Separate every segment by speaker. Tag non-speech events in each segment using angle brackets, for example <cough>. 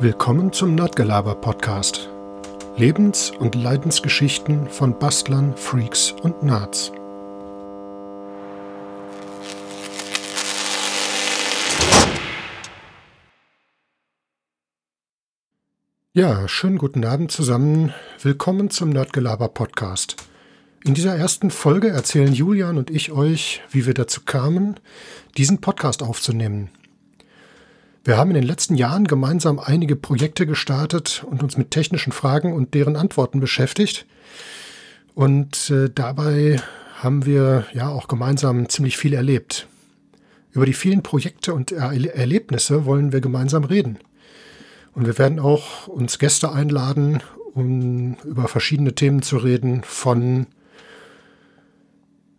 Speaker 1: Willkommen zum Nerdgelaber Podcast. Lebens- und Leidensgeschichten von Bastlern, Freaks und Nerds. Ja, schönen guten Abend zusammen. Willkommen zum Nerdgelaber Podcast. In dieser ersten Folge erzählen Julian und ich euch, wie wir dazu kamen, diesen Podcast aufzunehmen. Wir haben in den letzten Jahren gemeinsam einige Projekte gestartet und uns mit technischen Fragen und deren Antworten beschäftigt. Und äh, dabei haben wir ja auch gemeinsam ziemlich viel erlebt. Über die vielen Projekte und er Erlebnisse wollen wir gemeinsam reden. Und wir werden auch uns Gäste einladen, um über verschiedene Themen zu reden, von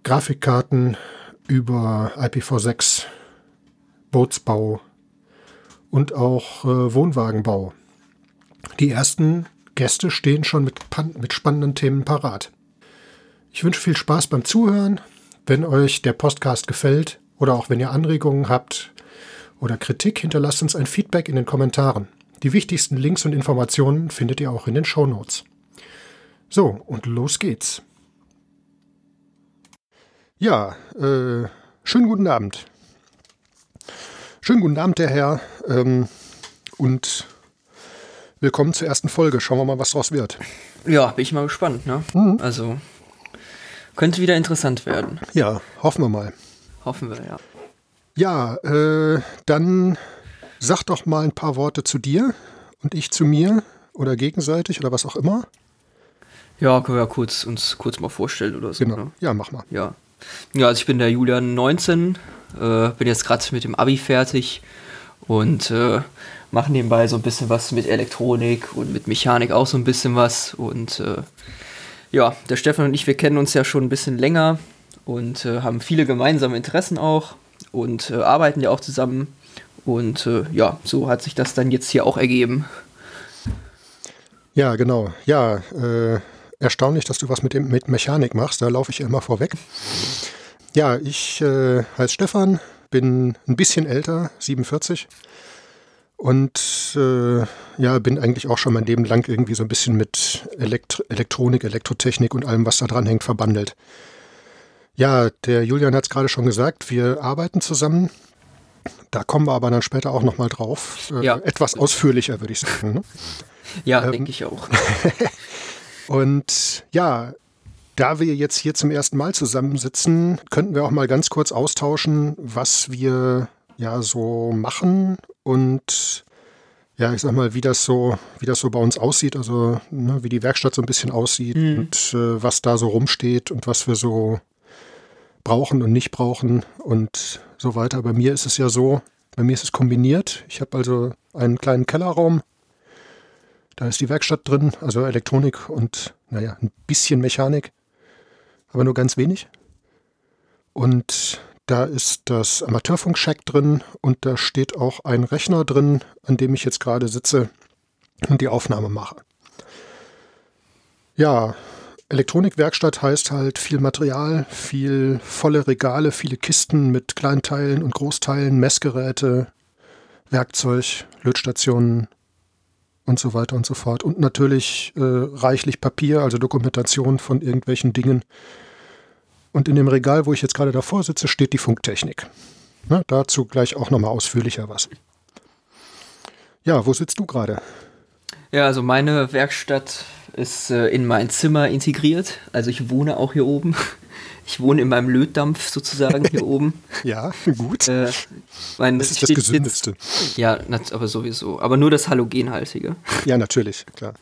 Speaker 1: Grafikkarten über IPv6, Bootsbau, und auch äh, Wohnwagenbau. Die ersten Gäste stehen schon mit, mit spannenden Themen parat. Ich wünsche viel Spaß beim Zuhören. Wenn euch der Podcast gefällt oder auch wenn ihr Anregungen habt oder Kritik, hinterlasst uns ein Feedback in den Kommentaren. Die wichtigsten Links und Informationen findet ihr auch in den Show Notes. So, und los geht's. Ja, äh, schönen guten Abend. Schönen guten Abend, der Herr, ähm, und willkommen zur ersten Folge. Schauen wir mal, was draus wird.
Speaker 2: Ja, bin ich mal gespannt, ne? Mhm. Also, könnte wieder interessant werden.
Speaker 1: Ja, hoffen wir mal.
Speaker 2: Hoffen wir, ja.
Speaker 1: Ja, äh, dann sag doch mal ein paar Worte zu dir und ich zu mir oder gegenseitig oder was auch immer.
Speaker 2: Ja, können wir ja kurz, uns kurz mal vorstellen oder so.
Speaker 1: Genau. Ne? Ja, mach mal.
Speaker 2: Ja. Ja, also ich bin der Julian 19, äh, bin jetzt gerade mit dem Abi fertig und äh, mache nebenbei so ein bisschen was mit Elektronik und mit Mechanik auch so ein bisschen was. Und äh, ja, der Stefan und ich, wir kennen uns ja schon ein bisschen länger und äh, haben viele gemeinsame Interessen auch und äh, arbeiten ja auch zusammen. Und äh, ja, so hat sich das dann jetzt hier auch ergeben.
Speaker 1: Ja, genau. Ja, erstaunlich, dass du was mit, dem, mit Mechanik machst. Da laufe ich immer vorweg. Ja, ich äh, heiße Stefan, bin ein bisschen älter, 47. Und äh, ja, bin eigentlich auch schon mein Leben lang irgendwie so ein bisschen mit Elekt Elektronik, Elektrotechnik und allem, was da dran hängt, verbandelt. Ja, der Julian hat es gerade schon gesagt, wir arbeiten zusammen. Da kommen wir aber dann später auch nochmal drauf. Äh, ja. Etwas ausführlicher, würde ich sagen. Ne?
Speaker 2: Ja, ähm, denke ich auch. <laughs>
Speaker 1: und ja, da wir jetzt hier zum ersten Mal zusammensitzen, könnten wir auch mal ganz kurz austauschen, was wir ja so machen und ja, ich sag mal, wie das so, wie das so bei uns aussieht, also ne, wie die Werkstatt so ein bisschen aussieht mhm. und äh, was da so rumsteht und was wir so brauchen und nicht brauchen und so weiter. Bei mir ist es ja so, bei mir ist es kombiniert. Ich habe also einen kleinen Kellerraum. Da ist die Werkstatt drin, also Elektronik und naja, ein bisschen Mechanik aber nur ganz wenig. Und da ist das Amateurfunk-Shack drin und da steht auch ein Rechner drin, an dem ich jetzt gerade sitze und die Aufnahme mache. Ja, Elektronikwerkstatt heißt halt viel Material, viel volle Regale, viele Kisten mit Kleinteilen und Großteilen, Messgeräte, Werkzeug, Lötstationen und so weiter und so fort. Und natürlich äh, reichlich Papier, also Dokumentation von irgendwelchen Dingen. Und in dem Regal, wo ich jetzt gerade davor sitze, steht die Funktechnik. Na, dazu gleich auch nochmal ausführlicher was. Ja, wo sitzt du gerade?
Speaker 2: Ja, also meine Werkstatt ist äh, in mein Zimmer integriert. Also ich wohne auch hier oben. Ich wohne in meinem Lötdampf sozusagen hier <laughs> oben.
Speaker 1: Ja, gut.
Speaker 2: Äh,
Speaker 1: mein, das ist das Gesündeste.
Speaker 2: Jetzt, ja, aber sowieso. Aber nur das Halogenhaltige.
Speaker 1: Ja, natürlich, klar.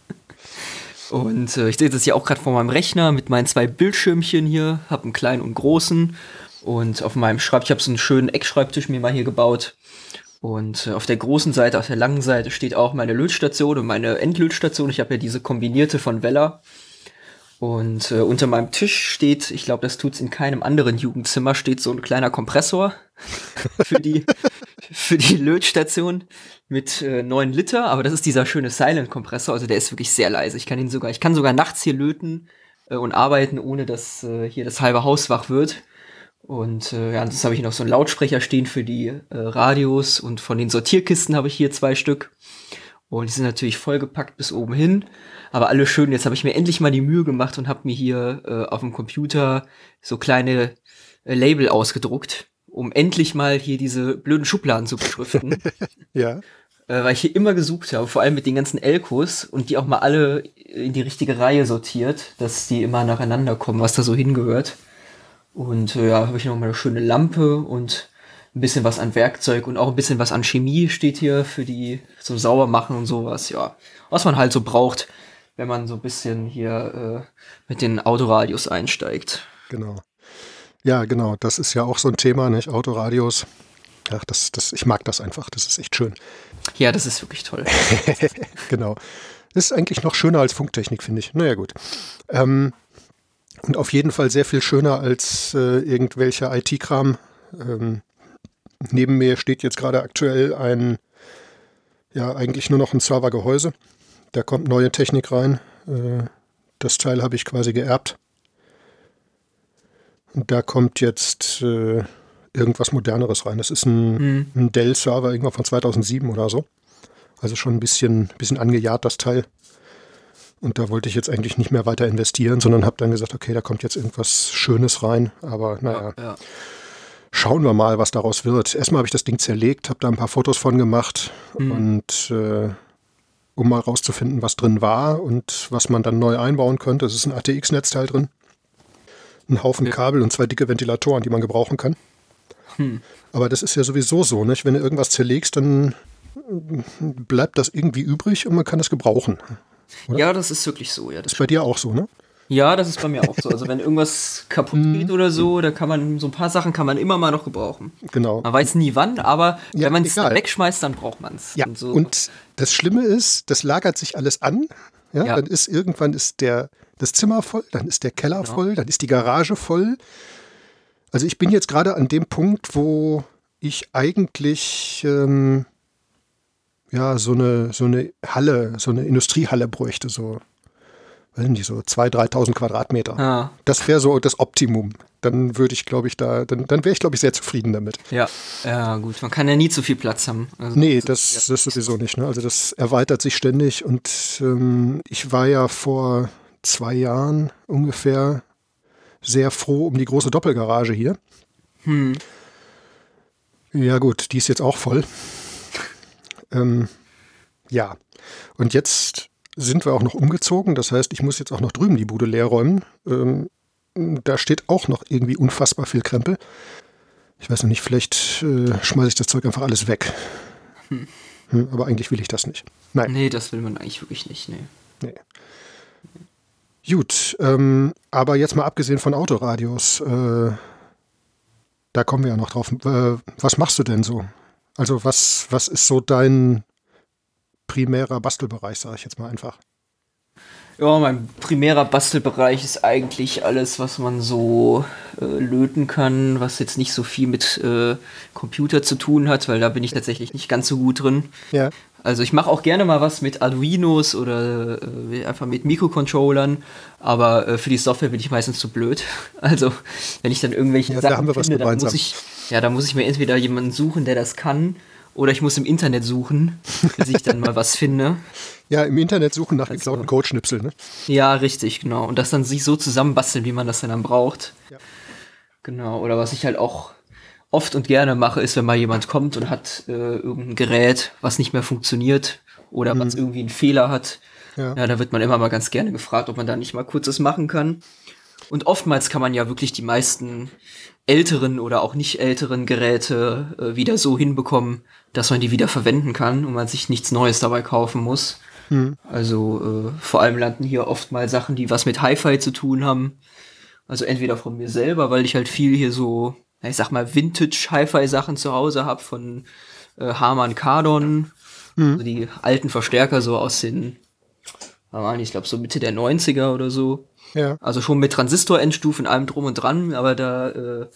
Speaker 2: Und äh, ich sehe das hier auch gerade vor meinem Rechner mit meinen zwei Bildschirmchen hier, habe einen kleinen und großen. Und auf meinem Schreibtisch, ich habe so einen schönen Eckschreibtisch mir mal hier gebaut. Und äh, auf der großen Seite, auf der langen Seite steht auch meine Lötstation und meine Endlötstation. Ich habe ja diese kombinierte von Weller. Und äh, unter meinem Tisch steht, ich glaube, das tut's in keinem anderen Jugendzimmer, steht so ein kleiner Kompressor <laughs> für die, für die Lötstation mit äh, 9 Liter, aber das ist dieser schöne Silent-Kompressor, also der ist wirklich sehr leise. Ich kann ihn sogar, ich kann sogar nachts hier löten äh, und arbeiten, ohne dass äh, hier das halbe Haus wach wird. Und äh, ja, ansonsten habe ich noch so einen Lautsprecher stehen für die äh, Radios und von den Sortierkisten habe ich hier zwei Stück. Und die sind natürlich vollgepackt bis oben hin. Aber alle schön, jetzt habe ich mir endlich mal die Mühe gemacht und habe mir hier äh, auf dem Computer so kleine äh, Label ausgedruckt, um endlich mal hier diese blöden Schubladen zu beschriften. <laughs>
Speaker 1: ja.
Speaker 2: Äh, weil ich hier immer gesucht habe, vor allem mit den ganzen Elkos und die auch mal alle in die richtige Reihe sortiert, dass die immer nacheinander kommen, was da so hingehört. Und äh, ja, habe ich noch mal eine schöne Lampe und ein bisschen was an Werkzeug und auch ein bisschen was an Chemie steht hier für die zum Saubermachen und sowas. Ja, was man halt so braucht, wenn man so ein bisschen hier äh, mit den Autoradios einsteigt.
Speaker 1: Genau. Ja, genau. Das ist ja auch so ein Thema, nicht? Autoradios. Ach, das, das, ich mag das einfach. Das ist echt schön.
Speaker 2: Ja, das ist wirklich toll. <laughs>
Speaker 1: genau. Das ist eigentlich noch schöner als Funktechnik, finde ich. Naja, gut. Ähm, und auf jeden Fall sehr viel schöner als äh, irgendwelcher IT-Kram. Ähm, neben mir steht jetzt gerade aktuell ein, ja, eigentlich nur noch ein Servergehäuse. Da kommt neue Technik rein. Äh, das Teil habe ich quasi geerbt. Und da kommt jetzt äh, irgendwas Moderneres rein. Das ist ein, mhm. ein Dell-Server, irgendwann von 2007 oder so. Also schon ein bisschen, bisschen angejahrt, das Teil. Und da wollte ich jetzt eigentlich nicht mehr weiter investieren, sondern habe dann gesagt, okay, da kommt jetzt irgendwas Schönes rein. Aber naja, ja, ja. Schauen wir mal, was daraus wird. Erstmal habe ich das Ding zerlegt, habe da ein paar Fotos von gemacht mhm. und äh, um mal rauszufinden, was drin war und was man dann neu einbauen könnte. Es ist ein ATX-Netzteil drin, ein Haufen ja. Kabel und zwei dicke Ventilatoren, die man gebrauchen kann. Hm. Aber das ist ja sowieso so, nicht? wenn du irgendwas zerlegst, dann bleibt das irgendwie übrig und man kann es gebrauchen.
Speaker 2: Oder? Ja, das ist wirklich so. Ja,
Speaker 1: das ist bei dir auch so, ne?
Speaker 2: Ja, das ist bei mir auch so. Also wenn irgendwas <laughs> kaputt hm. geht oder so, da kann man so ein paar Sachen kann man immer mal noch gebrauchen.
Speaker 1: Genau.
Speaker 2: Man weiß nie wann, aber ja, wenn man es wegschmeißt, dann braucht man es.
Speaker 1: Ja. Und, so. und, das Schlimme ist, das lagert sich alles an. Ja, ja. Dann ist irgendwann ist der das Zimmer voll, dann ist der Keller genau. voll, dann ist die Garage voll. Also ich bin jetzt gerade an dem Punkt, wo ich eigentlich ähm, ja so eine so eine Halle, so eine Industriehalle bräuchte, so weiß nicht, so 2.000, 3.000 Quadratmeter. Ah. Das wäre so das Optimum. Dann würde ich, glaube ich, da, dann, dann wäre ich, glaube ich, sehr zufrieden damit.
Speaker 2: Ja, ja, gut. Man kann ja nie zu viel Platz haben.
Speaker 1: Also, nee, das, das, das sowieso nicht. Ne? Also das erweitert sich ständig und ähm, ich war ja vor zwei Jahren ungefähr sehr froh um die große Doppelgarage hier. Hm. Ja, gut, die ist jetzt auch voll. <laughs> ähm, ja, und jetzt sind wir auch noch umgezogen. Das heißt, ich muss jetzt auch noch drüben die Bude leer räumen. Ähm, da steht auch noch irgendwie unfassbar viel Krempel. Ich weiß noch nicht, vielleicht äh, schmeiße ich das Zeug einfach alles weg. Hm. Hm, aber eigentlich will ich das nicht.
Speaker 2: Nein. Nee, das will man eigentlich wirklich nicht. Nee. nee.
Speaker 1: Gut, ähm, aber jetzt mal abgesehen von Autoradios, äh, da kommen wir ja noch drauf. Äh, was machst du denn so? Also was, was ist so dein primärer Bastelbereich, sage ich jetzt mal einfach?
Speaker 2: Ja, mein primärer Bastelbereich ist eigentlich alles, was man so äh, löten kann, was jetzt nicht so viel mit äh, Computer zu tun hat, weil da bin ich tatsächlich nicht ganz so gut drin. Ja. Also ich mache auch gerne mal was mit Arduinos oder äh, einfach mit Mikrocontrollern, aber äh, für die Software bin ich meistens zu blöd. <laughs> Also wenn ich dann irgendwelche
Speaker 1: ja, Sachen da finde, dann
Speaker 2: muss ich, ja, da muss ich mir entweder jemanden suchen, der das kann, oder ich muss im Internet suchen, bis ich dann mal was finde. <laughs>
Speaker 1: Ja, im Internet suchen nach also, geklauten Codeschnipseln, ne?
Speaker 2: Ja, richtig, genau. Und das dann sich so zusammenbasteln, wie man das dann, dann braucht. Ja. Genau, oder was ich halt auch oft und gerne mache, ist, wenn mal jemand kommt und hat äh, irgendein Gerät, was nicht mehr funktioniert oder mhm. was irgendwie einen Fehler hat. Ja. ja, da wird man immer mal ganz gerne gefragt, ob man da nicht mal kurzes machen kann. Und oftmals kann man ja wirklich die meisten älteren oder auch nicht älteren Geräte äh, wieder so hinbekommen, dass man die wieder verwenden kann und man sich nichts Neues dabei kaufen muss. Mhm. Also äh, vor allem landen hier oft mal Sachen, die was mit Hi-Fi zu tun haben. Also entweder von mir selber, weil ich halt viel hier so, ich sag mal, Vintage-Hi-Fi-Sachen zu Hause habe von äh, Harman Kardon. Mhm. Also die alten Verstärker so aus den, ich glaube so Mitte der 90er oder so. Ja. Also schon mit Transistor-Endstufen, allem drum und dran, aber da, äh,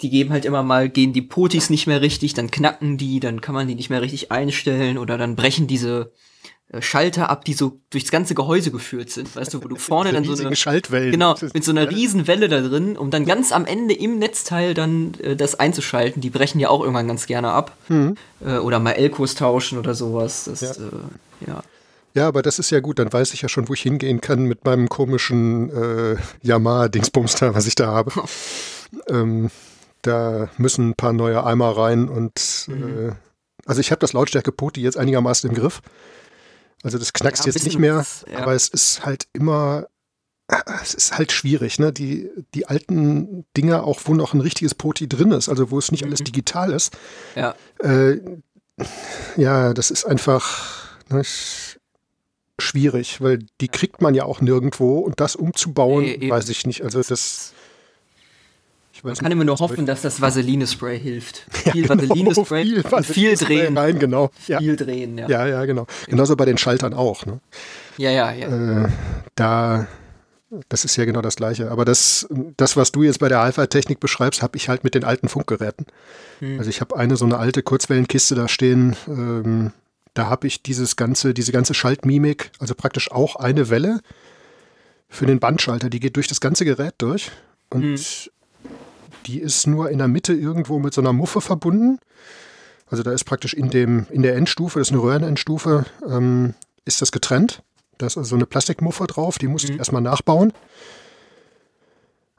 Speaker 2: die geben halt immer mal, gehen die Potis nicht mehr richtig, dann knacken die, dann kann man die nicht mehr richtig einstellen oder dann brechen diese äh, Schalter ab, die so durchs ganze Gehäuse geführt sind, weißt du, wo du <laughs> vorne dann so eine
Speaker 1: Schaltwellen.
Speaker 2: Genau, mit so einer riesen Welle da drin, um dann ganz am Ende im Netzteil dann äh, das einzuschalten. Die brechen ja auch irgendwann ganz gerne ab. Mhm. Äh, oder mal Elkos tauschen oder sowas. Das, ja. Äh, ja.
Speaker 1: Ja, aber das ist ja gut, dann weiß ich ja schon, wo ich hingehen kann mit meinem komischen äh, Yamaha-Dingsbums da, was ich da habe. ähm, da müssen ein paar neue Eimer rein und mhm. äh, also ich habe das Lautstärke-Poti jetzt einigermaßen im Griff. Also das knackst ja, jetzt nicht mehr, was, ja. aber es ist halt immer, es ist halt schwierig, ne? Die, die alten Dinger, auch wo noch ein richtiges Poti drin ist, also wo es nicht mhm. alles digital ist.
Speaker 2: Ja.
Speaker 1: Äh, ja, das ist einfach ne, schwierig, weil die kriegt man ja auch nirgendwo und das umzubauen, e weiß ich nicht. Also das
Speaker 2: man kann immer nur hoffen, dass das Vaseline-Spray hilft. <laughs> Ja, viel genau, Vaseline-Spray viel, und viel drehen.
Speaker 1: Rein, genau.
Speaker 2: Ja. Viel drehen, ja.
Speaker 1: Ja, ja, genau. Genauso bei den Schaltern auch. Ne?
Speaker 2: Ja, ja, ja.
Speaker 1: Äh, da, das ist ja genau das Gleiche. Aber das, das was du jetzt bei der Hi-Fi-Technik beschreibst, habe ich halt mit den alten Funkgeräten. Hm. Also ich habe eine so eine alte Kurzwellenkiste da stehen. Ähm, da habe ich dieses ganze, diese ganze Schaltmimik, also praktisch auch eine Welle für den Bandschalter. Die geht durch das ganze Gerät durch. Und hm die ist nur in der Mitte irgendwo mit so einer Muffe verbunden. Also da ist praktisch in, dem, in der Endstufe, das ist eine Röhrenendstufe, ähm, ist das getrennt. Da ist also so eine Plastikmuffe drauf, die musste mhm. ich erstmal nachbauen.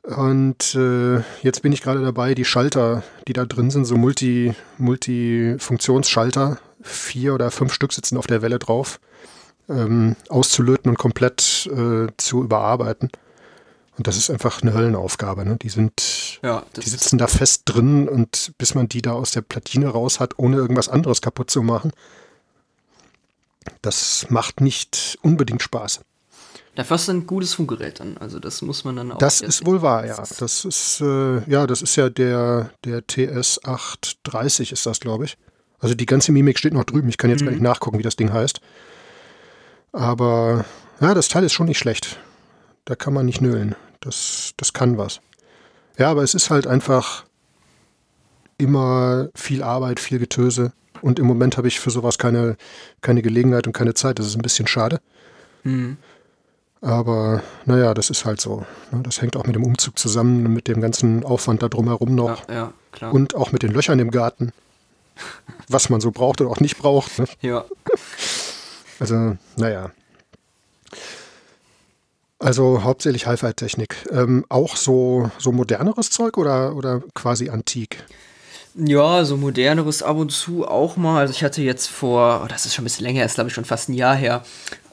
Speaker 1: Und äh, jetzt bin ich gerade dabei, die Schalter, die da drin sind, so Multi, Multifunktionsschalter, vier oder fünf Stück sitzen auf der Welle drauf, ähm, auszulöten und komplett äh, zu überarbeiten. Und das ist einfach eine Höllenaufgabe. Ne? Die sind, ja, die sitzen da fest drin und bis man die da aus der Platine raus hat, ohne irgendwas anderes kaputt zu machen, das macht nicht unbedingt Spaß.
Speaker 2: Dafür ist ein gutes Funkgerät dann. Also das muss man dann auch.
Speaker 1: Das ist wohl wahr, ja. Das ist äh, ja, das ist ja der der TS 830 ist das, glaube ich. Also die ganze Mimik steht noch drüben. Ich kann jetzt mhm. gar nicht nachgucken, wie das Ding heißt. Aber ja, das Teil ist schon nicht schlecht. Da kann man nicht nölen. Das, das kann was. Ja, aber es ist halt einfach immer viel Arbeit, viel Getöse. Und im Moment habe ich für sowas keine, keine Gelegenheit und keine Zeit. Das ist ein bisschen schade. Mhm. Aber naja, das ist halt so. Ne? Das hängt auch mit dem Umzug zusammen, mit dem ganzen Aufwand da drumherum noch.
Speaker 2: Ja, ja,
Speaker 1: und auch mit den Löchern im Garten. Was man so braucht oder auch nicht braucht. Ne?
Speaker 2: Ja.
Speaker 1: Also, naja. Also hauptsächlich Hi-Fi-Technik. Ähm, auch so, so moderneres Zeug oder, oder quasi antik?
Speaker 2: Ja, so moderneres ab und zu auch mal. Also ich hatte jetzt vor, oh, das ist schon ein bisschen länger, ist glaube ich schon fast ein Jahr her,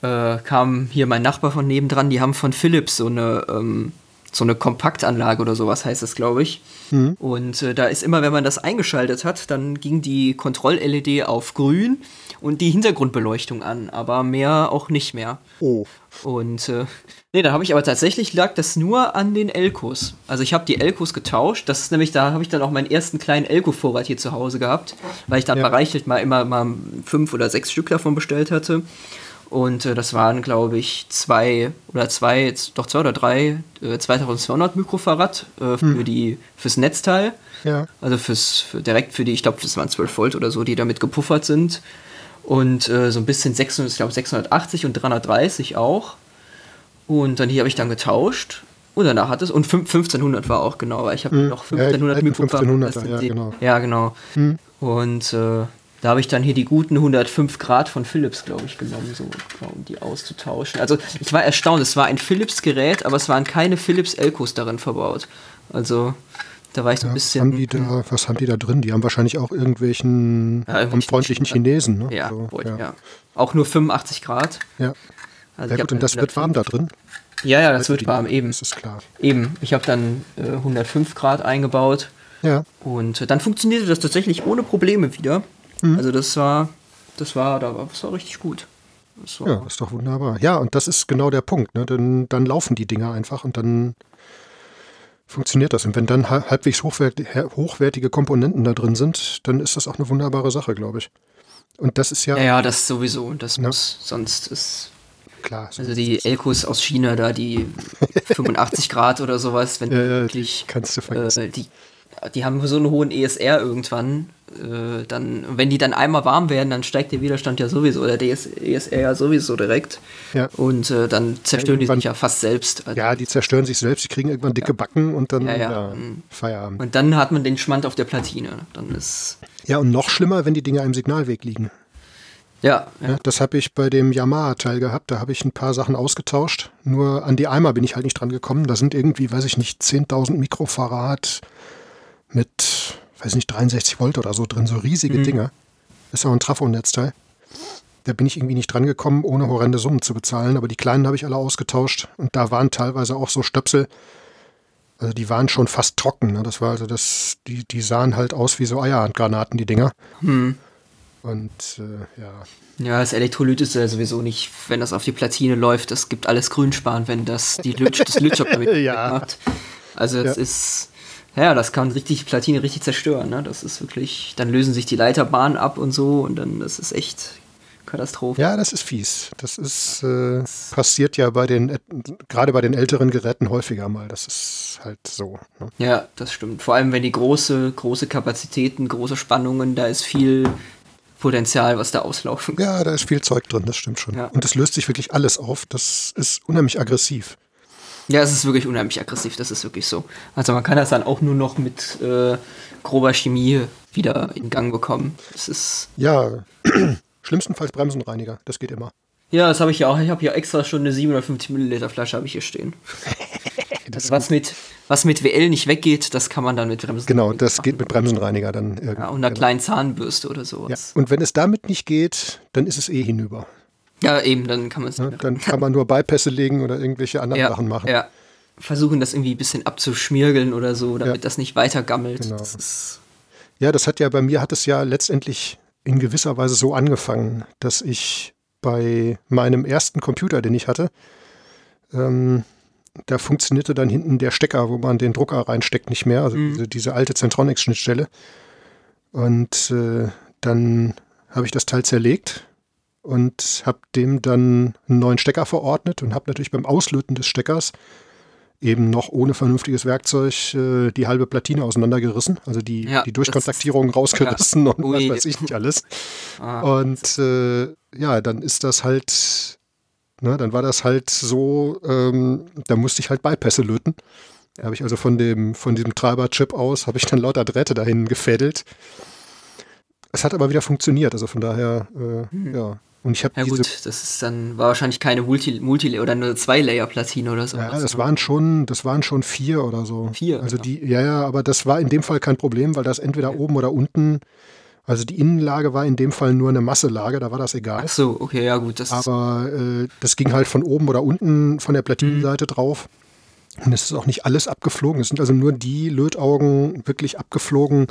Speaker 2: äh, kam hier mein Nachbar von nebendran, die haben von Philips so eine, ähm, so eine Kompaktanlage oder sowas heißt das, glaube ich. Mhm. Und äh, da ist immer, wenn man das eingeschaltet hat, dann ging die Kontroll-LED auf grün und die Hintergrundbeleuchtung an, aber mehr auch nicht mehr.
Speaker 1: Oh.
Speaker 2: Und äh, Nee, da habe ich aber tatsächlich lag das nur an den Elkos. Also ich habe die Elkos getauscht. Das ist nämlich, da habe ich dann auch meinen ersten kleinen Elko-Vorrat hier zu Hause gehabt, weil ich dann ja. bereichelt mal immer mal fünf oder sechs Stück davon bestellt hatte. Und äh, das waren, glaube ich, zwei oder zwei, doch zwei oder drei, äh, 2200 Mikrofarad äh, für hm. die, fürs Netzteil.
Speaker 1: Ja.
Speaker 2: Also fürs, für, direkt für die, ich glaube, das waren 12 Volt oder so, die damit gepuffert sind. Und äh, so ein bisschen 600, ich glaube 680 und 330 auch. Und dann hier habe ich dann getauscht. Und danach hat es, und 1500 war auch genau, weil ich habe hm. noch 1500 ja,
Speaker 1: 1500 ja, genau.
Speaker 2: Ja, genau. Hm. Und äh, da habe ich dann hier die guten 105 Grad von Philips, glaube ich, genommen, so, um die auszutauschen. Also ich war erstaunt, es war ein Philips-Gerät, aber es waren keine Philips Elkos darin verbaut. Also da war ich so ein bisschen.
Speaker 1: Haben da, was haben die da drin? Die haben wahrscheinlich auch irgendwelchen ja, freundlichen Chinesen. Ne?
Speaker 2: Ja, so, ja. ja, Auch nur 85 Grad.
Speaker 1: Ja. Also ja gut, und das wird warm da drin?
Speaker 2: Ja, ja, das wird warm, eben.
Speaker 1: Das ist klar.
Speaker 2: Eben. Ich habe dann äh, 105 Grad eingebaut.
Speaker 1: Ja.
Speaker 2: Und dann funktionierte das tatsächlich ohne Probleme wieder. Mhm. Also das war, das war, das war richtig gut.
Speaker 1: Das ja, das ist doch wunderbar. Ja, und das ist genau der Punkt. Ne? Dann, dann laufen die Dinger einfach und dann funktioniert das. Und wenn dann halbwegs hochwertige Komponenten da drin sind, dann ist das auch eine wunderbare Sache, glaube ich. Und das ist ja.
Speaker 2: Ja, ja das sowieso. Das ja. muss, sonst ist
Speaker 1: klar.
Speaker 2: So also die Elkos aus China da, die <laughs> 85 Grad oder sowas, wenn
Speaker 1: ja, wirklich, kannst du vergessen.
Speaker 2: Äh, die, die haben so einen hohen ESR irgendwann. Äh, dann, wenn die dann einmal warm werden, dann steigt der Widerstand ja sowieso, der DS ESR ja sowieso direkt.
Speaker 1: Ja.
Speaker 2: Und äh, dann zerstören die
Speaker 1: irgendwann-
Speaker 2: sich ja fast selbst. Also,
Speaker 1: Ja, die zerstören sich selbst, die kriegen irgendwann dicke Backen und dann
Speaker 2: Ja, ja.
Speaker 1: ja,
Speaker 2: Mhm.
Speaker 1: Feierabend.
Speaker 2: Und dann hat man den Schmand auf der Platine. Dann ist.
Speaker 1: Ja, und noch schlimmer, wenn die Dinger im Signalweg liegen.
Speaker 2: Ja, ja.
Speaker 1: Ja, das habe ich bei dem Yamaha-Teil gehabt. Da habe ich ein paar Sachen ausgetauscht. Nur an die Eimer bin ich halt nicht dran gekommen. Da sind irgendwie, weiß ich nicht, 10.000 Mikrofarad mit, weiß nicht, 63 Volt oder so drin. So riesige Dinger. Ist auch ein Trafo-Netzteil. Da bin ich irgendwie nicht dran gekommen, ohne horrende Summen zu bezahlen. Aber die kleinen habe ich alle ausgetauscht. Und da waren teilweise auch so Stöpsel. Also die waren schon fast trocken. Ne? Das war also das, die, die sahen halt aus wie so Eierhandgranaten, die Dinger.
Speaker 2: Hm.
Speaker 1: Und äh, ja,
Speaker 2: Ja, das Elektrolyt ist ja sowieso nicht, wenn das auf die Platine läuft, das gibt alles Grünspan, wenn das die Lütsch, das Lütschop damit <laughs>
Speaker 1: Ja.
Speaker 2: macht. Also es
Speaker 1: Ja.
Speaker 2: ist, ja, das kann richtig die Platine richtig zerstören. Ne? Das ist wirklich, dann lösen sich die Leiterbahnen ab und so und dann das ist echt Katastrophe.
Speaker 1: Ja, das ist fies. Das ist äh, passiert ja bei den, gerade bei den älteren Geräten häufiger mal. Das ist halt so. Ne?
Speaker 2: Ja, das stimmt. Vor allem, wenn die große, große Kapazitäten, große Spannungen, da ist viel Potenzial, was da auslaufen kann.
Speaker 1: Ja, da ist viel Zeug drin, das stimmt schon.
Speaker 2: Ja.
Speaker 1: Und es löst sich wirklich alles auf. Das ist unheimlich aggressiv.
Speaker 2: Ja, es ist wirklich unheimlich aggressiv, das ist wirklich so. Also man kann das dann auch nur noch mit äh, grober Chemie wieder in Gang bekommen. Das ist.
Speaker 1: Ja, <clears throat> schlimmstenfalls Bremsenreiniger. Das geht immer.
Speaker 2: Ja, das habe ich ja auch. Ich habe hier extra schon eine 750 Milliliter Flasche habe ich hier stehen. <laughs>
Speaker 1: Das
Speaker 2: Was mit, was mit WL nicht weggeht, das kann man dann mit Bremsen.
Speaker 1: genau, das geht mit Bremsenreiniger dann irgendwie.
Speaker 2: Ja, und einer
Speaker 1: genau.
Speaker 2: kleinen Zahnbürste oder
Speaker 1: Ja.
Speaker 2: sowas.
Speaker 1: Und wenn es damit nicht geht, dann ist es eh hinüber.
Speaker 2: Ja, eben, dann kann man es.
Speaker 1: Ne? Dann kann man nur Bypässe legen oder irgendwelche anderen
Speaker 2: ja,
Speaker 1: Sachen machen.
Speaker 2: Ja. Versuchen das irgendwie ein bisschen abzuschmirgeln oder so, damit
Speaker 1: Ja.
Speaker 2: das nicht weiter gammelt.
Speaker 1: Genau.
Speaker 2: Das
Speaker 1: Ja, das hat ja bei mir hat es ja letztendlich in gewisser Weise so angefangen, dass ich bei meinem ersten Computer, den ich hatte, ähm, da funktionierte dann hinten der Stecker, wo man den Drucker reinsteckt, nicht mehr, also diese, diese alte Centronics-Schnittstelle. Und äh, dann habe ich das Teil zerlegt und habe dem dann einen neuen Stecker verordnet und habe natürlich beim Auslöten des Steckers eben noch ohne vernünftiges Werkzeug äh, die halbe Platine auseinandergerissen, also die,
Speaker 2: Ja,
Speaker 1: die Durchkontaktierung <laughs> rausgerissen und
Speaker 2: Ui.
Speaker 1: was weiß ich nicht alles.
Speaker 2: ah,
Speaker 1: Und äh, ja, dann ist das halt, ne, dann war das halt so, ähm, da musste ich halt Bypässe löten. Da habe ich also von dem, von diesem Treiberchip aus, habe ich dann lauter Drähte dahin gefädelt. Es hat aber wieder funktioniert, also von daher, äh, ja. Und ich habe
Speaker 2: ja
Speaker 1: diese,
Speaker 2: gut, das ist dann, war wahrscheinlich keine Multi, Multi oder eine Zwei-Layer-Platine oder so.
Speaker 1: ja, das waren schon, das waren schon vier oder so.
Speaker 2: Vier,
Speaker 1: Also
Speaker 2: ja.
Speaker 1: die, ja, ja, aber das war in dem Fall kein Problem, weil das entweder oben oder unten, also die Innenlage war in dem Fall nur eine Masselage, da war das egal.
Speaker 2: Ach so, okay, ja gut, das
Speaker 1: Aber äh, das ging halt von oben oder unten von der Platinenseite drauf. Und es ist auch nicht alles abgeflogen. Es sind also nur die Lötaugen wirklich abgeflogen,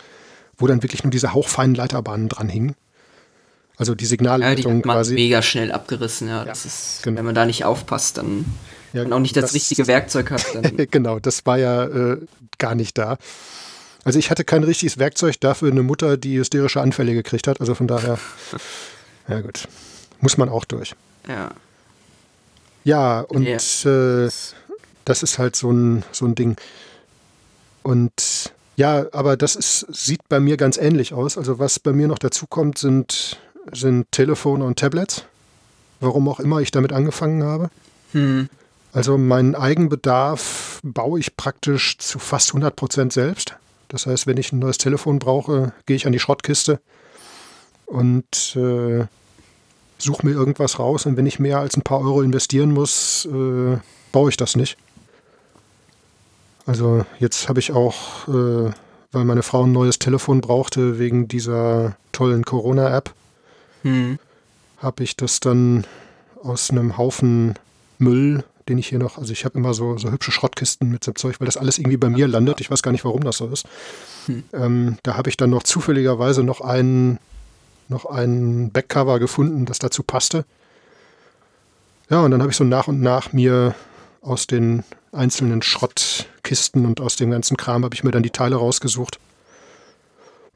Speaker 1: wo dann wirklich nur diese hauchfeinen Leiterbahnen dran hingen. Also die
Speaker 2: ja, die
Speaker 1: Signalleitung
Speaker 2: hat man
Speaker 1: quasi.
Speaker 2: mega schnell abgerissen, ja. Das ist,
Speaker 1: genau.
Speaker 2: wenn man da nicht aufpasst, dann
Speaker 1: Ja,
Speaker 2: und auch nicht das,
Speaker 1: das-
Speaker 2: richtige Werkzeug hat, dann <laughs>
Speaker 1: genau, das war ja äh, gar nicht da. Also ich hatte kein richtiges Werkzeug dafür, eine Mutter, die hysterische Anfälle gekriegt hat. Also von daher, <laughs> ja gut, muss man auch durch.
Speaker 2: ja.
Speaker 1: Ja, und
Speaker 2: Ja.
Speaker 1: Äh, das ist halt so ein, so ein Ding. Und ja, aber das ist, sieht bei mir ganz ähnlich aus. Also was bei mir noch dazu kommt, sind, sind Telefone und Tablets. Warum auch immer ich damit angefangen habe.
Speaker 2: Hm.
Speaker 1: Also meinen Eigenbedarf baue ich praktisch zu fast 100 Prozent selbst. Das heißt, wenn ich ein neues Telefon brauche, gehe ich an die Schrottkiste und äh, suche mir irgendwas raus. Und wenn ich mehr als ein paar Euro investieren muss, äh, baue ich das nicht. Also jetzt habe ich auch, äh, weil meine Frau ein neues Telefon brauchte wegen dieser tollen Corona-App,
Speaker 2: Hm.
Speaker 1: habe ich das dann aus einem Haufen Müll, den ich hier noch, also ich habe immer so, so hübsche Schrottkisten mit so Zeug, weil das alles irgendwie bei mir landet. Ich weiß gar nicht, warum das so ist. Ähm, da habe ich dann noch zufälligerweise noch einen, noch einen Backcover gefunden, das dazu passte. Ja, und dann habe ich so nach und nach mir aus den einzelnen Schrottkisten und aus dem ganzen Kram habe ich mir dann die Teile rausgesucht.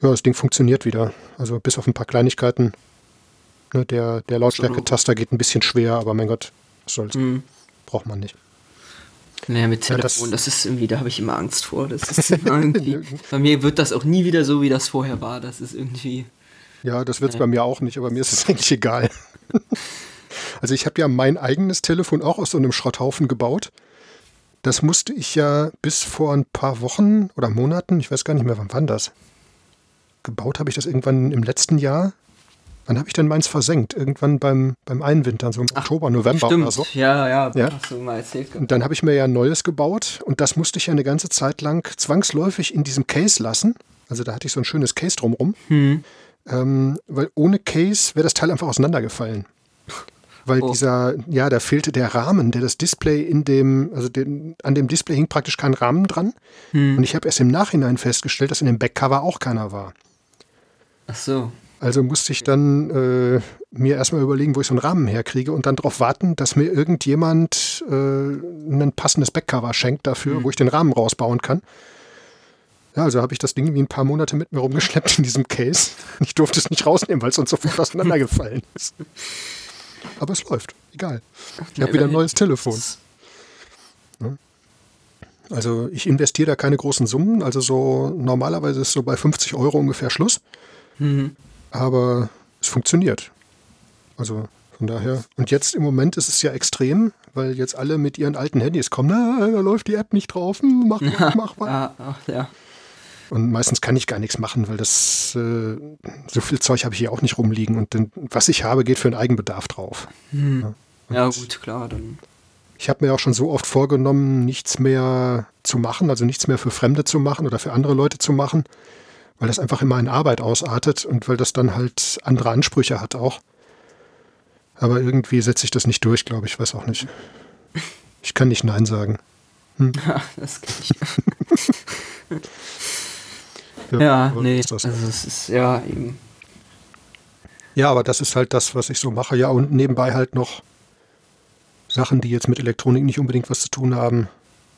Speaker 1: Ja, das Ding funktioniert wieder. Also bis auf ein paar Kleinigkeiten. Ne, der der Lautstärke-Taster geht ein bisschen schwer, aber mein Gott, was soll's.
Speaker 2: Hm.
Speaker 1: Braucht man nicht.
Speaker 2: Naja, mit
Speaker 1: Ja,
Speaker 2: Telefon,
Speaker 1: das-
Speaker 2: das, ist irgendwie, da habe ich immer Angst vor. Das <laughs> ist irgendwie, bei mir wird das auch nie wieder so, wie das vorher war. Das ist irgendwie.
Speaker 1: Ja, das wird es bei mir auch nicht, aber mir ist es <laughs> eigentlich egal. <laughs> also ich habe ja mein eigenes Telefon auch aus so einem Schrotthaufen gebaut. Das musste ich ja bis vor ein paar Wochen oder Monaten, ich weiß gar nicht mehr, wann wann das. Gebaut habe ich das irgendwann im letzten Jahr. Wann habe ich denn meins versenkt? Irgendwann beim, beim Einwintern, so im Oktober, November
Speaker 2: Stimmt.
Speaker 1: oder so.
Speaker 2: Ja, ja,
Speaker 1: Ja.
Speaker 2: hast du mal erzählt.
Speaker 1: Und dann habe ich mir ja ein neues gebaut und das musste ich ja eine ganze Zeit lang zwangsläufig in diesem Case lassen. Also da hatte ich so ein schönes Case drumrum.
Speaker 2: Hm.
Speaker 1: Ähm, weil ohne Case wäre das Teil einfach auseinandergefallen. Weil
Speaker 2: Oh.
Speaker 1: dieser, ja, da fehlte der Rahmen, der das Display in dem, also den, an dem Display hing praktisch kein Rahmen dran.
Speaker 2: Hm.
Speaker 1: Und ich habe erst im Nachhinein festgestellt, dass in dem Backcover auch keiner war.
Speaker 2: Ach so.
Speaker 1: Also musste ich dann äh, mir erstmal überlegen, wo ich so einen Rahmen herkriege und dann darauf warten, dass mir irgendjemand äh, ein passendes Backcover schenkt dafür, wo ich den Rahmen rausbauen kann. Ja, also habe ich das Ding irgendwie ein paar Monate mit mir rumgeschleppt in diesem Case. <laughs> Ich durfte es nicht rausnehmen, weil es uns sofort auseinandergefallen <laughs> ist. Aber es läuft, egal. Ich habe wieder ein neues Telefon. Also ich investiere da keine großen Summen. Also so normalerweise ist so bei 50 Euro ungefähr Schluss.
Speaker 2: Mhm.
Speaker 1: Aber es funktioniert. Also von daher. Und jetzt im Moment ist es ja extrem, weil jetzt alle mit ihren alten Handys kommen. Na, da läuft die App nicht drauf. Hm, Mach, mach, mach was.
Speaker 2: Ah, ach, ja.
Speaker 1: Und meistens kann ich gar nichts machen, weil das äh, so viel Zeug habe ich hier auch nicht rumliegen. Und dann, was ich habe, geht für den Eigenbedarf drauf.
Speaker 2: Ja, gut, klar, dann.
Speaker 1: Ich habe mir auch schon so oft vorgenommen, nichts mehr zu machen, also nichts mehr für Fremde zu machen oder für andere Leute zu machen, weil das einfach immer in Arbeit ausartet und weil das dann halt andere Ansprüche hat auch. Aber irgendwie setze ich das nicht durch, glaube ich, weiß auch nicht. Ich kann nicht Nein sagen. <laughs>
Speaker 2: das kann ich. <laughs> ja,
Speaker 1: aber
Speaker 2: nee.
Speaker 1: ist das.
Speaker 2: Also, es ist ja eben.
Speaker 1: Ja, aber das ist halt das, was ich so mache. Ja, und nebenbei halt noch Sachen, die jetzt mit Elektronik nicht unbedingt was zu tun haben.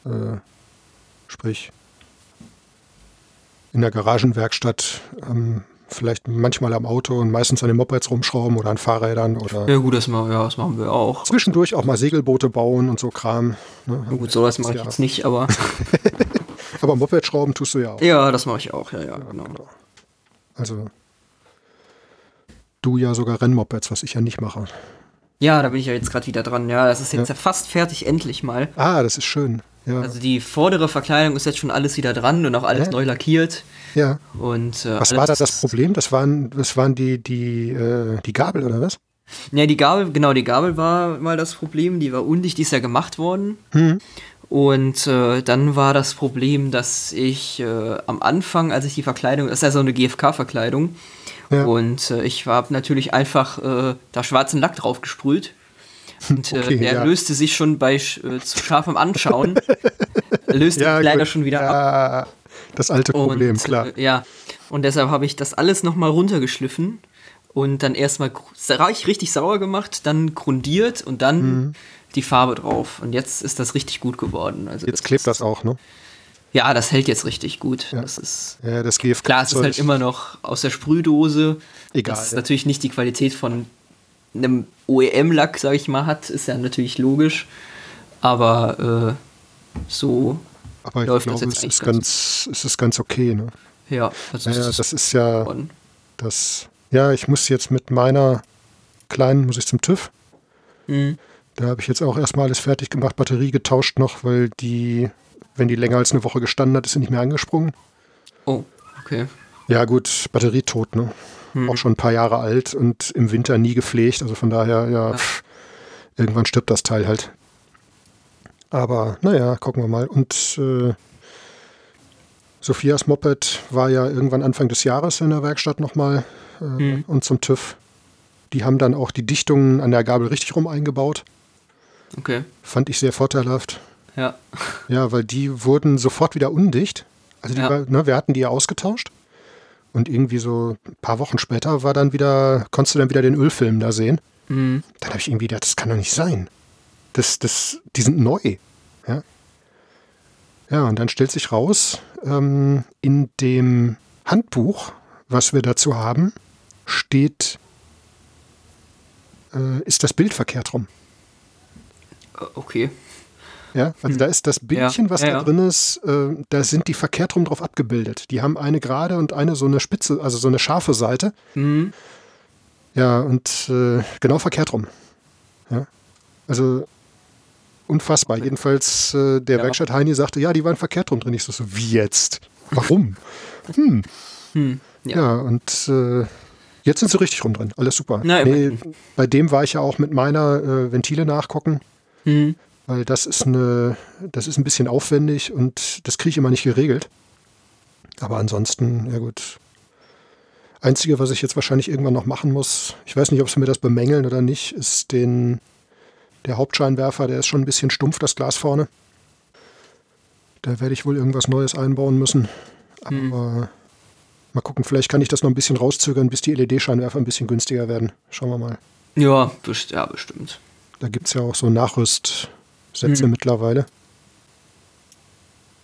Speaker 1: Äh, sprich, in der Garagenwerkstatt ähm, vielleicht manchmal am Auto und meistens an den Mopeds rumschrauben oder an Fahrrädern oder
Speaker 2: Ja, gut, das, ma- ja, das machen wir auch.
Speaker 1: zwischendurch auch mal Segelboote bauen und so Kram. Ne?
Speaker 2: Ja, gut, sowas mache ich
Speaker 1: Ja.
Speaker 2: jetzt nicht, aber. <laughs>
Speaker 1: Aber Moped schrauben tust du ja auch.
Speaker 2: ja, das mache ich auch, ja, ja, genau.
Speaker 1: Also du ja sogar Rennmopeds, was ich ja nicht mache.
Speaker 2: Ja, da bin ich ja jetzt gerade wieder dran. Ja, das ist jetzt ja. fast fertig, endlich mal.
Speaker 1: Ah, das ist schön. Ja,
Speaker 2: Also die vordere Verkleidung ist jetzt schon alles wieder dran und auch alles
Speaker 1: Ja.
Speaker 2: neu lackiert.
Speaker 1: ja.
Speaker 2: Und, äh,
Speaker 1: Was war da das Problem? Das waren, das waren die, die, äh, die Gabel oder was?
Speaker 2: Ja, die Gabel, genau, die Gabel war mal das Problem. Die war undicht, die ist ja gemacht worden. Und äh, dann war das Problem, dass ich äh, am Anfang, als ich die Verkleidung, das ist ja so eine GFK-Verkleidung,
Speaker 1: Ja.
Speaker 2: und äh, ich habe natürlich einfach äh, da schwarzen Lack drauf gesprüht. Und äh,
Speaker 1: Okay,
Speaker 2: der
Speaker 1: ja.
Speaker 2: löste sich schon bei äh, zu scharfem Anschauen, löste sich leider
Speaker 1: gut.
Speaker 2: schon wieder ab.
Speaker 1: ja, Das alte Problem,
Speaker 2: und,
Speaker 1: klar.
Speaker 2: Äh, ja, und deshalb habe ich das alles nochmal runtergeschliffen und dann erstmal richtig sauer gemacht, dann grundiert und dann
Speaker 1: Mhm.
Speaker 2: die Farbe drauf. Und jetzt ist das richtig gut geworden. Also
Speaker 1: Jetzt klebt das auch, ne?
Speaker 2: Ja, das hält jetzt richtig gut. Das ist
Speaker 1: Ja, das GFK.
Speaker 2: klar, es ist halt immer noch aus der Sprühdose.
Speaker 1: Egal,
Speaker 2: Das ist
Speaker 1: ja.
Speaker 2: natürlich nicht die Qualität von einem OEM-Lack, sag ich mal, hat, ist ja natürlich logisch. Aber äh, so,
Speaker 1: Aber
Speaker 2: läuft das
Speaker 1: glaube,
Speaker 2: jetzt
Speaker 1: es
Speaker 2: eigentlich
Speaker 1: ist
Speaker 2: ganz
Speaker 1: ganz, es ist ganz okay, ne?
Speaker 2: ja, also
Speaker 1: Naja, das ist ja
Speaker 2: geworden.
Speaker 1: das. Ja, ich muss jetzt mit meiner kleinen, muss ich zum TÜV.
Speaker 2: Mhm.
Speaker 1: Da habe ich jetzt auch erstmal alles fertig gemacht, Batterie getauscht noch, weil die, wenn die länger als eine Woche gestanden hat, ist sie nicht mehr angesprungen.
Speaker 2: Oh, okay.
Speaker 1: Ja, gut, Batterie tot, ne? Auch schon ein paar Jahre alt und im Winter nie gepflegt. Also von daher, ja, pff, irgendwann stirbt das Teil halt. Aber naja, gucken wir mal. Und äh, Sophias Moped war ja irgendwann Anfang des Jahres in der Werkstatt nochmal äh, und zum TÜV. Die haben dann auch die Dichtungen an der Gabel richtig rum eingebaut.
Speaker 2: Okay.
Speaker 1: Fand ich sehr vorteilhaft.
Speaker 2: Ja.
Speaker 1: Ja, weil die wurden sofort wieder undicht. Also die
Speaker 2: Ja.
Speaker 1: ne, wir hatten die ja ausgetauscht. Und irgendwie so ein paar Wochen später war dann wieder, konntest du dann wieder den Ölfilm da sehen.
Speaker 2: Mhm.
Speaker 1: Dann habe ich irgendwie gedacht, das kann doch nicht sein. Das, das, die sind neu. Ja, ja und dann stellt sich raus, ähm, in dem Handbuch, was wir dazu haben, steht, äh, ist das Bild verkehrt rum.
Speaker 2: Äh, Okay.
Speaker 1: Ja, also hm. da ist das Bildchen, ja. was ja, da drin ist, äh, da sind die verkehrt rum drauf abgebildet. Die haben eine gerade und eine so eine spitze, also so eine scharfe Seite. Mhm. Ja, und äh, genau verkehrt rum. Ja. Also unfassbar. Jedenfalls äh, der ja. Werkstatt Heini sagte, ja, die waren verkehrt rum drin. Ich so, so wie jetzt? Warum? <laughs> hm. Hm. Ja. ja. und äh, jetzt sind sie richtig rum drin. Alles super. Na, nee, bei dem war ich ja auch mit meiner äh, Ventile nachgucken. Hm weil das ist eine, das ist ein bisschen aufwendig und das kriege ich immer nicht geregelt. Aber ansonsten, ja gut. Einzige, was ich jetzt wahrscheinlich irgendwann noch machen muss, ich weiß nicht, ob sie mir das bemängeln oder nicht, ist den, der Hauptscheinwerfer, der ist schon ein bisschen stumpf, das Glas vorne. Da werde ich wohl irgendwas Neues einbauen müssen. Aber hm. mal gucken, vielleicht kann ich das noch ein bisschen rauszögern, bis die LED-Scheinwerfer ein bisschen günstiger werden. Schauen wir mal.
Speaker 2: Ja, best ja bestimmt.
Speaker 1: Da gibt es ja auch so Nachrüst, Sätze mhm. mittlerweile.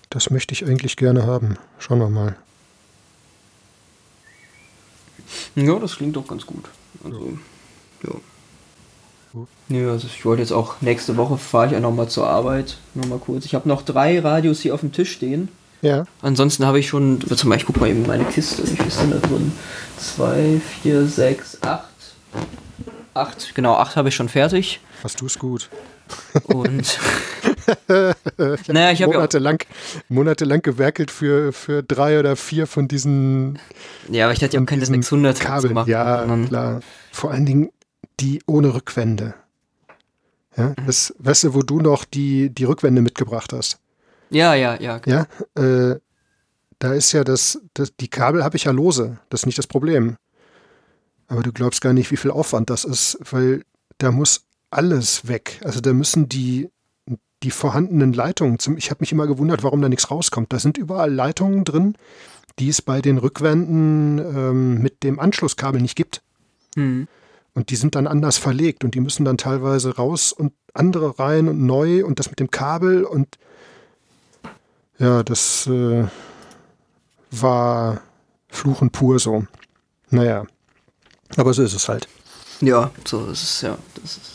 Speaker 1: Das möchte ich eigentlich gerne haben. Schauen wir mal.
Speaker 2: Ja, das klingt doch ganz gut. Also, ja. Ja, also ich wollte jetzt auch nächste Woche fahre ich ja nochmal zur Arbeit. Nochmal kurz. Ich habe noch drei Radios hier auf dem Tisch stehen.
Speaker 1: Ja.
Speaker 2: Ansonsten habe ich schon, zum Beispiel, ich guck mal eben meine Kiste, wie viel ist denn da drin? Zwei, vier, sechs, acht. Acht, genau, acht habe ich schon fertig.
Speaker 1: Hast du es gut.
Speaker 2: Und <laughs>
Speaker 1: naja, ich habe monatelang, ja monatelang gewerkelt für, für drei oder vier von diesen.
Speaker 2: Ja, aber ich hatte ja auch keine 600
Speaker 1: Kabel. Gemacht, ja, klar. Vor allen Dingen die ohne Rückwände. Ja, mhm. das, weißt du, wo du noch die, die Rückwände mitgebracht hast?
Speaker 2: Ja, ja, ja.
Speaker 1: Klar. Ja, äh, da ist ja das, das die Kabel habe ich ja lose. Das ist nicht das Problem. Aber du glaubst gar nicht, wie viel Aufwand das ist, weil da muss alles weg. Also da müssen die, die vorhandenen Leitungen, zum, ich habe mich immer gewundert, warum da nichts rauskommt. Da sind überall Leitungen drin, die es bei den Rückwänden ähm, mit dem Anschlusskabel nicht gibt. Mhm. Und die sind dann anders verlegt und die müssen dann teilweise raus und andere rein und neu und das mit dem Kabel und ja, das äh, war Fluchen pur so. Naja, aber so ist es halt.
Speaker 2: Ja, so ist es, ja. Das ist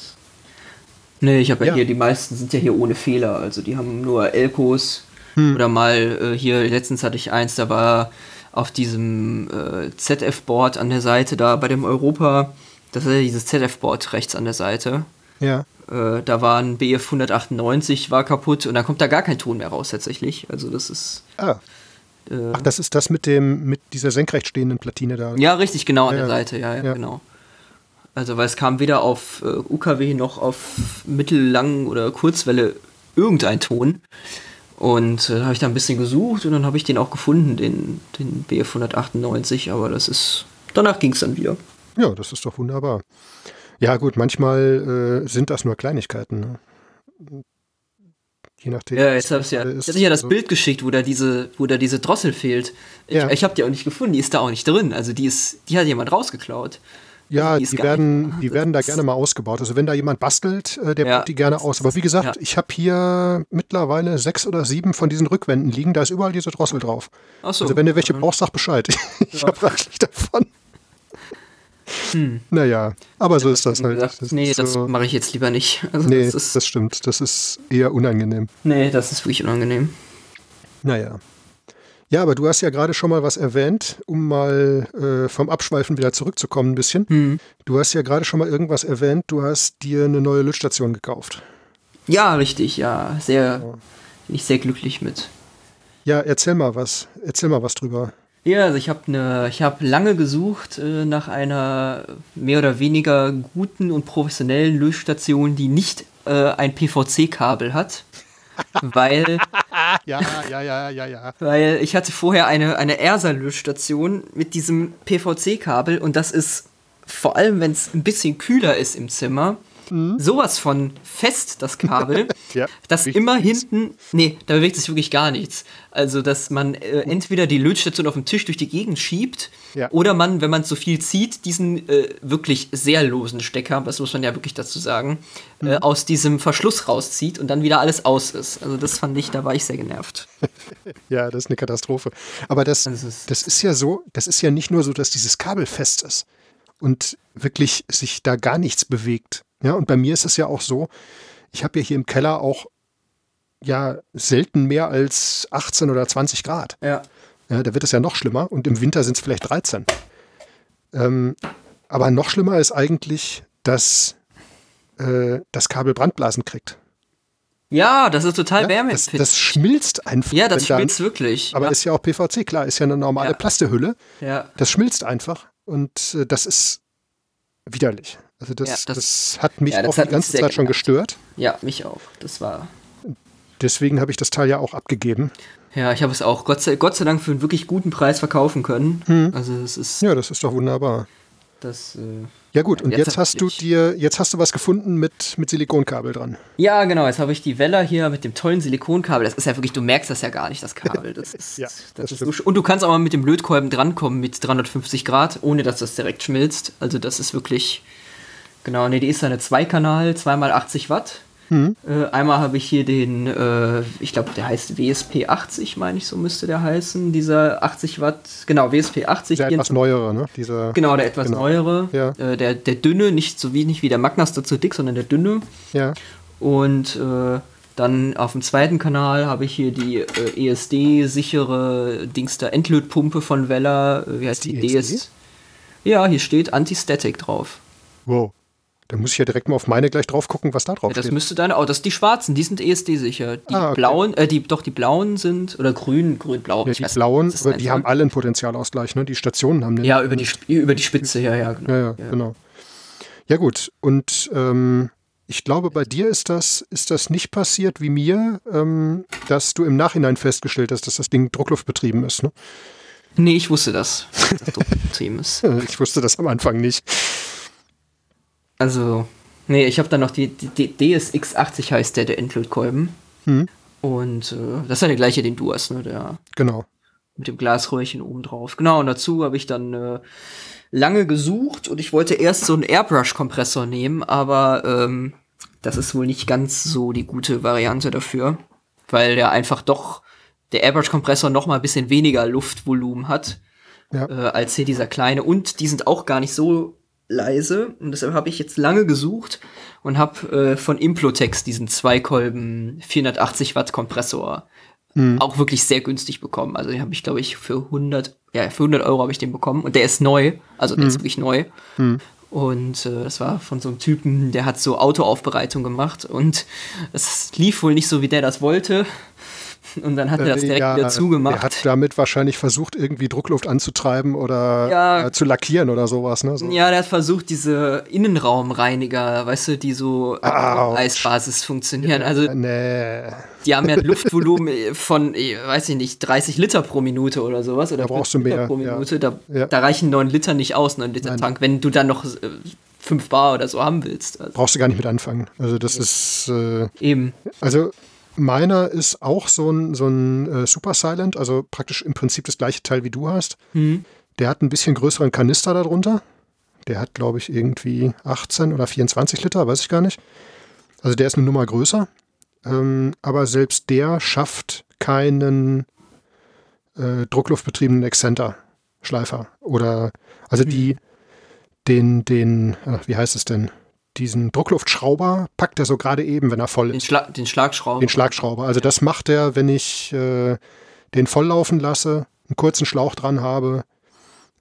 Speaker 2: Nee, ich habe ja, ja, hier, die meisten sind ja hier ohne Fehler. Also die haben nur Elkos hm. oder mal äh, hier, letztens hatte ich eins, da war auf diesem äh, ZF-Board an der Seite da bei dem Europa, das ist ja dieses ZF-Board rechts an der Seite.
Speaker 1: Ja.
Speaker 2: Äh, da war ein BF 198 war kaputt und dann kommt da gar kein Ton mehr raus tatsächlich. Also das ist.
Speaker 1: Ah. Äh, Ach, das ist das mit dem, mit dieser senkrecht stehenden Platine da.
Speaker 2: Ja, richtig, genau an der Seite, ja, ja. genau. Also, weil es kam weder auf äh, UKW noch auf mittellang oder Kurzwelle irgendein Ton. Und äh, habe ich da ein bisschen gesucht und dann habe ich den auch gefunden, den, den BF 198, aber das ist. Danach ging es dann wieder.
Speaker 1: Ja, das ist doch wunderbar. Ja, gut, manchmal äh, sind das nur Kleinigkeiten. Ne?
Speaker 2: Je nachdem. Ja, jetzt hab's ja. Ich ja das so. Bild geschickt, wo da diese, wo da diese Drossel fehlt. Ich, ja. ich habe die auch nicht gefunden, die ist da auch nicht drin. Also die ist, die hat jemand rausgeklaut.
Speaker 1: Ja, die, die werden, die werden da gerne mal ausgebaut. Also wenn da jemand bastelt, äh, der ja. baut die gerne aus. Aber wie gesagt, ja. ich habe hier mittlerweile sechs oder sieben von diesen Rückwänden liegen. Da ist überall diese Drossel drauf. Ach so. Also wenn du welche brauchst, sag Bescheid. <laughs> ich ja. habe reichlich davon. Hm. Naja, aber so ist das halt.
Speaker 2: Das nee, das so mache ich jetzt lieber nicht.
Speaker 1: Also nee, das, das, stimmt. Das ist eher unangenehm.
Speaker 2: Nee, das ist wirklich unangenehm.
Speaker 1: Naja. Ja, aber du hast ja gerade schon mal was erwähnt, um mal äh, vom Abschweifen wieder zurückzukommen ein bisschen. Mhm. Du hast ja gerade schon mal irgendwas erwähnt, du hast dir eine neue Lötstation gekauft.
Speaker 2: Ja, richtig, ja. Sehr, ja. bin ich sehr glücklich mit.
Speaker 1: Ja, erzähl mal was. Erzähl mal was drüber.
Speaker 2: Ja, also ich habe ne, ich lange gesucht äh, nach einer mehr oder weniger guten und professionellen Lötstation, die nicht äh, ein PVC-Kabel hat weil. <laughs>
Speaker 1: ja, ja, ja, ja, ja.
Speaker 2: Weil ich hatte vorher eine, eine Ersa-Löschstation mit diesem PVC-Kabel und das ist vor allem, wenn es ein bisschen kühler ist im Zimmer, mhm. sowas von fest, das Kabel, <laughs> ja, dass immer hinten, nee, da bewegt sich wirklich gar nichts. Also, dass man äh, entweder die Lötstation auf dem Tisch durch die Gegend schiebt ja. oder man, wenn man zu viel zieht, diesen äh, wirklich sehr losen Stecker, das muss man ja wirklich dazu sagen, äh, mhm. äh, aus diesem Verschluss rauszieht und dann wieder alles aus ist. Also, das fand ich, da war ich sehr genervt. <laughs>
Speaker 1: ja, das ist eine Katastrophe. Aber das, das, ist, das ist ja so, das ist ja nicht nur so, dass dieses Kabel fest ist und wirklich sich da gar nichts bewegt. Ja, und bei mir ist es ja auch so, ich habe ja hier im Keller auch ja selten mehr als 18 oder 20 Grad.
Speaker 2: Ja.
Speaker 1: Ja, da wird es ja noch schlimmer und im Winter sind es vielleicht 13. Ähm, aber noch schlimmer ist eigentlich, dass äh, das Kabel Brandblasen kriegt.
Speaker 2: Ja, das ist total
Speaker 1: Ja, das,
Speaker 2: wärmeempfindlich.
Speaker 1: das schmilzt einfach.
Speaker 2: ja, das
Speaker 1: wenn dann-
Speaker 2: schmilzt wirklich.
Speaker 1: Aber
Speaker 2: ja.
Speaker 1: ist ja auch PVC, klar, ist ja eine normale
Speaker 2: Ja.
Speaker 1: Plastehülle.
Speaker 2: ja.
Speaker 1: Das schmilzt einfach und äh, das ist widerlich. Also das,
Speaker 2: Ja,
Speaker 1: das,
Speaker 2: das-
Speaker 1: hat mich
Speaker 2: ja, das
Speaker 1: auch
Speaker 2: hat
Speaker 1: die ganze Zeit schon
Speaker 2: genervt.
Speaker 1: gestört.
Speaker 2: ja, mich auch. Das war.
Speaker 1: Deswegen habe ich das Teil ja auch abgegeben.
Speaker 2: Ja, ich habe es auch Gott sei, Gott sei Dank für einen wirklich guten Preis verkaufen können.
Speaker 1: Hm.
Speaker 2: Also es ist
Speaker 1: Ja, das ist doch wunderbar.
Speaker 2: das. Äh,
Speaker 1: Ja gut, und
Speaker 2: Jetzt
Speaker 1: jetzt, hast du dir, jetzt hast du was gefunden mit, mit Silikonkabel dran.
Speaker 2: ja, genau. Jetzt habe ich die Weller hier mit dem tollen Silikonkabel. Das ist ja wirklich, du merkst das ja gar nicht, das Kabel. Das <laughs> ist,
Speaker 1: Ja,
Speaker 2: das
Speaker 1: das
Speaker 2: ist so, und du kannst auch mal mit dem Lötkolben drankommen mit 350 Grad, ohne dass das direkt schmilzt. Also das ist wirklich. Genau, nee, die ist eine Zweikanal, zweimal 80 Watt.
Speaker 1: Mhm.
Speaker 2: Äh, einmal habe ich hier den, äh, ich glaube, der heißt WSP 80, meine ich, so müsste der heißen. Dieser 80 Watt, genau, WSP 80.
Speaker 1: Der etwas
Speaker 2: 24
Speaker 1: neuere, ne? Dieser,
Speaker 2: Genau, der etwas
Speaker 1: Genau.
Speaker 2: neuere.
Speaker 1: Ja.
Speaker 2: Äh, der, der dünne, nicht so wie nicht wie der Magnaster zu dick, sondern der dünne.
Speaker 1: Ja.
Speaker 2: Und äh, dann auf dem zweiten Kanal habe ich hier die äh, ESD-sichere Dings der Endlötpumpe von Weller. Äh, wie heißt die?
Speaker 1: Die ESD?
Speaker 2: DS. Ja, hier steht Anti-Static drauf.
Speaker 1: Wow. Da muss ich ja direkt mal auf meine gleich drauf gucken, was da drauf
Speaker 2: Ja, das
Speaker 1: steht.
Speaker 2: müsste deine. Oh, das sind die schwarzen, die sind ESD-sicher. Die
Speaker 1: Ah, okay.
Speaker 2: blauen, äh, die, doch, die blauen sind. Oder grün, grün, blau.
Speaker 1: Ja,
Speaker 2: ich
Speaker 1: die
Speaker 2: weiß
Speaker 1: blauen, aber
Speaker 2: sein
Speaker 1: die haben alle einen Potenzialausgleich, ne? Die Stationen haben den.
Speaker 2: Ja, über die, Sp- über die Spitze, ja, ja, genau.
Speaker 1: Ja, ja, genau. Ja gut, und ähm, ich glaube, bei dir ist das, ist das nicht passiert wie mir, ähm, dass du im Nachhinein festgestellt hast, dass das Ding druckluftbetrieben ist. Ne?
Speaker 2: Nee, ich wusste das. dass das ist. <laughs>
Speaker 1: Ich wusste das am Anfang nicht.
Speaker 2: Also, nee, ich habe dann noch die, die, die DSX80 heißt der, der Endlötkolben.
Speaker 1: Hm.
Speaker 2: Und äh, das ist ja der gleiche, den du hast, ne? Der
Speaker 1: Genau.
Speaker 2: mit dem Glasröhrchen oben drauf. Genau, und dazu habe ich dann äh, lange gesucht und ich wollte erst so einen Airbrush-Kompressor nehmen, aber ähm, das ist wohl nicht ganz so die gute Variante dafür, weil der einfach doch, der Airbrush-Kompressor noch mal ein bisschen weniger Luftvolumen hat
Speaker 1: Ja.
Speaker 2: äh, als hier dieser kleine. Und die sind auch gar nicht so leise. Und deshalb habe ich jetzt lange gesucht und habe äh, von Implotex diesen Zweikolben 480 Watt Kompressor auch wirklich sehr günstig bekommen. Also den habe ich, glaube ich, für 100, ja, für 100 Euro habe ich den bekommen. Und der ist neu. Also der ist wirklich neu. Und äh, das war von so einem Typen, der hat so Autoaufbereitung gemacht. Und es lief wohl nicht so, wie der das wollte. <laughs> Und dann hat er das
Speaker 1: Äh,
Speaker 2: direkt wieder zugemacht.
Speaker 1: Er hat damit wahrscheinlich versucht, irgendwie Druckluft anzutreiben oder
Speaker 2: Ja.
Speaker 1: äh, zu lackieren oder sowas. Ne? So.
Speaker 2: Ja, der hat versucht, diese Innenraumreiniger, weißt du, die so auf. Eisbasis funktionieren. Also,
Speaker 1: Äh, Nee,
Speaker 2: die haben ja ein Luftvolumen von, weiß ich nicht, 30 Liter pro Minute oder sowas. Oder
Speaker 1: Da brauchst
Speaker 2: 40
Speaker 1: du
Speaker 2: Liter
Speaker 1: mehr,
Speaker 2: pro
Speaker 1: ja.
Speaker 2: Minute. Da,
Speaker 1: Ja.
Speaker 2: da reichen 9 Liter nicht aus, 9 Liter
Speaker 1: Nein.
Speaker 2: Tank, wenn du dann noch 5 Bar oder so haben willst. Also,
Speaker 1: brauchst du gar nicht mit anfangen. Also das ist, äh,
Speaker 2: eben.
Speaker 1: also meiner ist auch so ein, so ein äh, Super Silent, also praktisch im Prinzip das gleiche Teil wie du hast.
Speaker 2: Hm.
Speaker 1: Der hat ein bisschen größeren Kanister darunter. Der hat, glaube ich, irgendwie 18 oder 24 Liter, weiß ich gar nicht. Also der ist eine Nummer größer. Ähm, aber selbst der schafft keinen äh, druckluftbetriebenen Exzenter-Schleifer. Oder, also die, den, den, ach, wie heißt es denn? Diesen Druckluftschrauber packt er so gerade eben, wenn er voll
Speaker 2: Den,
Speaker 1: ist.
Speaker 2: Schla den Schlagschrauber.
Speaker 1: Den Schlagschrauber. Also das macht er, wenn ich äh, den volllaufen lasse, einen kurzen Schlauch dran habe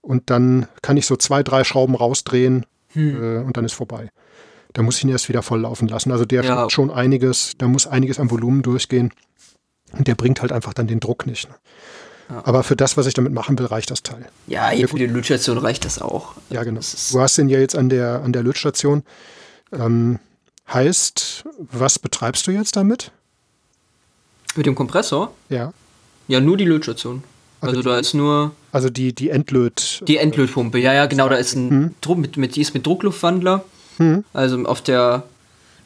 Speaker 1: und dann kann ich so zwei, drei Schrauben rausdrehen äh, und dann ist vorbei. Da muss ich ihn erst wieder volllaufen lassen. Also der
Speaker 2: Ja.
Speaker 1: schon einiges, da muss einiges am Volumen durchgehen und der bringt halt einfach dann den Druck nicht. Ne? Aber für das, was ich damit machen will, reicht das Teil.
Speaker 2: ja, hier für die Lötstation reicht das auch.
Speaker 1: Ja, genau.
Speaker 2: Das
Speaker 1: Du hast den ja jetzt an der, an der Lötstation. Ähm, heißt, was betreibst du jetzt damit?
Speaker 2: mit dem Kompressor?
Speaker 1: Ja.
Speaker 2: Ja, nur die Lötstation.
Speaker 1: Also
Speaker 2: Also, da ist nur
Speaker 1: Also die, die Endlöt.
Speaker 2: Die Endlötpumpe, ja, ja, genau, da ist ein Druck mit, mit, die ist mit Druckluftwandler. Also auf der,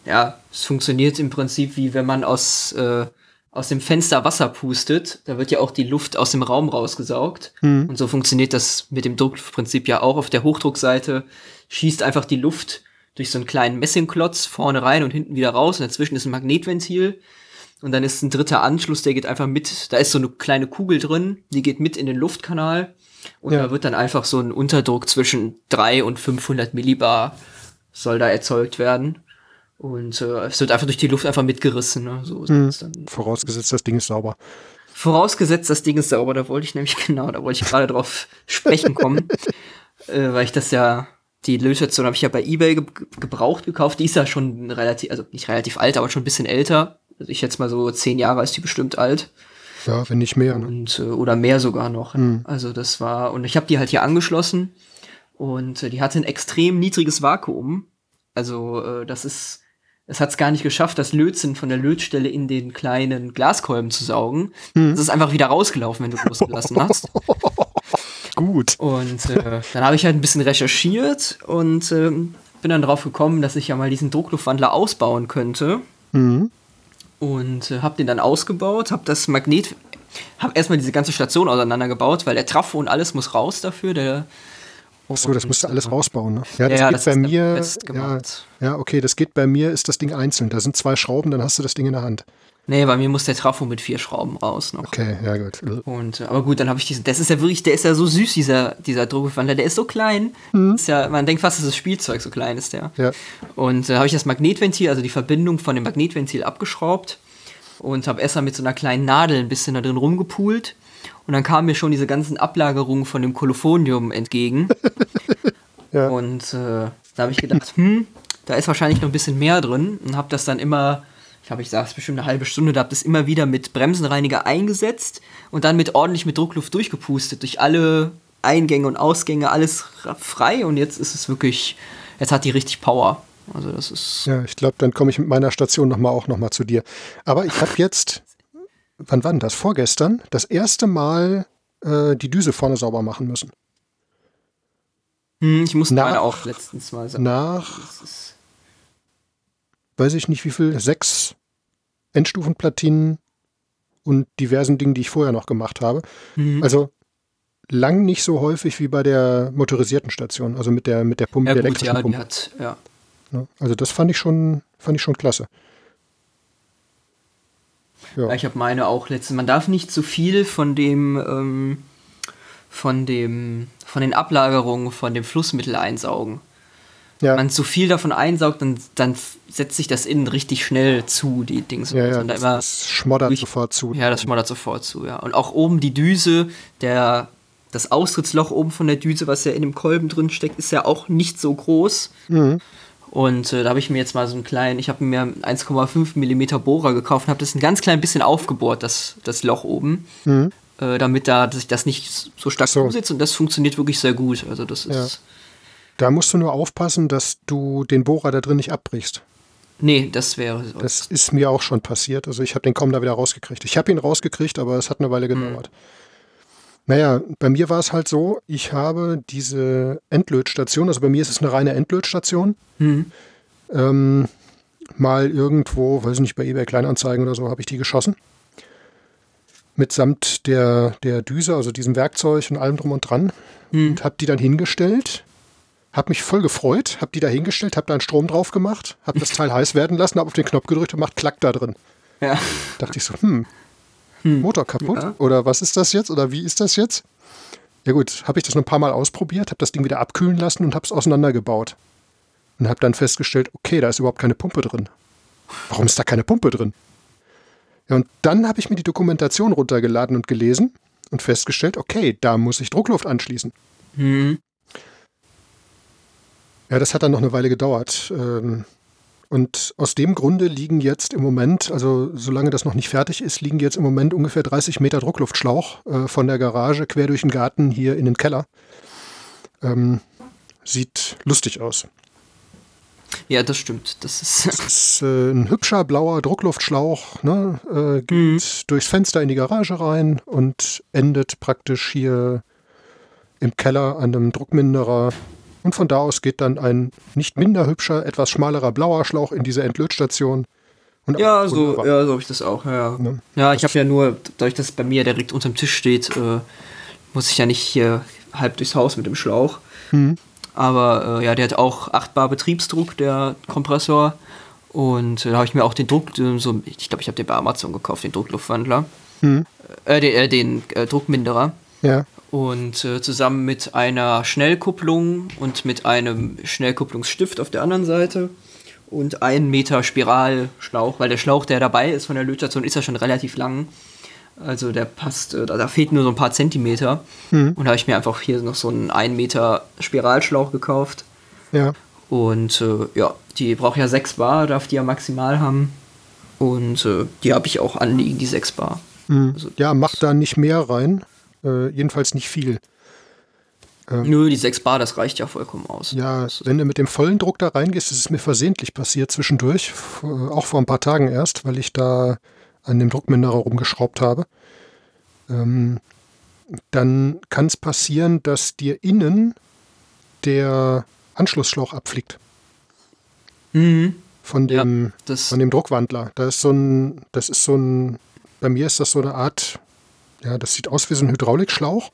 Speaker 2: ja, es funktioniert im Prinzip wie wenn man aus, äh, aus dem Fenster Wasser pustet. Da wird ja auch die Luft aus dem Raum rausgesaugt. Und so funktioniert das mit dem Druckluftprinzip ja auch. Auf der Hochdruckseite schießt einfach die Luft durch so einen kleinen Messingklotz vorne rein und hinten wieder raus. Und dazwischen ist ein Magnetventil. Und dann ist ein dritter Anschluss, der geht einfach mit, da ist so eine kleine Kugel drin, die geht mit in den Luftkanal. Und
Speaker 1: Ja.
Speaker 2: da wird dann einfach so ein Unterdruck zwischen 3 und 500 Millibar soll da erzeugt werden. Und äh, es wird einfach durch die Luft einfach mitgerissen. Ne? So,
Speaker 1: hm. Vorausgesetzt, das Ding ist sauber.
Speaker 2: Vorausgesetzt, das Ding ist sauber, da wollte ich nämlich <laughs> genau, da wollte ich gerade drauf sprechen kommen, <laughs> äh, weil ich das ja, die Lösung habe ich ja bei eBay ge gebraucht gekauft, die ist ja schon relativ, also nicht relativ alt, aber schon ein bisschen älter. Also ich jetzt mal so zehn Jahre ist die bestimmt alt.
Speaker 1: Ja, wenn nicht mehr.
Speaker 2: Ne? Und, äh, oder mehr sogar noch. Mhm. Also das war, und ich habe die halt hier angeschlossen und äh, die hatte ein extrem niedriges Vakuum. Also äh, das ist es hat es gar nicht geschafft, das Lötzinn von der Lötstelle in den kleinen Glaskolben zu saugen. Hm. Es ist einfach wieder rausgelaufen, wenn du losgelassen hast. <laughs>
Speaker 1: Gut.
Speaker 2: Und äh, dann habe ich halt ein bisschen recherchiert und äh, bin dann drauf gekommen, dass ich ja mal diesen Druckluftwandler ausbauen könnte. Mhm. Und äh, habe den dann ausgebaut, habe das Magnet, habe erstmal diese ganze Station auseinandergebaut, weil der Trafo und alles muss raus dafür. Der
Speaker 1: so, das musst du alles rausbauen, ne? Ja, das ja, geht das bei mir. Ja, ja, okay, das geht bei mir, ist das Ding einzeln. Da sind zwei Schrauben, dann hast du das Ding in der Hand.
Speaker 2: Nee, bei mir muss der Trafo mit vier Schrauben raus noch.
Speaker 1: Okay, ja gut.
Speaker 2: Und aber gut, dann habe ich diesen. Das ist ja wirklich, der ist ja so süß, dieser, dieser Druckwandler. Der ist so klein. Mhm. Ist ja, man denkt fast, das ist Spielzeug, so klein ist der.
Speaker 1: Ja.
Speaker 2: Und da äh, habe ich das Magnetventil, also die Verbindung von dem Magnetventil abgeschraubt und habe erstmal mit so einer kleinen Nadel ein bisschen da drin rumgepult. Und dann kamen mir schon diese ganzen Ablagerungen von dem Kolophonium entgegen. <laughs> ja. Und äh, da habe ich gedacht, hm, da ist wahrscheinlich noch ein bisschen mehr drin. Und habe das dann immer, ich habe, ich sag's bestimmt eine halbe Stunde, da habe das immer wieder mit Bremsenreiniger eingesetzt und dann mit ordentlich mit Druckluft durchgepustet, durch alle Eingänge und Ausgänge, alles frei. Und jetzt ist es wirklich, jetzt hat die richtig Power. Also das ist.
Speaker 1: Ja, ich glaube, dann komme ich mit meiner Station noch mal auch noch mal zu dir. Aber ich habe jetzt wann war denn das? Vorgestern, das erste Mal äh, die Düse vorne sauber machen müssen.
Speaker 2: Hm, ich musste nach, meine auch letztens mal
Speaker 1: sagen. Nach, weiß ich nicht wie viel, sechs Endstufenplatinen und diversen Dingen, die ich vorher noch gemacht habe. Mhm. Also lang nicht so häufig wie bei der motorisierten Station, also mit der mit der Pumpe,
Speaker 2: ja,
Speaker 1: der
Speaker 2: gut, elektrischen ja, Pumpe. Hat, ja.
Speaker 1: Also das fand ich schon, fand ich schon klasse.
Speaker 2: Ja. Ich habe meine auch letztens. Man darf nicht zu viel von dem, ähm, von dem, von den Ablagerungen von dem Flussmittel einsaugen. Ja. Wenn man zu viel davon einsaugt, dann, dann setzt sich das innen richtig schnell zu, die Dings.
Speaker 1: Ja, ja, das, da das schmoddert durch, sofort zu.
Speaker 2: Ja, das schmoddert sofort zu, ja. Und auch oben die Düse, der, das Austrittsloch oben von der Düse, was ja in dem Kolben drin steckt, ist ja auch nicht so groß. Mhm. Und äh, da habe ich mir jetzt mal so einen kleinen, ich habe mir 1,5 mm Bohrer gekauft und habe das ein ganz klein bisschen aufgebohrt, das, das Loch oben. Mhm. Äh, damit da sich das nicht so stark so. umsetzt und das funktioniert wirklich sehr gut. Also das ist.
Speaker 1: Da musst du nur aufpassen, dass du den Bohrer da drin nicht abbrichst.
Speaker 2: Nee, das wäre.
Speaker 1: Das ist mir auch schon passiert. Also ich habe den kaum da wieder rausgekriegt. Ich habe ihn rausgekriegt, aber es hat eine Weile mhm. gedauert. Mhm. Naja, bei mir war es halt so, ich habe diese Endlötstation, also bei mir ist es eine reine Endlötstation. Mhm. Ähm, mal irgendwo, weiß ich nicht, bei eBay Kleinanzeigen oder so, habe ich die geschossen. Mitsamt der, der Düse, also diesem Werkzeug und allem drum und dran. Mhm. Und habe die dann hingestellt. Habe mich voll gefreut, habe die da hingestellt, habe da einen Strom drauf gemacht, habe das Teil heiß werden lassen, habe auf den Knopf gedrückt und macht Klack da drin.
Speaker 2: Ja.
Speaker 1: Dachte ich so, hm, hm. Motor kaputt? Ja. Oder was ist das jetzt? Oder wie ist das jetzt? Ja gut, habe ich das noch ein paar Mal ausprobiert, habe das Ding wieder abkühlen lassen und habe es auseinandergebaut. Und habe dann festgestellt, okay, da ist überhaupt keine Pumpe drin. Warum ist da keine Pumpe drin? Ja, und dann habe ich mir die Dokumentation runtergeladen und gelesen und festgestellt, okay, da muss ich Druckluft anschließen. Hm. Ja, das hat dann noch eine Weile gedauert. Ähm, und aus dem Grunde liegen jetzt im Moment, also solange das noch nicht fertig ist, liegen jetzt im Moment ungefähr 30 Meter Druckluftschlauch äh, von der Garage quer durch den Garten hier in den Keller. Ähm, sieht lustig aus.
Speaker 2: Ja, das stimmt. Das ist, <laughs>
Speaker 1: das ist äh, ein hübscher blauer Druckluftschlauch, ne? äh, geht mhm. durchs Fenster in die Garage rein und endet praktisch hier im Keller an einem Druckminderer und von da aus geht dann ein nicht minder hübscher, etwas schmalerer blauer Schlauch in diese Entlötstation.
Speaker 2: ja, so, ja, so habe ich das auch. Ja, ne? ja ich habe ja nur, dadurch, dass es bei mir direkt unterm Tisch steht, äh, muss ich ja nicht hier halb durchs Haus mit dem Schlauch. Mhm. Aber äh, ja, der hat auch 8 Bar Betriebsdruck, der Kompressor. Und äh, da habe ich mir auch den Druck, äh, so, ich glaube, ich habe den bei Amazon gekauft, den Druckluftwandler. Mhm. Äh, den, äh, den Druckminderer.
Speaker 1: Ja
Speaker 2: und äh, zusammen mit einer Schnellkupplung und mit einem Schnellkupplungsstift auf der anderen Seite und ein Meter Spiralschlauch, weil der Schlauch, der dabei ist von der Lötstation, ist ja schon relativ lang. Also der passt, äh, da, da fehlt nur so ein paar Zentimeter. Und da habe ich mir einfach hier noch so einen 1 Meter Spiralschlauch gekauft.
Speaker 1: Ja.
Speaker 2: Und äh, ja, die braucht ja 6 Bar, darf die ja maximal haben. Und äh, die habe ich auch anliegen, die 6 Bar. Also,
Speaker 1: Ja, mach da nicht mehr rein. Äh, jedenfalls nicht viel.
Speaker 2: Nö, die 6 Bar, das reicht ja vollkommen aus.
Speaker 1: Ja, wenn du mit dem vollen Druck da reingehst, das ist mir versehentlich passiert zwischendurch, f- auch vor ein paar Tagen erst, weil ich da an dem Druckminderer rumgeschraubt habe. Ähm, dann kann es passieren, dass dir innen der Anschlussschlauch abfliegt
Speaker 2: Mhm.
Speaker 1: von
Speaker 2: Ja,
Speaker 1: dem,
Speaker 2: das,
Speaker 1: von dem Druckwandler. Da ist so ein, das ist so ein, bei mir ist das so eine Art, ja, das sieht aus wie so ein Hydraulikschlauch,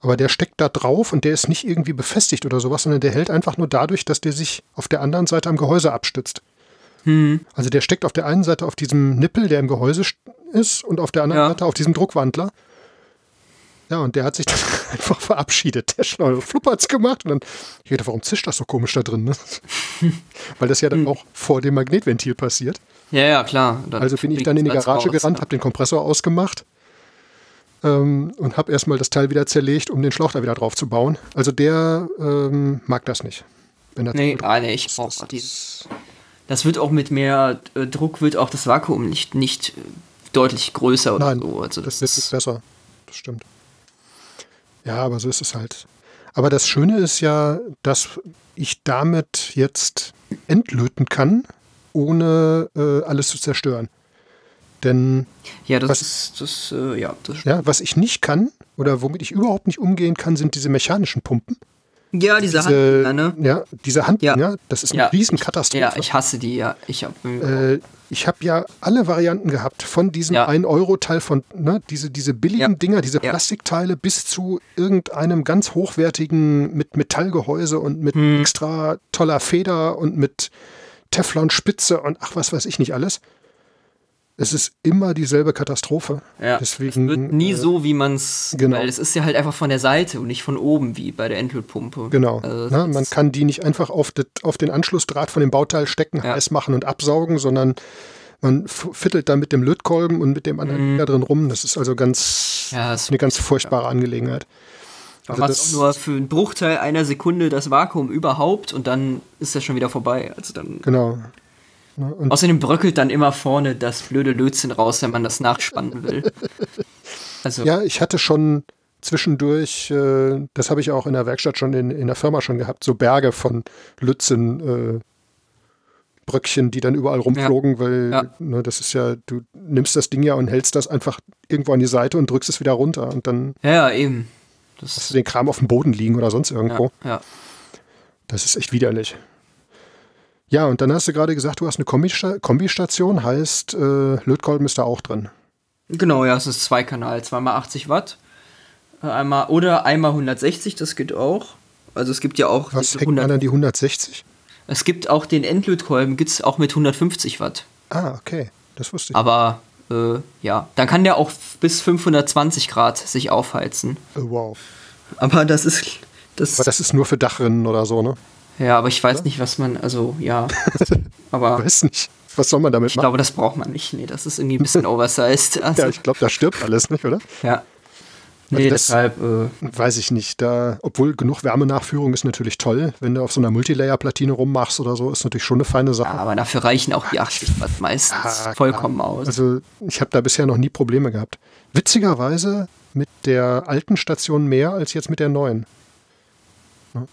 Speaker 1: aber der steckt da drauf und der ist nicht irgendwie befestigt oder sowas, sondern der hält einfach nur dadurch, dass der sich auf der anderen Seite am Gehäuse abstützt.
Speaker 2: hm,
Speaker 1: Also der steckt auf der einen Seite auf diesem Nippel, der im Gehäuse st- ist, und auf der anderen
Speaker 2: Ja.
Speaker 1: Seite auf diesem Druckwandler. Ja, und der hat sich <laughs> dann einfach verabschiedet. Der Schlauch fluppert's gemacht und dann, ich dachte, warum zischt das so komisch da drin? Ne? <laughs> Weil das ja
Speaker 2: Hm.
Speaker 1: dann auch vor dem Magnetventil passiert.
Speaker 2: ja, ja, klar. Dann
Speaker 1: Also bin ich dann in die Garage
Speaker 2: raus,
Speaker 1: gerannt,
Speaker 2: ja.
Speaker 1: habe den Kompressor ausgemacht ähm, und habe erstmal das Teil wieder zerlegt, um den Schlauch da wieder drauf zu bauen. Also der ähm, mag das nicht. Wenn
Speaker 2: Nee, ah, nee, ich brauche
Speaker 1: das-
Speaker 2: dieses. Das wird auch mit mehr äh, Druck, wird auch das Vakuum nicht, nicht äh, deutlich größer oder
Speaker 1: Nein,
Speaker 2: so. Also
Speaker 1: das
Speaker 2: das, ist,
Speaker 1: besser. Das stimmt. Ja, aber so ist es halt. Aber das Schöne ist ja, dass ich damit jetzt entlöten kann, ohne äh, alles zu zerstören. Denn
Speaker 2: ja, das
Speaker 1: was-
Speaker 2: ist, das, äh, ja, das
Speaker 1: ja, was ich nicht kann oder womit ich überhaupt nicht umgehen kann, sind diese mechanischen Pumpen.
Speaker 2: Ja, diese,
Speaker 1: Diese,
Speaker 2: Handdinger, ne?
Speaker 1: ja, diese Handdinger,
Speaker 2: Ja.
Speaker 1: das ist eine
Speaker 2: Ja.
Speaker 1: Riesenkatastrophe.
Speaker 2: Ja, ich hasse die, ja. Ich hab,
Speaker 1: Äh, ich habe ja alle Varianten gehabt, von diesem
Speaker 2: Ja.
Speaker 1: 1-Euro-Teil von, ne, diese, diese billigen
Speaker 2: Ja.
Speaker 1: Dinger, diese. Plastikteile, bis zu irgendeinem ganz hochwertigen mit Metallgehäuse und mit
Speaker 2: Hm.
Speaker 1: extra toller Feder und mit Teflon-Spitze und ach, was weiß ich nicht alles. Es ist immer dieselbe Katastrophe.
Speaker 2: ja,
Speaker 1: Deswegen,
Speaker 2: es wird nie
Speaker 1: äh,
Speaker 2: so, wie man es,
Speaker 1: genau.
Speaker 2: weil es ist ja halt einfach von der Seite und nicht von oben, wie bei der Endlötpumpe.
Speaker 1: Genau.
Speaker 2: Also,
Speaker 1: ne,
Speaker 2: das
Speaker 1: man
Speaker 2: ist-
Speaker 1: kann die nicht einfach auf, das, auf den Anschlussdraht von dem Bauteil stecken,
Speaker 2: Ja.
Speaker 1: heiß machen und absaugen, sondern man fittelt da mit dem Lötkolben und mit dem anderen da drin rum. Das ist also ganz
Speaker 2: Mhm. Ja, das-
Speaker 1: eine ganz furchtbare Angelegenheit.
Speaker 2: Du
Speaker 1: Also
Speaker 2: auch nur für einen Bruchteil einer Sekunde das Vakuum überhaupt und dann ist das schon wieder vorbei. Also dann.
Speaker 1: Genau. Ne,
Speaker 2: Außerdem bröckelt dann immer vorne das blöde Lötzinn raus, wenn man das nachspannen will. <laughs> Also,
Speaker 1: ja, ich hatte schon zwischendurch, äh, das habe ich auch in der Werkstatt schon in, in der Firma schon gehabt, so Berge von Lützen. Äh, Bröckchen, die dann überall rumflogen, weil
Speaker 2: Ja.
Speaker 1: Ne, das ist ja, du nimmst das Ding ja und hältst das einfach irgendwo an die Seite und drückst es wieder runter und dann
Speaker 2: ja, ja, eben.
Speaker 1: hast
Speaker 2: Das,
Speaker 1: du den Kram auf dem Boden liegen oder sonst irgendwo.
Speaker 2: ja, ja.
Speaker 1: Das ist echt widerlich. Ja, und dann hast du gerade gesagt, du hast eine Kombista Kombistation, heißt, äh, Lötkolben ist da auch drin.
Speaker 2: Genau, ja, es ist Zweikanal, zweimal 80 Watt. Äh, Einmal, oder einmal 160, das geht auch. Also es gibt ja auch
Speaker 1: Was hängt man
Speaker 2: 100,
Speaker 1: an die 160?
Speaker 2: es gibt auch den Endlötkolben, gibt es auch mit 150 Watt.
Speaker 1: Ah, okay. Das wusste ich.
Speaker 2: Aber äh, ja, dann kann der auch bis 520 Grad sich aufheizen.
Speaker 1: Oh, wow.
Speaker 2: Aber das ist das,
Speaker 1: Aber das ist nur für Dachrinnen oder so, ne?
Speaker 2: Ja, aber ich weiß nicht, was man also ja, <laughs> aber
Speaker 1: Weiß nicht. Was soll man damit
Speaker 2: ich
Speaker 1: machen?
Speaker 2: glaube, das braucht man nicht. Nee, das ist irgendwie ein bisschen <laughs> oversized. Also,
Speaker 1: Ja, ich glaube, da stirbt alles, nicht, oder?
Speaker 2: ja. Nee,
Speaker 1: Also das-
Speaker 2: deshalb äh,
Speaker 1: Weiß ich nicht. Da, obwohl genug Wärmenachführung ist natürlich toll. Wenn du auf so einer Multilayer-Platine rummachst oder so, ist natürlich schon eine feine Sache.
Speaker 2: ja, aber dafür reichen auch die 80 Watt meistens
Speaker 1: Ah,
Speaker 2: vollkommen aus.
Speaker 1: Also ich habe da bisher noch nie Probleme gehabt. Witzigerweise mit der alten Station mehr als jetzt mit der neuen.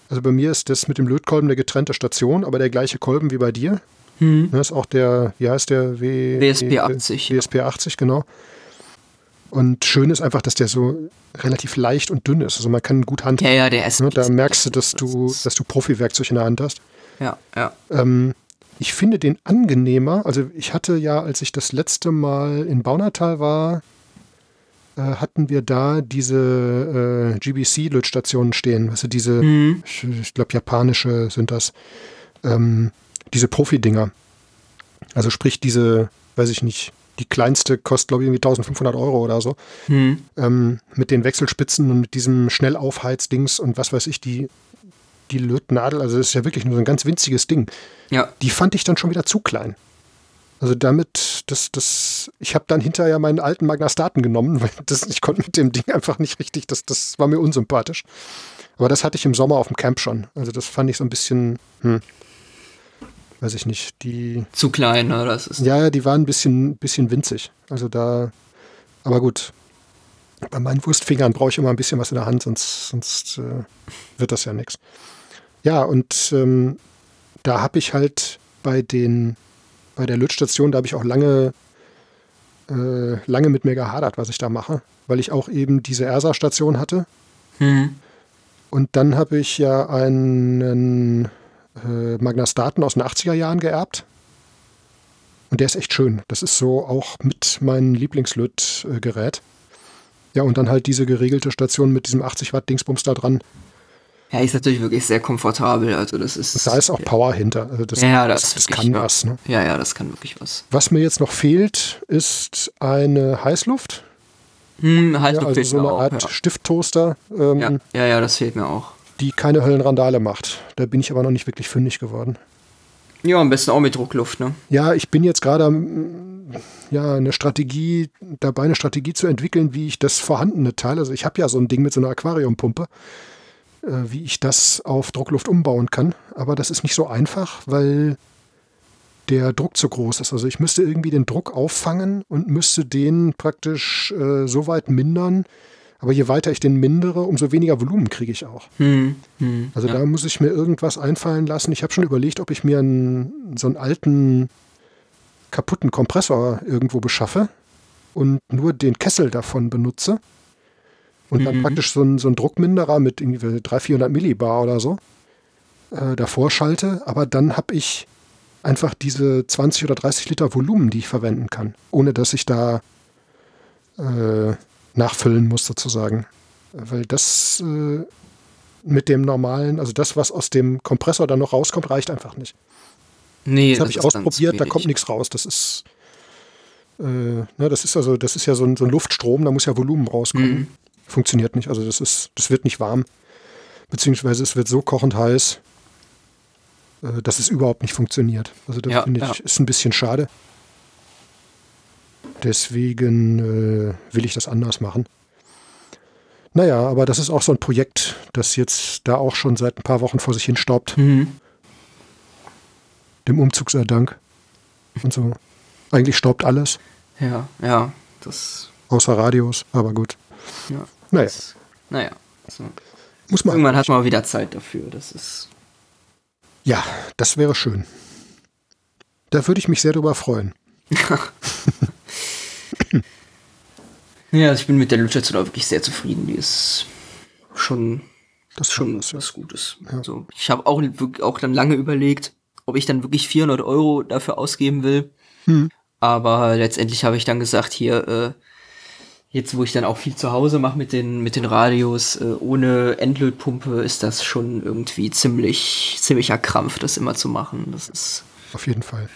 Speaker 1: Also bei mir ist das mit dem Lötkolben eine getrennte Station, aber der gleiche Kolben wie bei dir.
Speaker 2: Hm.
Speaker 1: Das ist auch der, wie heißt der? W
Speaker 2: WSP 80, ja.
Speaker 1: WSP 80, genau. Und schön ist einfach, dass der so relativ leicht und dünn ist. Also man kann ihn gut handhaben.
Speaker 2: Ja, ja, der ist.
Speaker 1: Ne, da merkst du, dass du, dass du Profi-Werkzeug in der Hand hast.
Speaker 2: Ja, ja.
Speaker 1: Ähm, ich finde den angenehmer. Also ich hatte ja, als ich das letzte Mal in Baunatal war, äh, hatten wir da diese äh, GBC-Lötstationen stehen. Also diese,
Speaker 2: Mhm.
Speaker 1: ich, ich glaube japanische sind das, ähm, diese Profi-Dinger. Also sprich diese, weiß ich nicht, die kleinste kostet glaube ich irgendwie 1500 Euro oder so.
Speaker 2: Hm.
Speaker 1: Ähm, mit den Wechselspitzen und mit diesem Schnellaufheizdings und was weiß ich, die die Lötnadel, also das ist ja wirklich nur so ein ganz winziges Ding,
Speaker 2: Ja.
Speaker 1: die fand ich dann schon wieder zu klein. Also damit, das, das, ich habe dann hinterher meinen alten Magnastaten genommen, weil das, ich konnte mit dem Ding einfach nicht richtig, das, das war mir unsympathisch. Aber das hatte ich im Sommer auf dem Camp schon. Also das fand ich so ein bisschen, hm, weiß ich nicht, die,
Speaker 2: Zu klein, ne? Das ist.
Speaker 1: ja, die waren ein bisschen, bisschen winzig. Also da, aber gut. Bei meinen Wurstfingern brauche ich immer ein bisschen was in der Hand, sonst, sonst äh, wird das ja nichts. Ja, und ähm, da habe ich halt bei den, bei der Lötstation, da habe ich auch lange, äh, lange mit mir gehadert, was ich da mache, weil ich auch eben diese ERSA-Station hatte.
Speaker 2: Hm.
Speaker 1: Und dann habe ich ja einen äh, Magnastaten aus den 80er Jahren geerbt. Und der ist echt schön. Das ist so auch mit meinem Lieblingslötgerät. Ja, und dann halt diese geregelte Station mit diesem 80 Watt Dingsbums da dran.
Speaker 2: Ja, ist natürlich wirklich sehr komfortabel. Also das ist.
Speaker 1: Da ist auch Power hinter. Also das,
Speaker 2: Ja,
Speaker 1: das,
Speaker 2: das,
Speaker 1: das kann was. Ne?
Speaker 2: Ja, ja, das kann wirklich was.
Speaker 1: Was mir jetzt noch fehlt, ist eine Heißluft.
Speaker 2: Hm, halt
Speaker 1: Ja, also so eine Art Stifttoaster, ähm,
Speaker 2: Ja. ja, ja, ja, das fehlt mir auch.
Speaker 1: die keine Höllenrandale macht. Da bin ich aber noch nicht wirklich fündig geworden.
Speaker 2: Ja, am besten auch mit Druckluft, ne?
Speaker 1: Ja, ich bin jetzt gerade ja, eine Strategie, dabei eine Strategie zu entwickeln, wie ich das vorhandene Teil, also ich habe ja so ein Ding mit so einer Aquariumpumpe, wie ich das auf Druckluft umbauen kann. Aber das ist nicht so einfach, weil der Druck zu groß ist. Also ich müsste irgendwie den Druck auffangen und müsste den praktisch äh, so weit mindern. Aber je weiter ich den mindere, umso weniger Volumen kriege ich auch.
Speaker 2: Hm, hm.
Speaker 1: Also
Speaker 2: ja.
Speaker 1: da muss ich mir irgendwas einfallen lassen. Ich habe schon überlegt, ob ich mir einen, so einen alten kaputten Kompressor irgendwo beschaffe und nur den Kessel davon benutze und dann
Speaker 2: Mhm.
Speaker 1: praktisch so einen, so einen Druckminderer mit irgendwie 300, 400 Millibar oder so äh, davor schalte. Aber dann habe ich einfach diese 20 oder 30 Liter Volumen, die ich verwenden kann, ohne dass ich da äh, nachfüllen muss sozusagen. Weil das äh, mit dem normalen, also das, was aus dem Kompressor dann noch rauskommt, reicht einfach nicht.
Speaker 2: Nee,
Speaker 1: Das habe ich ausprobiert, da kommt nichts raus. Das ist, äh, ne, das ist also, das ist ja so ein, so ein Luftstrom, da muss ja Volumen rauskommen.
Speaker 2: Mhm.
Speaker 1: Funktioniert nicht. Also das ist, das wird nicht warm. Beziehungsweise es wird so kochend heiß, äh, dass es überhaupt nicht funktioniert. Also das
Speaker 2: Ja,
Speaker 1: finde ich,
Speaker 2: ja.
Speaker 1: ist ein bisschen schade. Deswegen äh, will ich das anders machen. Naja, aber das ist auch so ein Projekt, das jetzt da auch schon seit ein paar Wochen vor sich hin staubt
Speaker 2: Mhm.
Speaker 1: dem Umzug sei Dank. Und so. Eigentlich staubt alles,
Speaker 2: Ja, ja, das.
Speaker 1: außer Radios, aber gut.
Speaker 2: Ja.
Speaker 1: Naja,
Speaker 2: Das, naja. So.
Speaker 1: muss man.
Speaker 2: Irgendwann hat man wieder Zeit dafür. Das ist.
Speaker 1: Ja, das wäre schön. Da würde ich mich sehr drüber freuen. <laughs>
Speaker 2: Ja, ich bin mit der auch wirklich sehr zufrieden. Die ist schon,
Speaker 1: Das ist
Speaker 2: schon
Speaker 1: was,
Speaker 2: was Gutes.
Speaker 1: Ja.
Speaker 2: Also ich habe auch, auch dann lange überlegt, ob ich dann wirklich 400 Euro dafür ausgeben will.
Speaker 1: Hm.
Speaker 2: Aber letztendlich habe ich dann gesagt, hier, äh, jetzt wo ich dann auch viel zu Hause mache mit den, mit den Radios, äh, ohne Endlötpumpe ist das schon irgendwie ziemlich, ziemlicher Krampf, das immer zu machen. Das ist.
Speaker 1: Auf jeden Fall.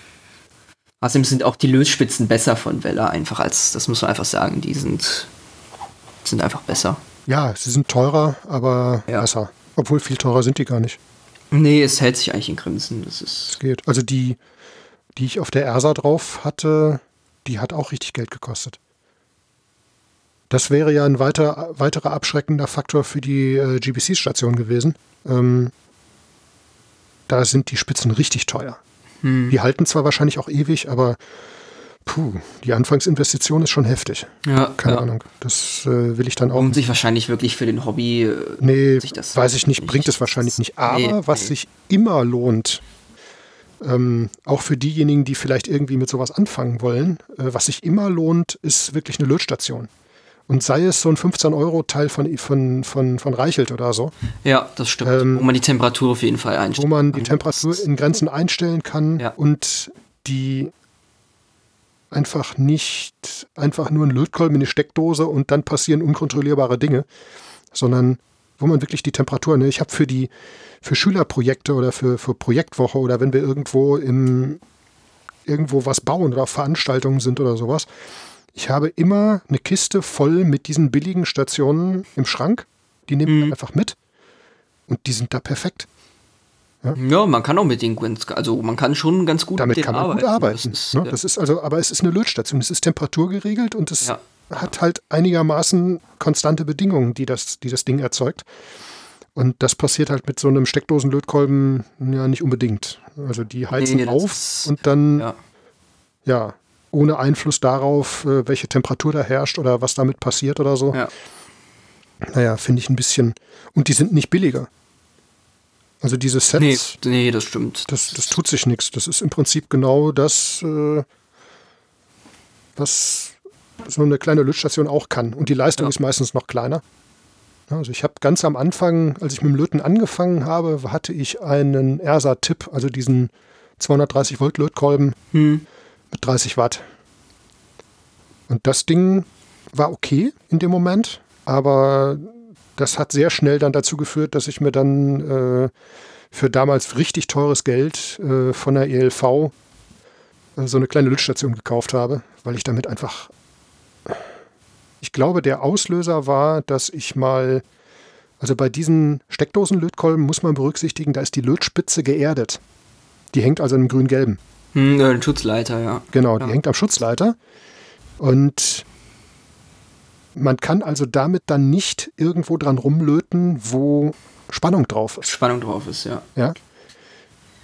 Speaker 2: Außerdem sind auch die Lötspitzen besser von Wella einfach als, das muss man einfach sagen, die sind, sind einfach besser.
Speaker 1: Ja, sie sind teurer, aber
Speaker 2: Ja.
Speaker 1: besser. Obwohl viel teurer sind die gar nicht.
Speaker 2: Nee, es hält sich eigentlich in Grenzen. Das ist.
Speaker 1: Es geht. Also die, die ich auf der ERSA drauf hatte, die hat auch richtig Geld gekostet. Das wäre ja ein weiter, weiterer abschreckender Faktor für die äh, GBC-Station gewesen. Ähm, da sind die Spitzen richtig teuer.
Speaker 2: Hm.
Speaker 1: Die halten zwar wahrscheinlich auch ewig, aber puh, die Anfangsinvestition ist schon heftig.
Speaker 2: Ja,
Speaker 1: Keine
Speaker 2: ja.
Speaker 1: Ahnung. Das äh, will ich dann auch.
Speaker 2: Lohnt sich wahrscheinlich wirklich für den Hobby. äh,
Speaker 1: Nee, weiß ich nicht,
Speaker 2: nicht.
Speaker 1: bringt es wahrscheinlich nicht. Aber
Speaker 2: Nee,
Speaker 1: was
Speaker 2: nee.
Speaker 1: sich immer lohnt, ähm, auch für diejenigen, die vielleicht irgendwie mit sowas anfangen wollen, äh, was sich immer lohnt, ist wirklich eine Lötstation. Und sei es so ein 15-Euro-Teil von, von, von, von Reichelt oder so,
Speaker 2: Ja, das stimmt.
Speaker 1: Ähm,
Speaker 2: wo man die Temperatur auf jeden Fall einstellt.
Speaker 1: wo man die Temperatur in Grenzen einstellen kann
Speaker 2: Ja.
Speaker 1: und die einfach nicht einfach nur ein Lötkolben in die Steckdose und dann passieren unkontrollierbare Dinge, sondern wo man wirklich die Temperatur, ne, ich habe für die für Schülerprojekte oder für, für Projektwoche oder wenn wir irgendwo im irgendwo was bauen oder auf Veranstaltungen sind oder sowas, ich habe immer eine Kiste voll mit diesen billigen Stationen im Schrank. Die nehme ich
Speaker 2: Mhm.
Speaker 1: einfach mit. Und die sind da perfekt.
Speaker 2: Ja, ja man kann auch mit den also man kann schon ganz gut
Speaker 1: damit kann man arbeiten. gut arbeiten. Das ist, ne? das ist, also, aber es ist eine Lötstation, es ist temperaturgeregelt und es ja. hat halt einigermaßen konstante Bedingungen, die das, die das Ding erzeugt. Und das passiert halt mit so einem Steckdosenlötkolben ja nicht unbedingt. Also die heizen nee, auf und dann ja. ja. Ohne Einfluss darauf, äh, welche Temperatur da herrscht oder was damit passiert oder so. Ja. Naja, finde ich ein bisschen. Und die sind nicht billiger. Also diese Sets.
Speaker 2: Nee, nee das stimmt.
Speaker 1: Das, das tut sich nichts. Das ist im Prinzip genau das, äh, was so eine kleine Lötstation auch kann. Und die Leistung ja. ist meistens noch kleiner. Also ich habe ganz am Anfang, als ich mit dem Löten angefangen habe, hatte ich einen ERSA-Tipp, also diesen 230 Volt Lötkolben hm. Mit 30 Watt. Und das Ding war okay in dem Moment, aber das hat sehr schnell dann dazu geführt, dass ich mir dann äh, für damals richtig teures Geld äh, von der ELV äh, so eine kleine Lötstation gekauft habe, weil ich damit einfach. Ich glaube, der Auslöser war, dass ich mal. Also bei diesen Steckdosenlötkolben muss man berücksichtigen, da ist die Lötspitze geerdet. Die hängt also im grün-gelben.
Speaker 2: Hm, ein Schutzleiter, ja.
Speaker 1: Genau,
Speaker 2: die
Speaker 1: ja. hängt am Schutzleiter. Und man kann also damit dann nicht irgendwo dran rumlöten, wo Spannung drauf ist.
Speaker 2: Spannung drauf ist, ja.
Speaker 1: Ja.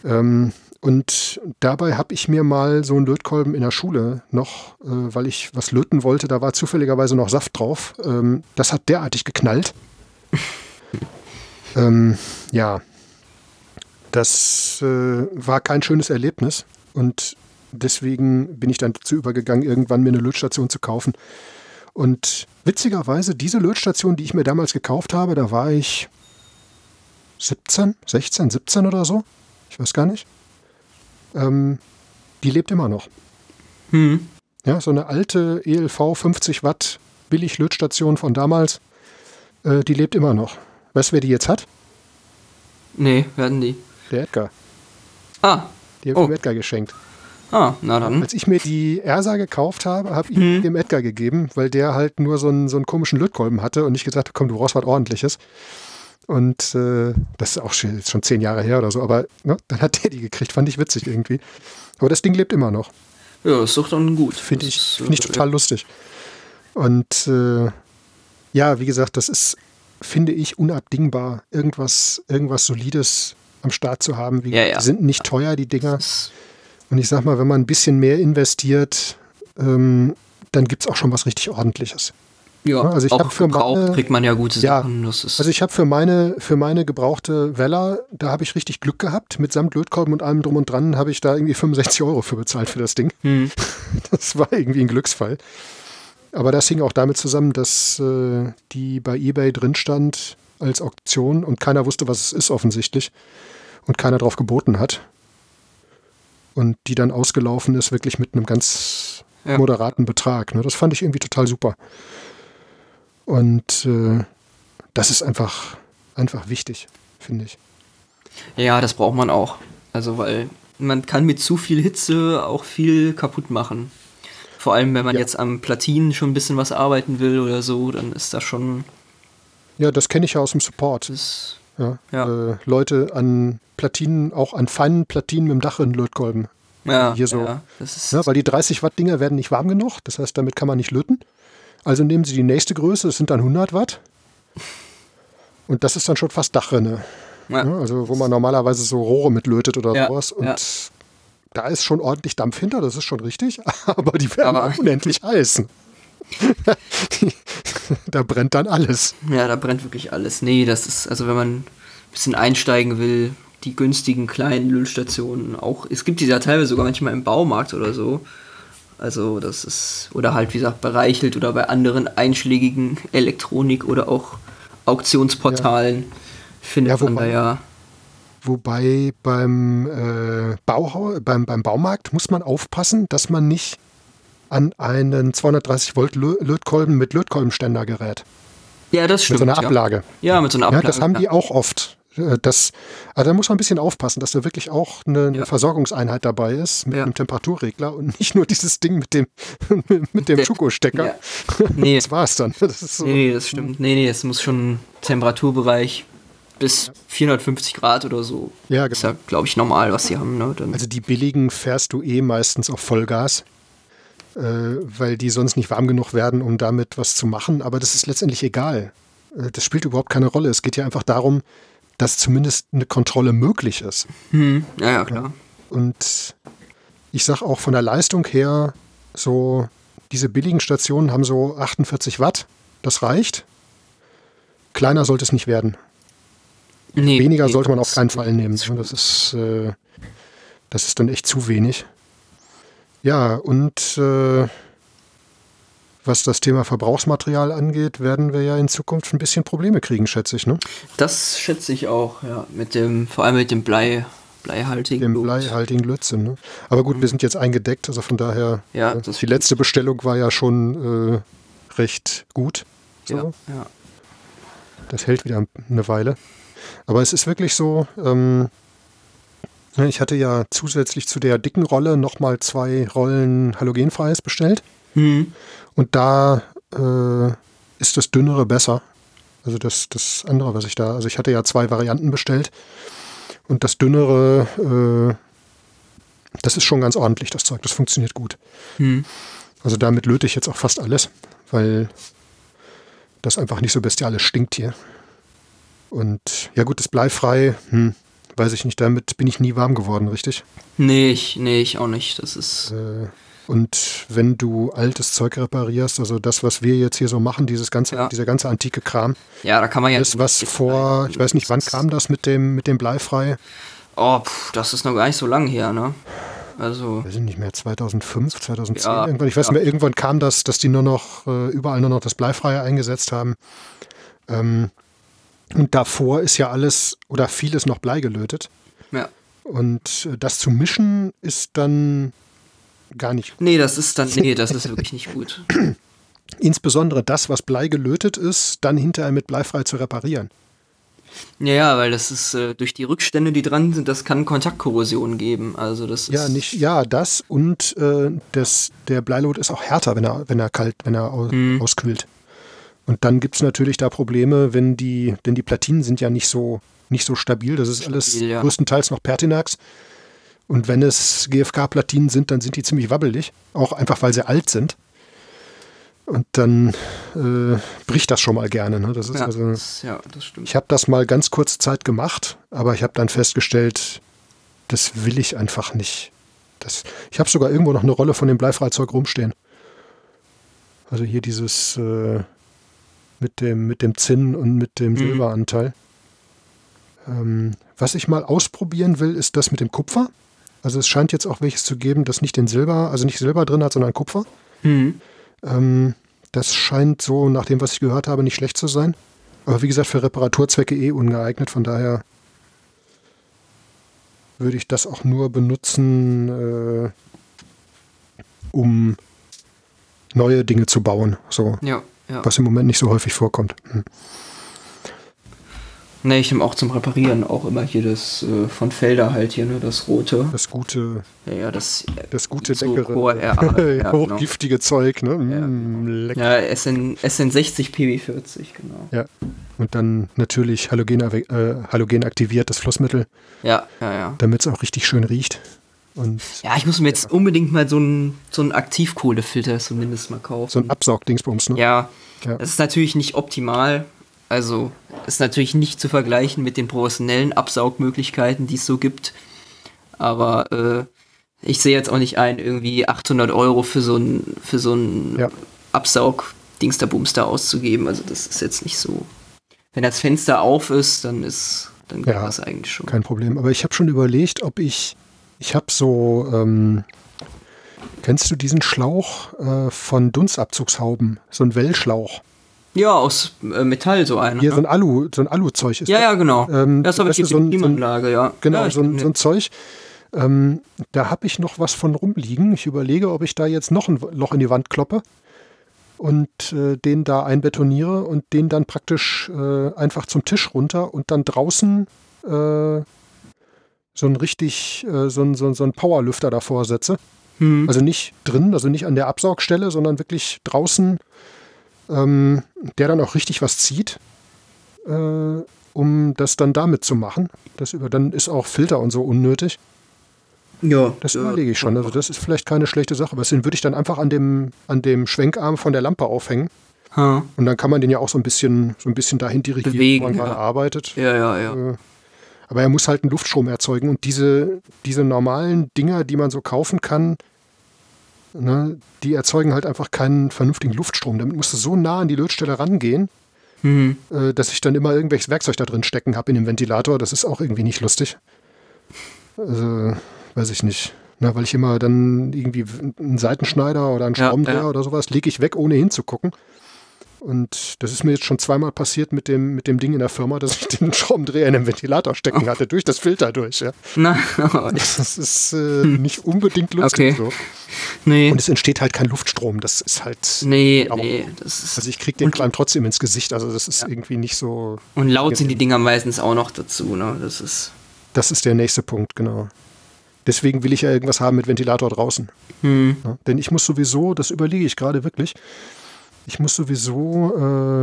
Speaker 1: Ähm, und dabei habe ich mir mal so einen Lötkolben in der Schule noch, äh, weil ich was löten wollte, da war zufälligerweise noch Saft drauf. Ähm, das hat derartig geknallt. <laughs> ähm, ja, das äh, war kein schönes Erlebnis. Und deswegen bin ich dann dazu übergegangen, irgendwann mir eine Lötstation zu kaufen. Und witzigerweise, diese Lötstation, die ich mir damals gekauft habe, da war ich 17, 16, 17 oder so. Ich weiß gar nicht. Ähm, die lebt immer noch. Hm. Ja, so eine alte ELV 50 Watt Billig-Lötstation von damals, äh, die lebt immer noch. Weißt du, wer die jetzt hat?
Speaker 2: Nee, werden die?
Speaker 1: Der Edgar.
Speaker 2: Ah.
Speaker 1: Die habe ich oh. dem Edgar geschenkt.
Speaker 2: Ah, na dann.
Speaker 1: Als ich mir die Ersa gekauft habe, habe ich hm. dem Edgar gegeben, weil der halt nur so einen, so einen komischen Lötkolben hatte und ich gesagt habe, komm, du brauchst was ordentliches. Und äh, das ist auch schon, schon zehn Jahre her oder so, aber ne, dann hat der die gekriegt, fand ich witzig irgendwie. Aber das Ding lebt immer noch.
Speaker 2: Ja, ist doch dann gut.
Speaker 1: Finde ich, find ich total ja. lustig. Und äh, ja, wie gesagt, das ist, finde ich, unabdingbar, irgendwas, irgendwas Solides am Start zu haben. Wie,
Speaker 2: ja, ja.
Speaker 1: Die sind nicht teuer, die Dinger. Und ich sag mal, wenn man ein bisschen mehr investiert, ähm, dann gibt es auch schon was richtig Ordentliches.
Speaker 2: Ja, also ich auch für meine, kriegt man ja gute Sachen.
Speaker 1: Ja, also ich habe für meine, für meine gebrauchte Weller, da habe ich richtig Glück gehabt. Mit samt Lötkolben und allem drum und dran habe ich da irgendwie 65 Euro für bezahlt für das Ding. Hm. <laughs> Das war irgendwie ein Glücksfall. Aber das hing auch damit zusammen, dass äh, die bei eBay drin stand als Auktion und keiner wusste, was es ist offensichtlich. Und keiner drauf geboten hat und die dann ausgelaufen ist, wirklich mit einem ganz ja. moderaten Betrag. Ne? Das fand ich irgendwie total super. Und äh, das ist einfach, einfach wichtig, finde ich.
Speaker 2: Ja, das braucht man auch. Also, weil man kann mit zu viel Hitze auch viel kaputt machen. Vor allem, wenn man ja. jetzt am Platinen schon ein bisschen was arbeiten will oder so, dann ist das schon.
Speaker 1: Ja, das kenne ich ja aus dem Support. Das ja, ja. Äh, Leute an Platinen, auch an feinen Platinen mit dem Dach in Lötkolben. Ja, hier so. Ja, ja, weil die 30 Watt Dinger werden nicht warm genug, das heißt, damit kann man nicht löten. Also nehmen Sie die nächste Größe, das sind dann 100 Watt. Und das ist dann schon fast Dachrinne. Ja. Also wo man normalerweise so Rohre mitlötet oder sowas. Und da ist schon ordentlich Dampf hinter, das ist schon richtig. <laughs> Aber die werden Aber unendlich heiß. <laughs> da brennt dann alles.
Speaker 2: Ja, da brennt wirklich alles. Nee, das ist, also wenn man ein bisschen einsteigen will, die günstigen kleinen Lötstationen auch. Es gibt die ja teilweise sogar manchmal im Baumarkt oder so. Also das ist, oder halt wie gesagt bereichelt oder bei anderen einschlägigen Elektronik oder auch Auktionsportalen ja. findet ja, wobei, man da ja.
Speaker 1: Wobei beim, äh, Bauhau, beim, beim Baumarkt muss man aufpassen, dass man nicht an einen 230 Volt Lötkolben mit Lötkolbenständer gerät.
Speaker 2: Ja, das stimmt.
Speaker 1: Mit so einer Ablage.
Speaker 2: Ja, ja mit so einer Ablage.
Speaker 1: Ja, das haben die auch oft. Äh, das, also da muss man ein bisschen aufpassen, dass da wirklich auch eine, eine ja. Versorgungseinheit dabei ist mit ja. einem Temperaturregler und nicht nur dieses Ding mit dem, <laughs> mit dem Schuko-Stecker. Ja. <laughs>
Speaker 2: Nee.
Speaker 1: Das war's dann. <laughs>
Speaker 2: Das so. Nee, das stimmt. Nee, nee, es muss schon Temperaturbereich bis 450 Grad oder so.
Speaker 1: Ja,
Speaker 2: Ist ja, glaube ich, normal, was sie haben. Ne?
Speaker 1: Also die billigen fährst du eh meistens auf Vollgas, äh, weil die sonst nicht warm genug werden, um damit was zu machen. Aber das ist letztendlich egal. Äh, das spielt überhaupt keine Rolle. Es geht ja einfach darum, dass zumindest eine Kontrolle möglich ist.
Speaker 2: hm, ja, ja, klar.
Speaker 1: Und ich sag auch von der Leistung her, so diese billigen Stationen haben so 48 Watt. Das reicht. Kleiner sollte es nicht werden.
Speaker 2: Nee,
Speaker 1: Weniger
Speaker 2: nee,
Speaker 1: sollte man auf keinen Fall nehmen. Das ist, äh, das ist dann echt zu wenig. Ja, und äh, was das Thema Verbrauchsmaterial angeht, werden wir ja in Zukunft ein bisschen Probleme kriegen, schätze ich. Ne?
Speaker 2: Das schätze ich auch, ja. Mit dem, vor allem mit dem Blei, bleihaltigen.
Speaker 1: Dem bleihaltigen Lötzinn. Ne? Aber gut, wir sind jetzt eingedeckt, also von daher.
Speaker 2: Ja,
Speaker 1: äh, die letzte Bestellung war ja schon äh, recht gut. So.
Speaker 2: Ja, ja.
Speaker 1: Das hält wieder eine Weile. Aber es ist wirklich so, ähm, ich hatte ja zusätzlich zu der dicken Rolle nochmal zwei Rollen Halogenfreies bestellt.
Speaker 2: Hm.
Speaker 1: Und da äh, ist das dünnere besser. Also das, das andere, was ich da, also ich hatte ja zwei Varianten bestellt. Und das dünnere, äh, das ist schon ganz ordentlich, das Zeug. Das funktioniert gut.
Speaker 2: Hm.
Speaker 1: Also damit löte ich jetzt auch fast alles, weil das einfach nicht so bestialisch stinkt hier. Und ja gut, das bleifrei, hm, weiß ich nicht, damit bin ich nie warm geworden, richtig?
Speaker 2: Nee, ich, nee, ich auch nicht. Das ist.
Speaker 1: Äh, und wenn du altes Zeug reparierst, also das, was wir jetzt hier so machen, dieses ganze,
Speaker 2: Ja.
Speaker 1: dieser ganze antike Kram,
Speaker 2: Ja, da kann man ja.
Speaker 1: ist was vor, ich weiß nicht, wann kam das mit dem, mit dem Bleifrei?
Speaker 2: Oh, pff, das ist noch gar nicht so lang her, ne? Also.
Speaker 1: weiß ich nicht mehr, 2005, 2010
Speaker 2: Ja,
Speaker 1: irgendwann. Ich weiß
Speaker 2: ja.
Speaker 1: nicht mehr, irgendwann kam das, dass die nur noch, äh, überall nur noch das Bleifreie eingesetzt haben. Ähm, und davor ist ja alles oder vieles noch Blei gelötet.
Speaker 2: Ja.
Speaker 1: Und äh, das zu mischen ist dann gar nicht.
Speaker 2: Nee, das ist dann. Nee, das ist wirklich nicht gut. <clears throat>
Speaker 1: Insbesondere das, was Blei gelötet ist, dann hinterher mit Bleifrei zu reparieren.
Speaker 2: Ja, ja, weil das ist äh, durch die Rückstände, die dran sind, das kann Kontaktkorrosion geben. Also das ist.
Speaker 1: Ja, nicht, ja, das und äh, das, der Bleilot ist auch härter, wenn er, wenn er kalt, wenn er au,
Speaker 2: Mhm.
Speaker 1: auskühlt. Und dann gibt es natürlich da Probleme, wenn die, denn die Platinen sind ja nicht so, nicht so stabil. Das ist alles
Speaker 2: Stabil, ja.
Speaker 1: größtenteils noch Pertinax. Und wenn es GFK-Platinen sind, dann sind die ziemlich wabbelig. Auch einfach, weil sie alt sind. Und dann äh, bricht das schon mal gerne. Ne? Das ist
Speaker 2: ja,
Speaker 1: also,
Speaker 2: das, ja, das stimmt.
Speaker 1: ich habe das mal ganz kurze Zeit gemacht, aber ich habe dann festgestellt, das will ich einfach nicht. Das, ich habe sogar irgendwo noch eine Rolle von dem Bleifreizeug rumstehen. Also hier dieses äh, mit, dem, mit dem Zinn und mit dem
Speaker 2: Mhm.
Speaker 1: Silberanteil. Ähm, was ich mal ausprobieren will, ist das mit dem Kupfer. Also es scheint jetzt auch welches zu geben, das nicht den Silber, also nicht Silber drin hat, sondern Kupfer.
Speaker 2: Hm.
Speaker 1: Ähm, das scheint so, nach dem, was ich gehört habe, nicht schlecht zu sein. Aber wie gesagt, für Reparaturzwecke eh ungeeignet. Von daher würde ich das auch nur benutzen, äh, um neue Dinge zu bauen. So,
Speaker 2: Ja, ja.
Speaker 1: was im Moment nicht so häufig vorkommt. Hm.
Speaker 2: Nee, ich nehme auch zum Reparieren auch immer hier das äh, von Felder halt hier, ne, das rote.
Speaker 1: Das gute,
Speaker 2: Ja, ja, das. äh,
Speaker 1: das gute,
Speaker 2: So
Speaker 1: leckere,
Speaker 2: RA, <laughs> ja, genau.
Speaker 1: hochgiftige Zeug. Ne? Mm, lecker.
Speaker 2: Ja, SN, SN60 PB40, genau.
Speaker 1: Ja. Und dann natürlich Halogen, äh, Halogen aktiviert, das Flussmittel,
Speaker 2: Ja, ja, ja.
Speaker 1: damit es auch richtig schön riecht. Und
Speaker 2: Ja, ich muss mir jetzt unbedingt mal so einen so einen Aktivkohlefilter zumindest mal kaufen.
Speaker 1: so ein Absaugdingsbums, ne?
Speaker 2: Ja,
Speaker 1: Ja.
Speaker 2: das ist natürlich nicht optimal. Also ist natürlich nicht zu vergleichen mit den professionellen Absaugmöglichkeiten, die es so gibt. Aber äh, ich sehe jetzt auch nicht ein, irgendwie 800 Euro für so ein für so ein
Speaker 1: Ja.
Speaker 2: Absaug-Dingster-Bums da auszugeben. Also das ist jetzt nicht so. Wenn das Fenster auf ist, dann ist dann geht
Speaker 1: Ja,
Speaker 2: das eigentlich schon.
Speaker 1: Kein Problem. Aber ich habe schon überlegt, ob ich. Ich habe so. Ähm, kennst du diesen Schlauch äh, von Dunstabzugshauben? So ein Wellschlauch.
Speaker 2: Ja, aus äh, Metall so einer.
Speaker 1: Hier
Speaker 2: ne?
Speaker 1: so ein Alu, so ein Aluzeug ist
Speaker 2: ja, ja, genau.
Speaker 1: Ähm,
Speaker 2: das habe ich jetzt
Speaker 1: so
Speaker 2: in
Speaker 1: ein-
Speaker 2: Klimaanlage, ja.
Speaker 1: Genau,
Speaker 2: ja,
Speaker 1: so, ein, so ein Zeug. Ähm, da habe ich noch was von rumliegen. Ich überlege, ob ich da jetzt noch ein Loch in die Wand kloppe und äh, den da einbetoniere und den dann praktisch äh, einfach zum Tisch runter und dann draußen äh, so ein richtig, äh, so ein, so, ein- so ein Powerlüfter davor setze.
Speaker 2: Hm.
Speaker 1: Also nicht drin, also nicht an der Absaugstelle, sondern wirklich draußen, ähm, der dann auch richtig was zieht. Äh, um das dann damit zu machen. Das über, dann ist auch Filter und so unnötig.
Speaker 2: Ja.
Speaker 1: Das überlege ich schon. Also das ist vielleicht keine schlechte Sache. Aber den würde ich dann einfach an dem, an dem Schwenkarm von der Lampe aufhängen.
Speaker 2: Ha.
Speaker 1: Und dann kann man den ja auch so ein bisschen, so ein bisschen dahin dirigieren,
Speaker 2: Bewegen,
Speaker 1: wo man
Speaker 2: ja.
Speaker 1: gerade arbeitet.
Speaker 2: Ja, ja, ja.
Speaker 1: Äh, Aber er muss halt einen Luftstrom erzeugen. Und diese, diese normalen Dinger, die man so kaufen kann, ne, die erzeugen halt einfach keinen vernünftigen Luftstrom. Damit musst du so nah an die Lötstelle rangehen,
Speaker 2: Mhm.
Speaker 1: äh, dass ich dann immer irgendwelches Werkzeug da drin stecken habe in dem Ventilator. Das ist auch irgendwie nicht lustig. Also, weiß ich nicht. Na, weil ich immer dann irgendwie einen Seitenschneider oder einen
Speaker 2: Ja,
Speaker 1: Schraubendreher
Speaker 2: ja.
Speaker 1: oder sowas lege ich weg, ohne hinzugucken. Und das ist mir jetzt schon zweimal passiert mit dem, mit dem Ding in der Firma, dass ich den <laughs> Schraubendreher in den Ventilator stecken
Speaker 2: Oh.
Speaker 1: hatte, durch das Filter durch. Ja. <laughs>
Speaker 2: Na,
Speaker 1: Das ist äh, nicht unbedingt lustig
Speaker 2: Okay.
Speaker 1: so.
Speaker 2: nee.
Speaker 1: Und es entsteht halt kein Luftstrom. Das ist halt.
Speaker 2: Nee,
Speaker 1: Au.
Speaker 2: nee. Das ist,
Speaker 1: Also ich kriege den Qualm trotzdem ins Gesicht. Also das ist
Speaker 2: Ja.
Speaker 1: irgendwie nicht so.
Speaker 2: und laut sind die Dinger meistens auch noch dazu, ne? Das ist.
Speaker 1: Das ist der nächste Punkt, genau. Deswegen will ich ja irgendwas haben mit Ventilator draußen.
Speaker 2: Hm.
Speaker 1: Ja, denn ich muss sowieso, das überlege ich gerade wirklich, ich muss sowieso,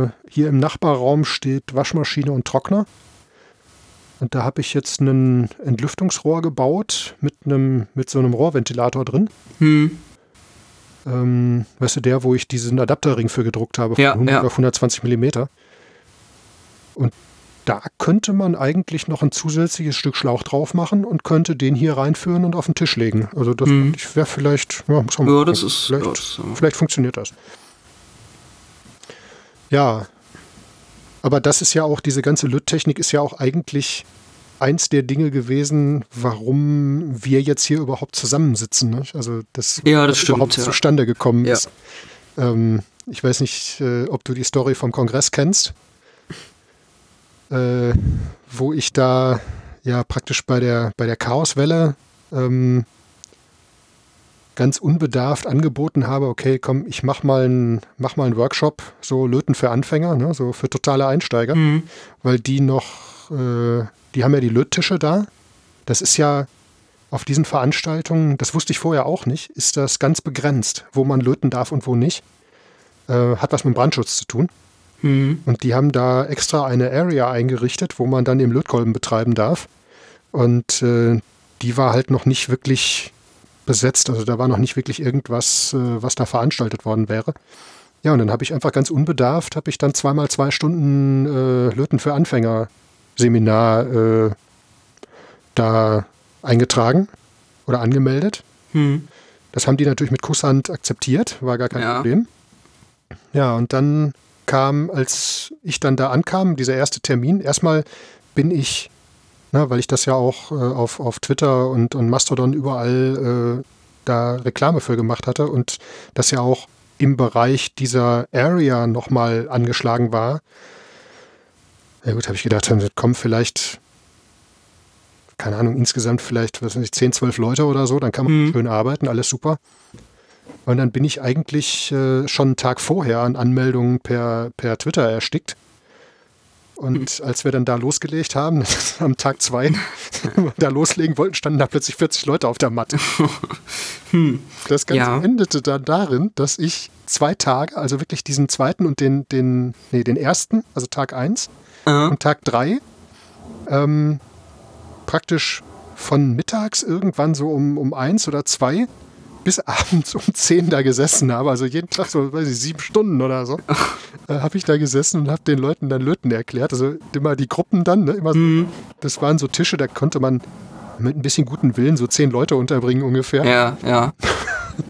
Speaker 1: äh, hier im Nachbarraum steht Waschmaschine und Trockner. Und da habe ich jetzt ein Entlüftungsrohr gebaut mit einem, mit so einem Rohrventilator drin.
Speaker 2: Hm.
Speaker 1: Ähm, weißt du, der, wo ich diesen Adapterring für gedruckt habe, von
Speaker 2: Ja,
Speaker 1: 100
Speaker 2: ja.
Speaker 1: auf 120 Millimeter. Und da könnte man eigentlich noch ein zusätzliches Stück Schlauch drauf machen und könnte den hier reinführen und auf den Tisch legen. Also das
Speaker 2: Mhm.
Speaker 1: wäre vielleicht, ja, muss man mal
Speaker 2: Ja, das
Speaker 1: gucken.
Speaker 2: ist.
Speaker 1: vielleicht,
Speaker 2: ja, das ist, äh,
Speaker 1: vielleicht funktioniert das. Ja, aber das ist ja auch, diese ganze Lütt-Technik ist ja auch eigentlich eins der Dinge gewesen, warum wir jetzt hier überhaupt zusammensitzen. Ne? Also das,
Speaker 2: Ja, das
Speaker 1: was
Speaker 2: stimmt,
Speaker 1: überhaupt
Speaker 2: ja.
Speaker 1: zustande gekommen
Speaker 2: Ja.
Speaker 1: ist. Ähm, ich weiß nicht, äh, ob du die Story vom Kongress kennst, äh, wo ich da ja praktisch bei der, bei der Chaoswelle ähm, ganz unbedarft angeboten habe, okay, komm, ich mach mal einen mach mal einen Workshop, so Löten für Anfänger, ne, so für totale Einsteiger,
Speaker 2: Mhm.
Speaker 1: weil die noch, äh, die haben ja die Löttische da. Das ist ja auf diesen Veranstaltungen, das wusste ich vorher auch nicht, ist das ganz begrenzt, wo man löten darf und wo nicht. Äh, hat was mit Brandschutz zu tun.
Speaker 2: Mhm.
Speaker 1: Und die haben da extra eine Area eingerichtet, wo man dann eben Lötkolben betreiben darf. Und äh, die war halt noch nicht wirklich besetzt. Also da war noch nicht wirklich irgendwas, äh, was da veranstaltet worden wäre. Ja, und dann habe ich einfach ganz unbedarft, habe ich dann zweimal zwei Stunden äh, Löten für Anfänger Seminar äh, da eingetragen oder angemeldet.
Speaker 2: Mhm.
Speaker 1: Das haben die natürlich mit Kusshand akzeptiert, war gar kein
Speaker 2: Ja.
Speaker 1: Problem. Ja, und dann kam, als ich dann da ankam, dieser erste Termin, erstmal bin ich, na, weil ich das ja auch äh, auf, auf Twitter und, und Mastodon überall äh, da Reklame für gemacht hatte und das ja auch im Bereich dieser Area nochmal angeschlagen war. Ja gut, habe ich gedacht, dann kommen vielleicht, keine Ahnung, insgesamt vielleicht, was weiß ich, 10, 12 Leute oder so, dann kann man
Speaker 2: Mhm.
Speaker 1: schön arbeiten, alles super. Und dann bin ich eigentlich äh, schon einen Tag vorher an Anmeldungen per, per Twitter erstickt. Und <laughs> als wir dann da losgelegt haben, <laughs> am Tag zwei, <laughs> da loslegen wollten, standen da plötzlich 40 Leute auf der Matte. Das Ganze
Speaker 2: Ja.
Speaker 1: endete dann darin, dass ich zwei Tage, also wirklich diesen zweiten und den, den, nee, den ersten, also Tag eins
Speaker 2: Äh,
Speaker 1: und Tag drei, ähm, praktisch von mittags irgendwann so um, um eins oder zwei bis abends um zehn da gesessen habe. Also jeden Tag so, weiß ich, sieben Stunden oder so, <laughs> äh, habe ich da gesessen und habe den Leuten dann Löten erklärt. Also immer die Gruppen dann, ne, immer
Speaker 2: Mhm.
Speaker 1: das waren so Tische, da konnte man mit ein bisschen guten Willen so zehn Leute unterbringen ungefähr.
Speaker 2: ja, ja. <laughs>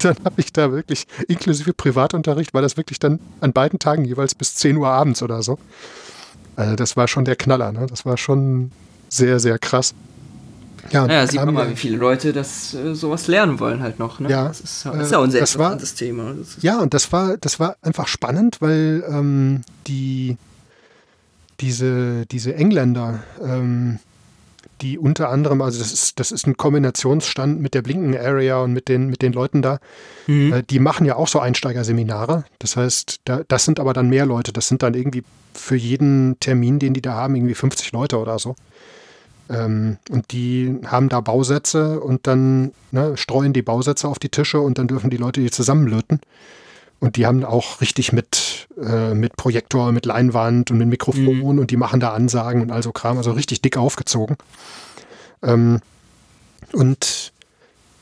Speaker 1: Dann habe ich da wirklich, inklusive Privatunterricht, war das wirklich dann an beiden Tagen jeweils bis 10 Uhr abends oder so. Also das war schon der Knaller, ne? Das war schon sehr, sehr krass. Ja,
Speaker 2: Naja, sieht man mal, wie viele Leute das äh, sowas lernen wollen halt noch. Ne?
Speaker 1: Ja,
Speaker 2: das ist, das
Speaker 1: äh,
Speaker 2: ist ja sehr
Speaker 1: das war-
Speaker 2: interessantes Thema. Das
Speaker 1: Ja, und das war, das war einfach spannend, weil ähm, die, diese, diese Engländer, ähm, die unter anderem, also das ist, das ist ein Kombinationsstand mit der Blinken Area und mit den, mit den Leuten da,
Speaker 2: Mhm.
Speaker 1: äh, die machen ja auch so Einsteigerseminare. Das heißt, da, das sind aber dann mehr Leute. Das sind dann irgendwie für jeden Termin, den die da haben, irgendwie 50 Leute oder so. Ähm, und die haben da Bausätze und dann ne, streuen die Bausätze auf die Tische und dann dürfen die Leute die zusammenlöten. Und die haben auch richtig mit, äh, mit Projektor, mit Leinwand und mit Mikrofon mhm. und die machen da Ansagen und also Kram, also richtig dick aufgezogen. Ähm, und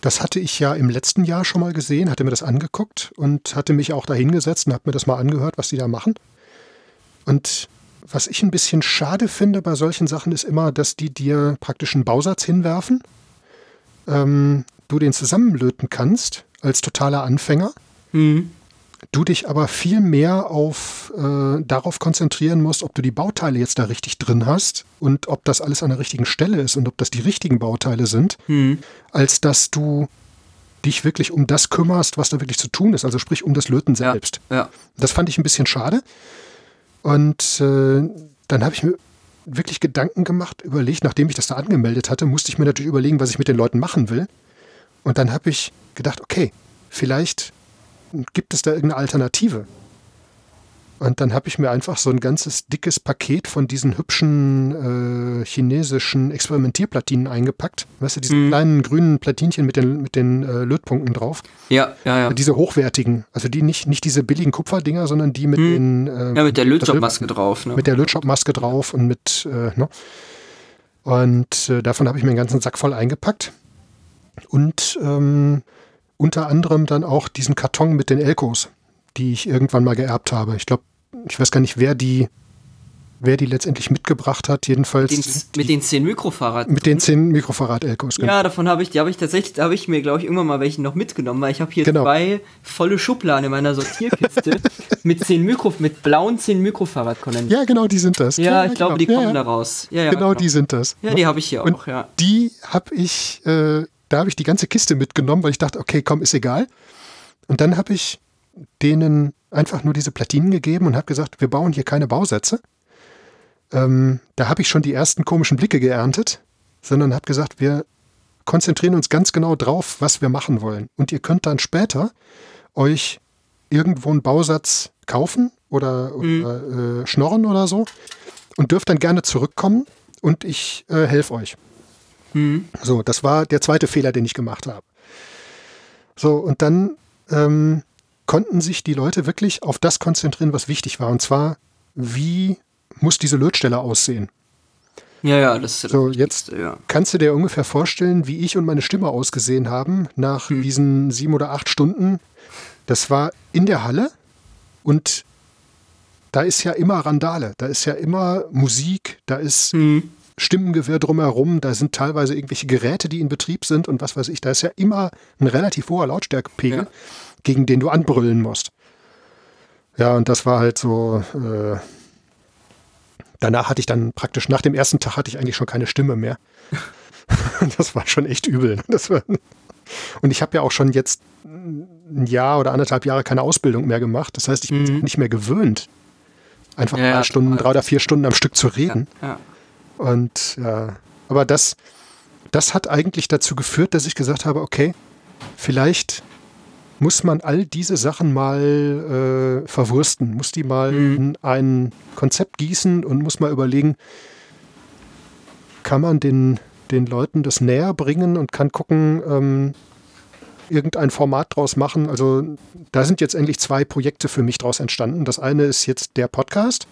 Speaker 1: das hatte ich ja im letzten Jahr schon mal gesehen, hatte mir das angeguckt und hatte mich auch da hingesetzt und habe mir das mal angehört, was die da machen. Und was ich ein bisschen schade finde bei solchen Sachen ist immer, dass die dir praktisch einen Bausatz hinwerfen, ähm, du den zusammenlöten kannst als totaler Anfänger. Mhm du dich aber viel mehr auf äh, darauf konzentrieren musst, ob du die Bauteile jetzt da richtig drin hast und ob das alles an der richtigen Stelle ist und ob das die richtigen Bauteile sind, hm. als dass du dich wirklich um das kümmerst, was da wirklich zu tun ist, also sprich um das Löten selbst. Ja, ja. Das fand ich ein bisschen schade. Und äh, dann habe ich mir wirklich Gedanken gemacht, überlegt, nachdem ich das da angemeldet hatte, musste ich mir natürlich überlegen, was ich mit den Leuten machen will. Und dann habe ich gedacht, okay, vielleicht gibt es da irgendeine Alternative? Und dann habe ich mir einfach so ein ganzes dickes Paket von diesen hübschen äh, chinesischen Experimentierplatinen eingepackt. Weißt du, diese mm. kleinen grünen Platinchen mit den, mit den äh, Lötpunkten drauf.
Speaker 2: Ja, ja, ja.
Speaker 1: Diese hochwertigen. Also die nicht, nicht diese billigen Kupferdinger, sondern die mit mm. den.
Speaker 2: Äh, ja, mit der Lötjob-Maske drauf. Ne?
Speaker 1: Mit der Lötjob-Maske drauf und mit. Äh, ne? Und äh, davon habe ich mir einen ganzen Sack voll eingepackt. Und ähm, unter anderem dann auch diesen Karton mit den Elkos, die ich irgendwann mal geerbt habe. Ich glaube, ich weiß gar nicht, wer die, wer die letztendlich mitgebracht hat. Jedenfalls
Speaker 2: den,
Speaker 1: die,
Speaker 2: mit den zehn Mikrofahrrad.
Speaker 1: Mit den zehn Mikrofahrrad-Elkos.
Speaker 2: Genau. Ja, davon habe ich, die habe ich tatsächlich, habe ich mir glaube ich irgendwann mal welche noch mitgenommen, weil ich habe hier genau. zwei volle Schubladen in meiner Sortierkiste <laughs> mit zehn Mikro, mit blauen zehn Mikrofahrradkonnektoren.
Speaker 1: Ja, genau, die sind das.
Speaker 2: Ja,
Speaker 1: ja
Speaker 2: ich glaube,
Speaker 1: genau.
Speaker 2: die kommen
Speaker 1: ja,
Speaker 2: da raus. Ja,
Speaker 1: genau, genau, die sind das.
Speaker 2: Ja, die habe ich hier
Speaker 1: Und
Speaker 2: auch. Ja.
Speaker 1: Die habe ich äh, da habe ich die ganze Kiste mitgenommen, weil ich dachte, okay, komm, ist egal. Und dann habe ich denen einfach nur diese Platinen gegeben und habe gesagt, wir bauen hier keine Bausätze. Ähm, da habe ich schon die ersten komischen Blicke geerntet, sondern habe gesagt, wir konzentrieren uns ganz genau drauf, was wir machen wollen. Und ihr könnt dann später euch irgendwo einen Bausatz kaufen oder, mhm. oder äh, schnorren oder so und dürft dann gerne zurückkommen und ich äh, helfe euch. Mhm. So, das war der zweite Fehler, den ich gemacht habe. So, und dann ähm, konnten sich die Leute wirklich auf das konzentrieren, was wichtig war. Und zwar, wie muss diese Lötstelle aussehen?
Speaker 2: Ja, ja, das ist
Speaker 1: so. Jetzt ja. kannst du dir ungefähr vorstellen, wie ich und meine Stimme ausgesehen haben nach hm. diesen sieben oder acht Stunden. Das war in der Halle und da ist ja immer Randale, da ist ja immer Musik, da ist hm. Stimmengewirr drumherum, da sind teilweise irgendwelche Geräte, die in Betrieb sind und was weiß ich. Da ist ja immer ein relativ hoher Lautstärkepegel, ja. Gegen den du anbrüllen musst. Ja, und das war halt so. Äh, danach hatte ich dann praktisch, nach dem ersten Tag hatte ich eigentlich schon keine Stimme mehr. <laughs> das war schon echt übel. War, und ich habe ja auch schon jetzt ein Jahr oder anderthalb Jahre keine Ausbildung mehr gemacht. Das heißt, ich bin mhm. nicht mehr gewöhnt, einfach ja, drei Stunden, drei oder vier Stunden am Stück zu reden. Ja, ja. Und ja, aber das, das hat eigentlich dazu geführt, dass ich gesagt habe, okay, vielleicht muss man all diese Sachen mal äh, verwursten, muss die mal mhm. in ein Konzept gießen und muss mal überlegen, kann man den, den Leuten das näher bringen und kann gucken, ähm, irgendein Format draus machen. Also da sind jetzt endlich zwei Projekte für mich draus entstanden. Das eine ist jetzt der Podcast.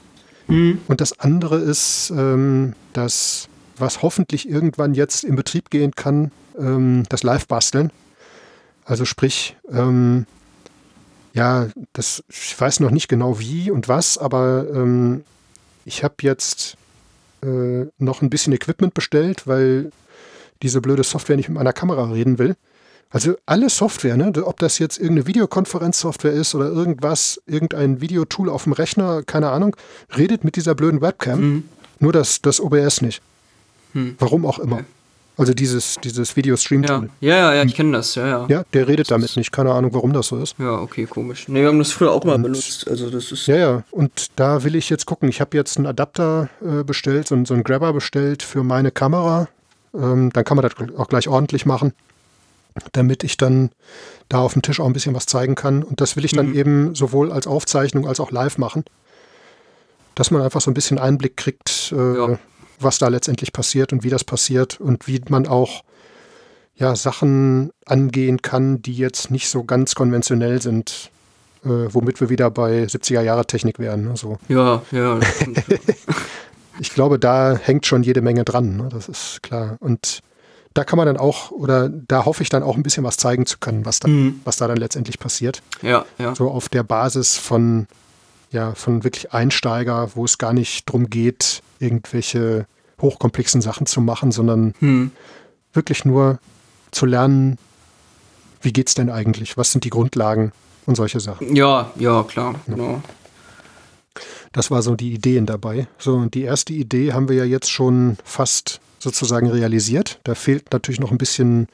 Speaker 1: Mhm. Und das andere ist ähm, das, was hoffentlich irgendwann jetzt in Betrieb gehen kann, ähm, das Live-Basteln. Also sprich, ähm, ja, das, ich weiß noch nicht genau wie und was, aber ähm, ich habe jetzt äh, noch ein bisschen Equipment bestellt, weil diese blöde Software nicht mit meiner Kamera reden will. Also alle Software, ne, ob das jetzt irgendeine Videokonferenzsoftware ist oder irgendwas, irgendein Videotool auf dem Rechner, keine Ahnung, redet mit dieser blöden Webcam. Mhm. Nur das, das OBS nicht. Mhm. Warum auch immer. Also dieses, dieses Video-Stream-Tool.
Speaker 2: Ja. ja, ja, ich kenne das, ja, ja.
Speaker 1: Ja, der redet damit nicht. Keine Ahnung, warum das so ist.
Speaker 2: Ja, okay, komisch. Ne, wir haben das früher auch mal benutzt. Also das ist.
Speaker 1: Ja, ja. Und da will ich jetzt gucken. Ich habe jetzt einen Adapter äh, bestellt, so, so einen Grabber bestellt für meine Kamera. Ähm, dann kann man das auch gleich ordentlich machen damit ich dann da auf dem Tisch auch ein bisschen was zeigen kann. Und das will ich dann mhm. eben sowohl als Aufzeichnung als auch live machen, dass man einfach so ein bisschen Einblick kriegt, äh, ja. Was da letztendlich passiert und wie das passiert und wie man auch ja, Sachen angehen kann, die jetzt nicht so ganz konventionell sind. äh, womit wir wieder bei 70er-Jahre-Technik wären. Ne? So.
Speaker 2: Ja, ja. <laughs>
Speaker 1: ich glaube, da hängt schon jede Menge dran, ne? das ist klar. Und da kann man dann auch, oder da hoffe ich dann auch ein bisschen was zeigen zu können, was da, mhm. was da dann letztendlich passiert.
Speaker 2: Ja, ja.
Speaker 1: So auf der Basis von, ja, von wirklich Einsteiger, wo es gar nicht darum geht, irgendwelche hochkomplexen Sachen zu machen, sondern mhm. wirklich nur zu lernen, wie geht es denn eigentlich? Was sind die Grundlagen und solche Sachen?
Speaker 2: Ja, ja, klar, ja. genau.
Speaker 1: Das war so die Ideen dabei. So, und die erste Idee haben wir ja jetzt schon fast sozusagen realisiert. Da fehlt natürlich noch ein bisschen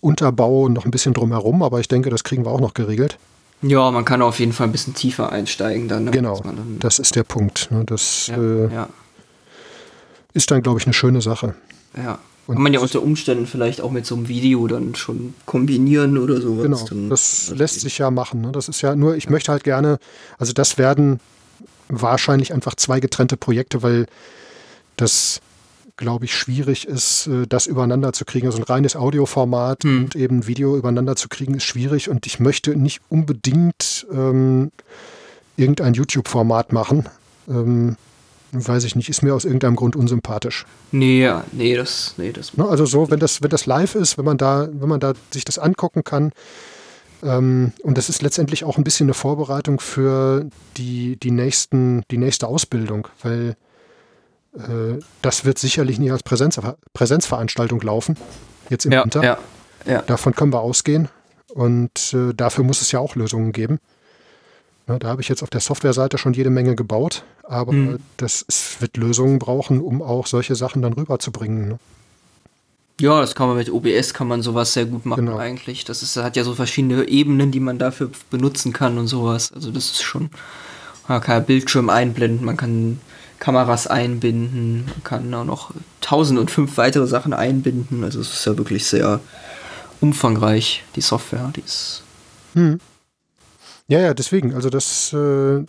Speaker 1: Unterbau und noch ein bisschen drumherum, aber ich denke, das kriegen wir auch noch geregelt.
Speaker 2: Ja, man kann auf jeden Fall ein bisschen tiefer einsteigen dann. Ne?
Speaker 1: Genau, dann das ist der Punkt. Ne? Das ja, äh, ja. ist dann, glaube ich, eine schöne Sache.
Speaker 2: Ja. Und kann man ja unter Umständen vielleicht auch mit so einem Video dann schon kombinieren oder sowas.
Speaker 1: Genau,
Speaker 2: dann
Speaker 1: das lässt sich ja machen. Ne? Das ist ja nur, ich möchte halt gerne, also das werden wahrscheinlich einfach zwei getrennte Projekte, weil das, glaube ich, schwierig ist, äh, das übereinander zu kriegen. Also ein reines Audioformat hm. und eben Video übereinander zu kriegen, ist schwierig und ich möchte nicht unbedingt ähm, irgendein YouTube-Format machen. Ähm, weiß ich nicht, ist mir aus irgendeinem Grund unsympathisch.
Speaker 2: Nee, nee, das, nee, das.
Speaker 1: Ne, also so, wenn das, wenn das live ist, wenn man da, wenn man da sich das angucken kann, ähm, und das ist letztendlich auch ein bisschen eine Vorbereitung für die, die nächsten, die nächste Ausbildung, weil das wird sicherlich nicht als Präsenz, Präsenzveranstaltung laufen, jetzt im
Speaker 2: ja,
Speaker 1: Winter.
Speaker 2: Ja, ja.
Speaker 1: Davon können wir ausgehen. Und äh, dafür muss es ja auch Lösungen geben. Ne, da habe ich jetzt auf der Softwareseite schon jede Menge gebaut, aber mhm. das es wird Lösungen brauchen, um auch solche Sachen dann rüberzubringen. Ne?
Speaker 2: Ja, das kann man mit OBS kann man sowas sehr gut machen genau. eigentlich. Das ist, hat ja so verschiedene Ebenen, die man dafür benutzen kann und sowas. Also das ist schon, man kann Bildschirm einblenden, man kann Kameras einbinden, man kann auch noch tausend und fünf weitere Sachen einbinden. Also es ist ja wirklich sehr umfangreich, die Software, die ist.
Speaker 1: Hm. Ja, ja, deswegen. Also das, äh,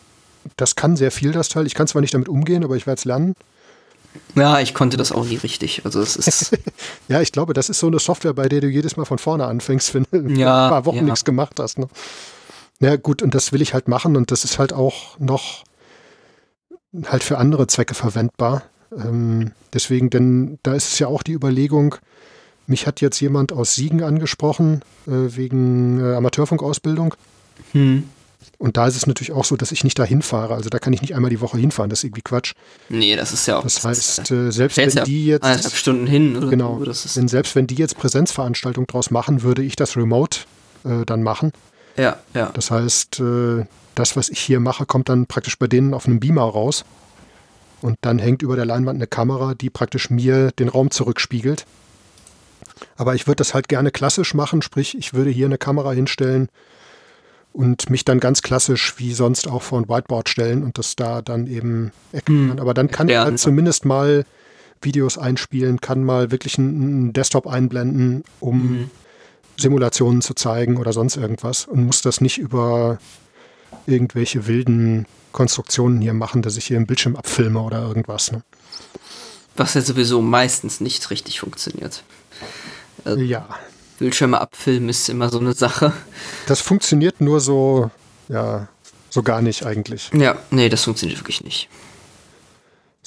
Speaker 1: das kann sehr viel, das Teil. Ich kann zwar nicht damit umgehen, aber ich werde es lernen.
Speaker 2: Ja, ich konnte das auch nie richtig. Also es ist <laughs>
Speaker 1: ja, ich glaube, das ist so eine Software, bei der du jedes Mal von vorne anfängst, wenn du <laughs> ja, ein paar Wochen ja. nichts gemacht hast. Ne? Ja, gut, und das will ich halt machen und das ist halt auch noch halt für andere Zwecke verwendbar. Ähm, deswegen, denn da ist es ja auch die Überlegung, mich hat jetzt jemand aus Siegen angesprochen, äh, wegen äh, Amateurfunkausbildung. Hm. Und da ist es natürlich auch so, dass ich nicht da hinfahre. Also da kann ich nicht einmal die Woche hinfahren. Das ist irgendwie Quatsch.
Speaker 2: Nee, das ist ja auch.
Speaker 1: Das heißt, äh, selbst wenn ja die jetzt.
Speaker 2: Eineinhalb Stunden hin, oder?
Speaker 1: Genau. Das ist denn selbst wenn die jetzt Präsenzveranstaltung draus machen, würde ich das remote äh, dann machen.
Speaker 2: Ja, ja.
Speaker 1: Das heißt, äh, das, was ich hier mache, kommt dann praktisch bei denen auf einem Beamer raus. Und dann hängt über der Leinwand eine Kamera, die praktisch mir den Raum zurückspiegelt. Aber ich würde das halt gerne klassisch machen, sprich, ich würde hier eine Kamera hinstellen und mich dann ganz klassisch wie sonst auch vor ein Whiteboard stellen und das da dann eben erklären. Mhm. Aber dann kann ich halt zumindest mal Videos einspielen, kann mal wirklich einen Desktop einblenden, um mhm. Simulationen zu zeigen oder sonst irgendwas und muss das nicht über irgendwelche wilden Konstruktionen hier machen, dass ich hier im Bildschirm abfilme oder irgendwas. Ne?
Speaker 2: Was ja sowieso meistens nicht richtig funktioniert.
Speaker 1: Also, ja.
Speaker 2: Bildschirme abfilmen ist immer so eine Sache.
Speaker 1: Das funktioniert nur so, ja, so gar nicht eigentlich.
Speaker 2: Ja, nee, das funktioniert wirklich nicht.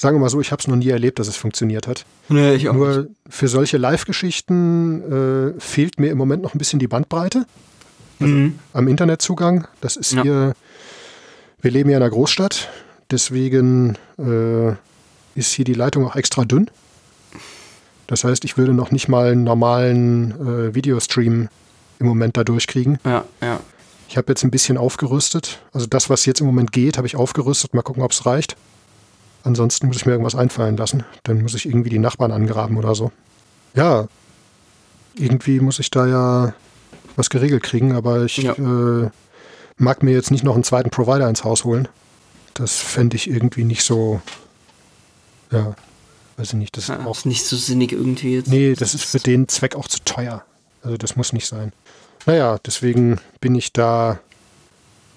Speaker 1: Sagen wir mal so, ich habe es noch nie erlebt, dass es funktioniert hat.
Speaker 2: Nee, ich auch
Speaker 1: Nur
Speaker 2: nicht.
Speaker 1: für solche Live-Geschichten äh, fehlt mir im Moment noch ein bisschen die Bandbreite also mhm. am Internetzugang. Das ist ja. hier, wir leben ja in einer Großstadt, deswegen äh, ist hier die Leitung auch extra dünn. Das heißt, ich würde noch nicht mal einen normalen äh, Videostream im Moment da durchkriegen.
Speaker 2: Ja, ja.
Speaker 1: Ich habe jetzt ein bisschen aufgerüstet. Also das, was jetzt im Moment geht, habe ich aufgerüstet. Mal gucken, ob es reicht. Ansonsten muss ich mir irgendwas einfallen lassen. Dann muss ich irgendwie die Nachbarn angraben oder so. Ja, irgendwie muss ich da ja was geregelt kriegen, aber ich ja. äh, mag mir jetzt nicht noch einen zweiten Provider ins Haus holen. Das fände ich irgendwie nicht so, ja, weiß ich nicht. Das
Speaker 2: ja, ist auch nicht so sinnig irgendwie jetzt.
Speaker 1: Nee, das ist für den Zweck auch zu teuer. Also das muss nicht sein. Naja, deswegen bin ich da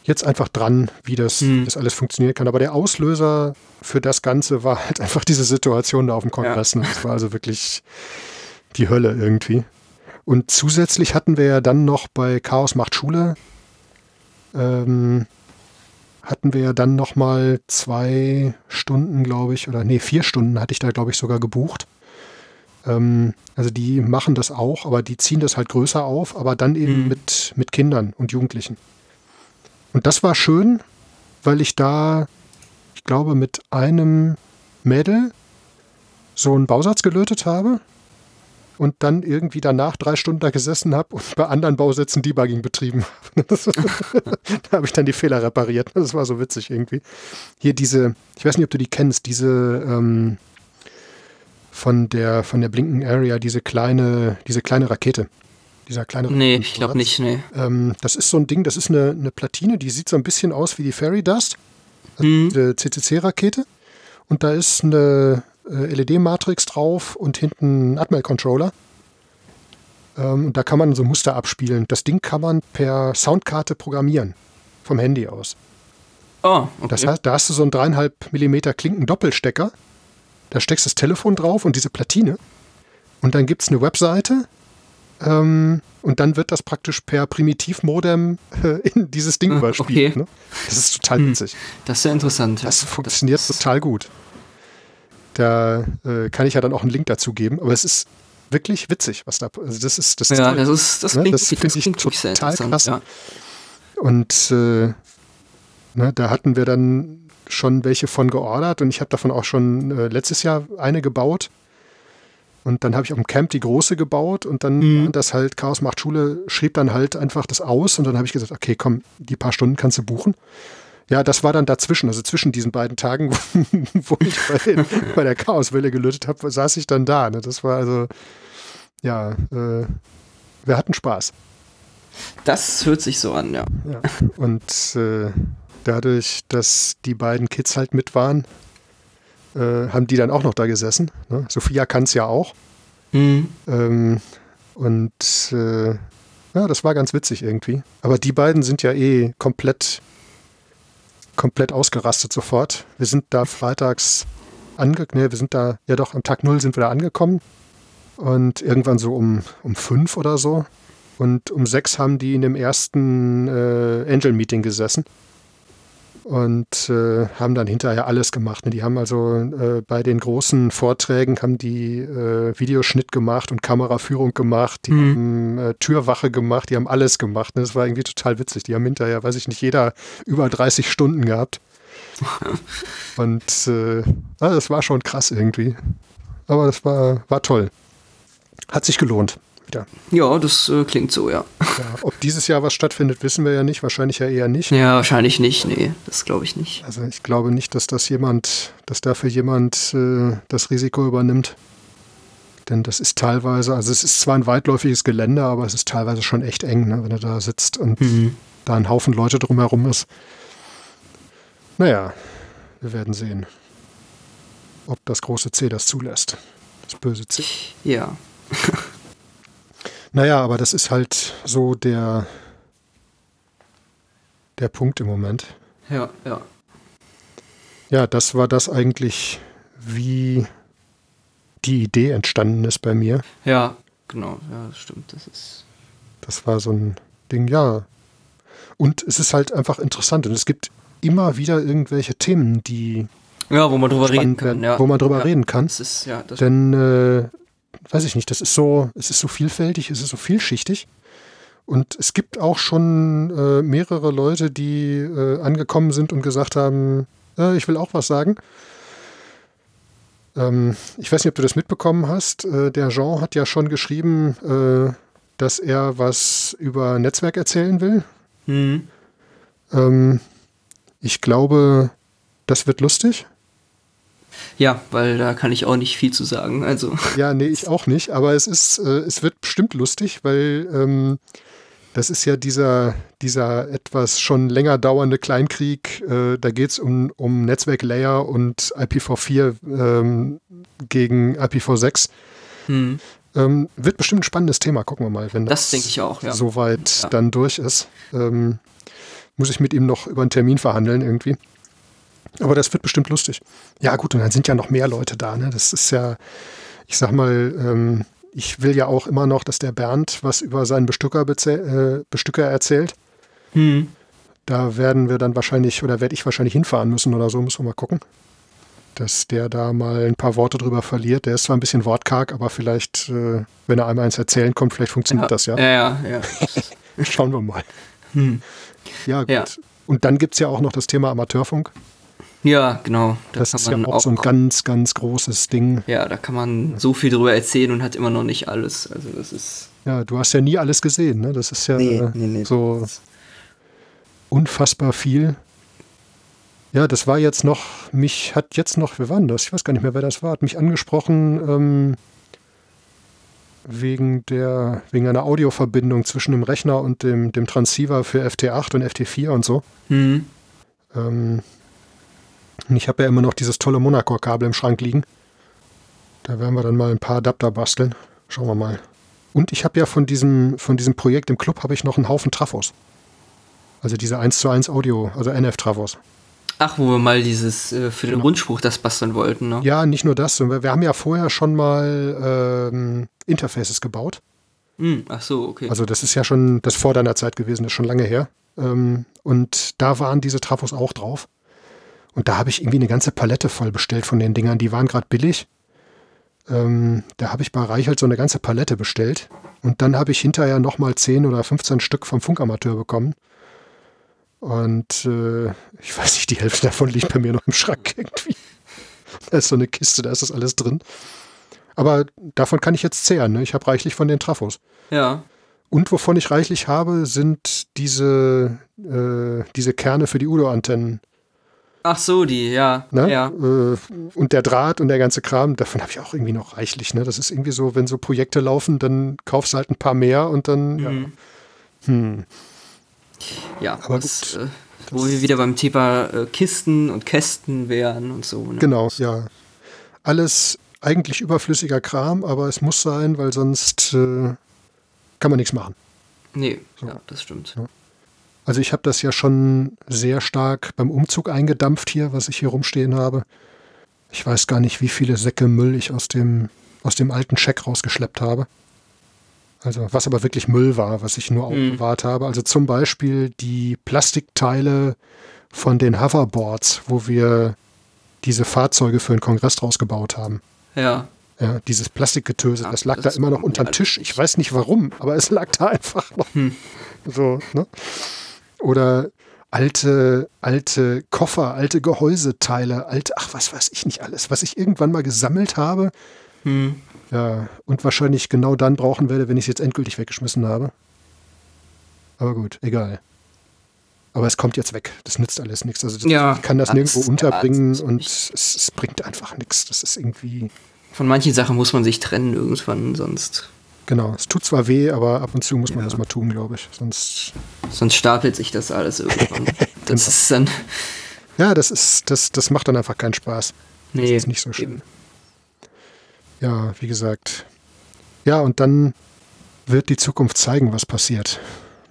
Speaker 1: jetzt einfach dran, wie das, hm. das alles funktionieren kann. Aber der Auslöser für das Ganze <laughs> war halt einfach diese Situation da auf dem Kongress. Ja. Das war also wirklich die Hölle irgendwie. Und zusätzlich hatten wir ja dann noch bei Chaos macht Schule ähm, hatten wir ja dann nochmal zwei Stunden, glaube ich, oder nee, vier Stunden hatte ich da, glaube ich, sogar gebucht. Ähm, also die machen das auch, aber die ziehen das halt größer auf, aber dann eben mhm. mit, mit Kindern und Jugendlichen. Und das war schön, weil ich da, ich glaube, mit einem Mädel so einen Bausatz gelötet habe und dann irgendwie danach drei Stunden da gesessen habe und bei anderen Bausätzen Debugging betrieben habe. <laughs> <laughs> da habe ich dann die Fehler repariert. Das war so witzig irgendwie. Hier diese, ich weiß nicht, ob du die kennst, diese ähm, von der von der Blinken Area, diese kleine, diese kleine Rakete. Dieser kleine
Speaker 2: Nee, ich glaube nicht, nee.
Speaker 1: Ähm, das ist so ein Ding, das ist eine, eine Platine, die sieht so ein bisschen aus wie die Fairy Dust. Also hm. Diese CCC-Rakete. Und da ist eine, äh, LED-Matrix drauf und hinten ein Atmel-Controller. Ähm, und da kann man so Muster abspielen. Das Ding kann man per Soundkarte programmieren. Vom Handy aus.
Speaker 2: Oh, okay.
Speaker 1: Das heißt, da hast du so einen dreieinhalb Millimeter Klinken-Doppelstecker. Da steckst du das Telefon drauf und diese Platine. Und dann gibt es eine Webseite. Ähm, und dann wird das praktisch per Primitivmodem äh, in dieses Ding ah, überspielt. Okay. Ne? Das ist total hm. witzig.
Speaker 2: Das ist sehr interessant.
Speaker 1: Das funktioniert das total gut. Da äh, kann ich ja dann auch einen Link dazu geben. Aber es ist wirklich witzig, was da. Also das ist das.
Speaker 2: Ja, das ist das
Speaker 1: ne? klingt, das das klingt total krass. Ja. Und äh, ne, da hatten wir dann schon welche von geordert und ich habe davon auch schon äh, letztes Jahr eine gebaut. Und dann habe ich auf dem Camp die große gebaut und dann mhm. das halt Chaos macht Schule, schrieb dann halt einfach das aus und dann habe ich gesagt, okay, komm, die paar Stunden kannst du buchen. Ja, das war dann dazwischen, also zwischen diesen beiden Tagen, <laughs> wo ich bei, den, bei der Chaoswelle gelötet habe, saß ich dann da. Ne? Das war also, ja, äh, wir hatten Spaß.
Speaker 2: Das hört sich so an, ja.
Speaker 1: ja. Und äh, dadurch, dass die beiden Kids halt mit waren, äh, haben die dann auch noch da gesessen. Ne? Sophia kann es ja auch. Mhm. Ähm, und äh, ja, das war ganz witzig irgendwie. Aber die beiden sind ja eh komplett komplett ausgerastet sofort. Wir sind da freitags ange, ne, wir sind da, ja doch, am Tag null sind wir da angekommen. Und irgendwann so um, um fünf oder so. Und um sechs haben die in dem ersten äh, Angel-Meeting gesessen und äh, haben dann hinterher alles gemacht. Ne? Die haben also äh, bei den großen Vorträgen haben die äh, Videoschnitt gemacht und Kameraführung gemacht, die mhm. haben äh, Türwache gemacht, die haben alles gemacht. Ne? Das war irgendwie total witzig. Die haben hinterher, weiß ich nicht, jeder über 30 Stunden gehabt. <laughs> und äh, das war schon krass irgendwie. Aber das war, war toll. Hat sich gelohnt
Speaker 2: wieder. Ja, das äh, klingt so, ja. ja.
Speaker 1: Ob dieses Jahr was stattfindet, wissen wir ja nicht. Wahrscheinlich ja eher nicht.
Speaker 2: Ja, wahrscheinlich nicht. Nee, das glaube ich nicht.
Speaker 1: Also ich glaube nicht, dass das jemand, dass dafür jemand äh, das Risiko übernimmt. Denn das ist teilweise, also es ist zwar ein weitläufiges Gelände, aber es ist teilweise schon echt eng, ne, wenn du da sitzt und mhm. da ein Haufen Leute drumherum ist. Naja, wir werden sehen, ob das große C das zulässt. Das böse C.
Speaker 2: Ja. <laughs>
Speaker 1: Naja, aber das ist halt so der, der Punkt im Moment.
Speaker 2: Ja, ja.
Speaker 1: Ja, das war das eigentlich, wie die Idee entstanden ist bei mir.
Speaker 2: Ja, genau, ja, das stimmt. Das ist.
Speaker 1: Das war so ein Ding, ja. Und es ist halt einfach interessant und es gibt immer wieder irgendwelche Themen, die.
Speaker 2: Ja, wo man drüber reden kann. Werden, ja.
Speaker 1: Wo man drüber
Speaker 2: ja,
Speaker 1: reden kann.
Speaker 2: Das ist, ja, das
Speaker 1: Denn äh, weiß ich nicht, das ist so, es ist so vielfältig, es ist so vielschichtig. Und es gibt auch schon äh, mehrere Leute, die äh, angekommen sind und gesagt haben, äh, ich will auch was sagen. Ähm, ich weiß nicht, ob du das mitbekommen hast. Äh, der Jean hat ja schon geschrieben, äh, dass er was über Netzwerk erzählen will. Mhm. Ähm, ich glaube, das wird lustig.
Speaker 2: Ja, weil da kann ich auch nicht viel zu sagen. Also. <laughs>
Speaker 1: Ja, nee, ich auch nicht. Aber es ist, äh, es wird bestimmt lustig, weil ähm, das ist ja dieser, dieser etwas schon länger dauernde Kleinkrieg. Äh, da geht es um, um Netzwerklayer und IPv4 ähm, gegen IPv6. Hm. Ähm, wird bestimmt ein spannendes Thema, gucken wir mal, wenn
Speaker 2: das, das auch, ja.
Speaker 1: soweit ja. dann durch ist. Ähm, muss ich mit ihm noch über einen Termin verhandeln irgendwie. Aber das wird bestimmt lustig. Ja, gut, und dann sind ja noch mehr Leute da. Ne? Das ist ja, ich sag mal, ähm, ich will ja auch immer noch, dass der Bernd was über seinen Bestücker, äh, Bestücker erzählt. Hm. Da werden wir dann wahrscheinlich, oder werde ich wahrscheinlich hinfahren müssen oder so, müssen wir mal gucken. Dass der da mal ein paar Worte drüber verliert. Der ist zwar ein bisschen wortkarg, aber vielleicht, äh, wenn er einmal eins erzählen kommt, vielleicht funktioniert
Speaker 2: ja.
Speaker 1: das ja.
Speaker 2: Ja, ja, ja. <laughs>
Speaker 1: Schauen wir mal.
Speaker 2: Hm.
Speaker 1: Ja, gut.
Speaker 2: Ja.
Speaker 1: Und dann gibt es ja auch noch das Thema Amateurfunk.
Speaker 2: Ja, genau. Da
Speaker 1: Das
Speaker 2: kann
Speaker 1: ist ja
Speaker 2: man
Speaker 1: auch so ein ganz, ganz großes Ding.
Speaker 2: ja, da kann man so viel drüber erzählen und hat immer noch nicht alles. Also das ist.
Speaker 1: Ja, du hast ja nie alles gesehen, ne? Das ist ja
Speaker 2: Nee,
Speaker 1: äh,
Speaker 2: nee, nee.
Speaker 1: so unfassbar viel. Ja, das war jetzt noch, mich hat jetzt noch, wer war denn das? Ich weiß gar nicht mehr, wer das war, hat mich angesprochen ähm, wegen der, wegen einer Audioverbindung zwischen dem Rechner und dem, dem Transceiver für FT8 und FT4 und so.
Speaker 2: Hm.
Speaker 1: Ähm, und ich habe ja immer noch dieses tolle Monaco-Kabel im Schrank liegen. Da werden wir dann mal ein paar Adapter basteln. Schauen wir mal. Und ich habe ja von diesem, von diesem Projekt im Club habe ich noch einen Haufen Trafos. Also diese 1 zu 1 Audio, also NF-Trafos.
Speaker 2: Ach, wo wir mal dieses äh, für den Rundspruch das basteln wollten, ne?
Speaker 1: Ja, nicht nur das. Wir, wir haben ja vorher schon mal ähm, Interfaces gebaut.
Speaker 2: Hm, ach so, okay.
Speaker 1: Also das ist ja schon das vor deiner Zeit gewesen, das ist schon lange her. Ähm, und da waren diese Trafos auch drauf. Und da habe ich irgendwie eine ganze Palette voll bestellt von den Dingern. Die waren gerade billig. Ähm, da habe ich bei Reichelt so eine ganze Palette bestellt. Und dann habe ich hinterher nochmal 10 oder 15 Stück vom Funkamateur bekommen. Und äh, ich weiß nicht, die Hälfte davon liegt bei mir noch im Schrank <laughs> irgendwie. Da ist so eine Kiste, da ist das alles drin. Aber davon kann ich jetzt zehren. Ne? Ich habe reichlich von den Trafos.
Speaker 2: ja.
Speaker 1: Und wovon ich reichlich habe, sind diese, äh, diese Kerne für die Udo-Antennen.
Speaker 2: Ach so, die, ja.
Speaker 1: Ne?
Speaker 2: Ja.
Speaker 1: Äh, und der Draht und der ganze Kram, davon habe ich auch irgendwie noch reichlich. Ne? Das ist irgendwie so, wenn so Projekte laufen, dann kaufst du halt ein paar mehr und dann. Ja.
Speaker 2: Mhm.
Speaker 1: Hm.
Speaker 2: Ja,
Speaker 1: Aber
Speaker 2: das,
Speaker 1: gut.
Speaker 2: äh, wo wir wieder beim Thema äh, Kisten und Kästen wären und so. Ne?
Speaker 1: Genau, ja. Alles eigentlich überflüssiger Kram, aber es muss sein, weil sonst äh, kann man nichts machen.
Speaker 2: Nee,
Speaker 1: So.
Speaker 2: ja, das stimmt.
Speaker 1: Ja. Also ich habe das ja schon sehr stark beim Umzug eingedampft hier, was ich hier rumstehen habe. Ich weiß gar nicht, wie viele Säcke Müll ich aus dem, aus dem alten Scheck rausgeschleppt habe. Also was aber wirklich Müll war, was ich nur
Speaker 2: Mhm.
Speaker 1: aufbewahrt habe. Also zum Beispiel die Plastikteile von den Hoverboards, wo wir diese Fahrzeuge für den Kongress draus gebaut haben.
Speaker 2: Ja.
Speaker 1: Ja, dieses Plastikgetöse,
Speaker 2: Ja,
Speaker 1: das lag
Speaker 2: das
Speaker 1: da immer noch unterm Tisch. Ich weiß nicht warum, aber es lag da <laughs> einfach noch.
Speaker 2: Hm.
Speaker 1: So, ne? Oder alte, alte Koffer, alte Gehäuseteile, alte, ach, was weiß ich nicht alles, was ich irgendwann mal gesammelt habe.
Speaker 2: Hm.
Speaker 1: Ja, und wahrscheinlich genau dann brauchen werde, wenn ich es jetzt endgültig weggeschmissen habe. Aber gut, egal. Aber es kommt jetzt weg. Das nützt alles nichts. Also das,
Speaker 2: Ja,
Speaker 1: ich kann das
Speaker 2: das-
Speaker 1: nirgendwo
Speaker 2: ja,
Speaker 1: unterbringen
Speaker 2: das ist
Speaker 1: und es, es bringt einfach nichts. Das ist irgendwie.
Speaker 2: Von manchen Sachen muss man sich trennen irgendwann, sonst,
Speaker 1: Genau, es tut zwar weh, aber ab und zu muss man
Speaker 2: Ja.
Speaker 1: das mal tun, glaube ich. Sonst.
Speaker 2: sonst stapelt sich das alles irgendwann. <laughs> Das
Speaker 1: Genau.
Speaker 2: ist dann.
Speaker 1: Ja, das ist, das, das macht dann einfach keinen Spaß.
Speaker 2: Nee,
Speaker 1: ist nicht so schön.
Speaker 2: eben.
Speaker 1: Ja, wie gesagt. Ja, und dann wird die Zukunft zeigen, was passiert.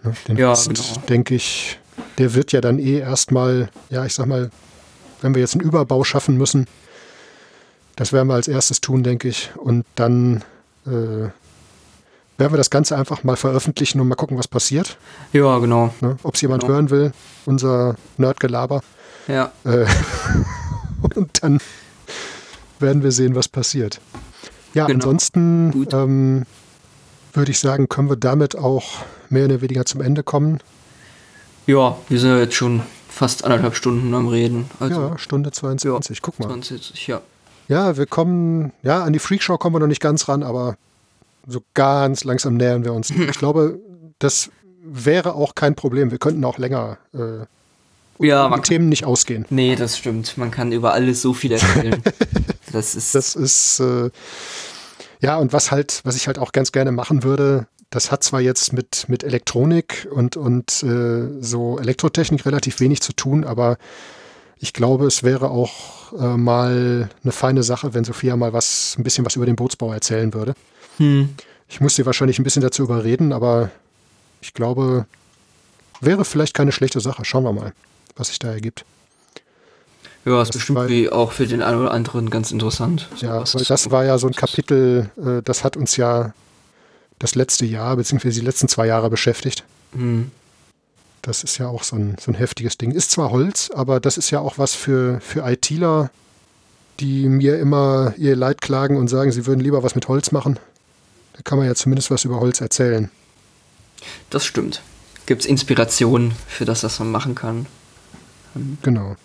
Speaker 1: Ne, Den
Speaker 2: Ja,
Speaker 1: Rest,
Speaker 2: genau.
Speaker 1: denke ich, der wird ja dann eh erstmal, ja, ich sag mal, wenn wir jetzt einen Überbau schaffen müssen, das werden wir als erstes tun, denke ich. Und dann äh, werden wir das Ganze einfach mal veröffentlichen und mal gucken, was passiert.
Speaker 2: Ja, genau.
Speaker 1: Ne? Ob es jemand
Speaker 2: Genau.
Speaker 1: hören will, unser Nerdgelaber.
Speaker 2: Ja.
Speaker 1: Äh, <laughs> und dann werden wir sehen, was passiert. Ja,
Speaker 2: Genau.
Speaker 1: ansonsten ähm, würde ich sagen, können wir damit auch mehr oder weniger zum Ende kommen.
Speaker 2: Ja, wir sind ja jetzt schon fast anderthalb Stunden am Reden. Also
Speaker 1: ja, Stunde 22. Guck mal.
Speaker 2: 20, ja.
Speaker 1: Ja, wir kommen, ja, an die Freakshow kommen wir noch nicht ganz ran, aber so ganz langsam nähern wir uns. <laughs> Ich glaube, das wäre auch kein Problem. Wir könnten auch länger äh,
Speaker 2: Ja, man
Speaker 1: Themen nicht ausgehen.
Speaker 2: Nee, das stimmt. Man kann über alles so viel erzählen. <laughs> das ist.
Speaker 1: Das ist, äh, ja, und was halt, was ich halt auch ganz gerne machen würde, das hat zwar jetzt mit, mit Elektronik und, und äh, so Elektrotechnik relativ wenig zu tun, aber ich glaube, es wäre auch äh, mal eine feine Sache, wenn Sophia mal was, ein bisschen was über den Bootsbau erzählen würde.
Speaker 2: Hm.
Speaker 1: Ich muss sie wahrscheinlich ein bisschen dazu überreden, aber ich glaube, wäre vielleicht keine schlechte Sache. Schauen wir mal, was sich da ergibt.
Speaker 2: Ja, ist
Speaker 1: Das
Speaker 2: bestimmt
Speaker 1: war-
Speaker 2: wie auch für den einen oder anderen ganz interessant.
Speaker 1: Ja,
Speaker 2: sowas
Speaker 1: weil das war ja so ein Kapitel, äh, das hat uns ja das letzte Jahr, beziehungsweise die letzten zwei Jahre beschäftigt.
Speaker 2: Hm.
Speaker 1: Das ist ja auch so ein, so ein heftiges Ding. Ist zwar Holz, aber das ist ja auch was für, für ITler, die mir immer ihr Leid klagen und sagen, sie würden lieber was mit Holz machen. Da kann man ja zumindest was über Holz erzählen.
Speaker 2: Das stimmt. Gibt es Inspirationen für das, was man machen kann?
Speaker 1: Genau.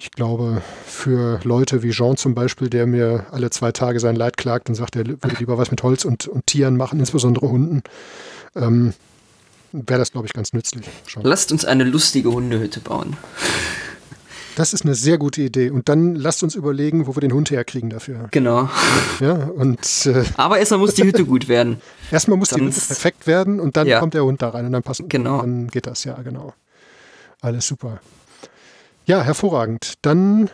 Speaker 1: Ich glaube, für Leute wie Jean zum Beispiel, der mir alle zwei Tage sein Leid klagt und sagt, er würde lieber was mit Holz und, und Tieren machen, insbesondere Hunden, ähm, wäre das, glaube ich, ganz nützlich.
Speaker 2: Schon. Lasst uns eine lustige Hundehütte bauen. <laughs>
Speaker 1: Das ist eine sehr gute Idee. Und dann lasst uns überlegen, wo wir den Hund herkriegen dafür.
Speaker 2: Genau.
Speaker 1: Ja, und, äh,
Speaker 2: Aber erstmal muss die Hütte gut werden.
Speaker 1: Erstmal muss Sonst, die Hütte perfekt werden und dann
Speaker 2: ja.
Speaker 1: kommt der Hund da rein und dann passt
Speaker 2: genau.
Speaker 1: Dann geht das, ja, genau. Alles super. Ja, hervorragend. Dann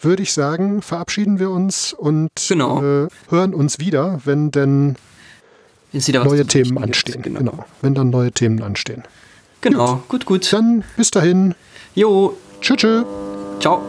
Speaker 1: würde ich sagen, verabschieden wir uns und
Speaker 2: genau.
Speaker 1: äh, hören uns wieder, wenn denn neue Themen anstehen. Genau. genau. Wenn dann neue Themen anstehen.
Speaker 2: Genau, gut, gut. gut.
Speaker 1: Dann bis dahin.
Speaker 2: Jo.
Speaker 1: Tschüss.
Speaker 2: Ciao.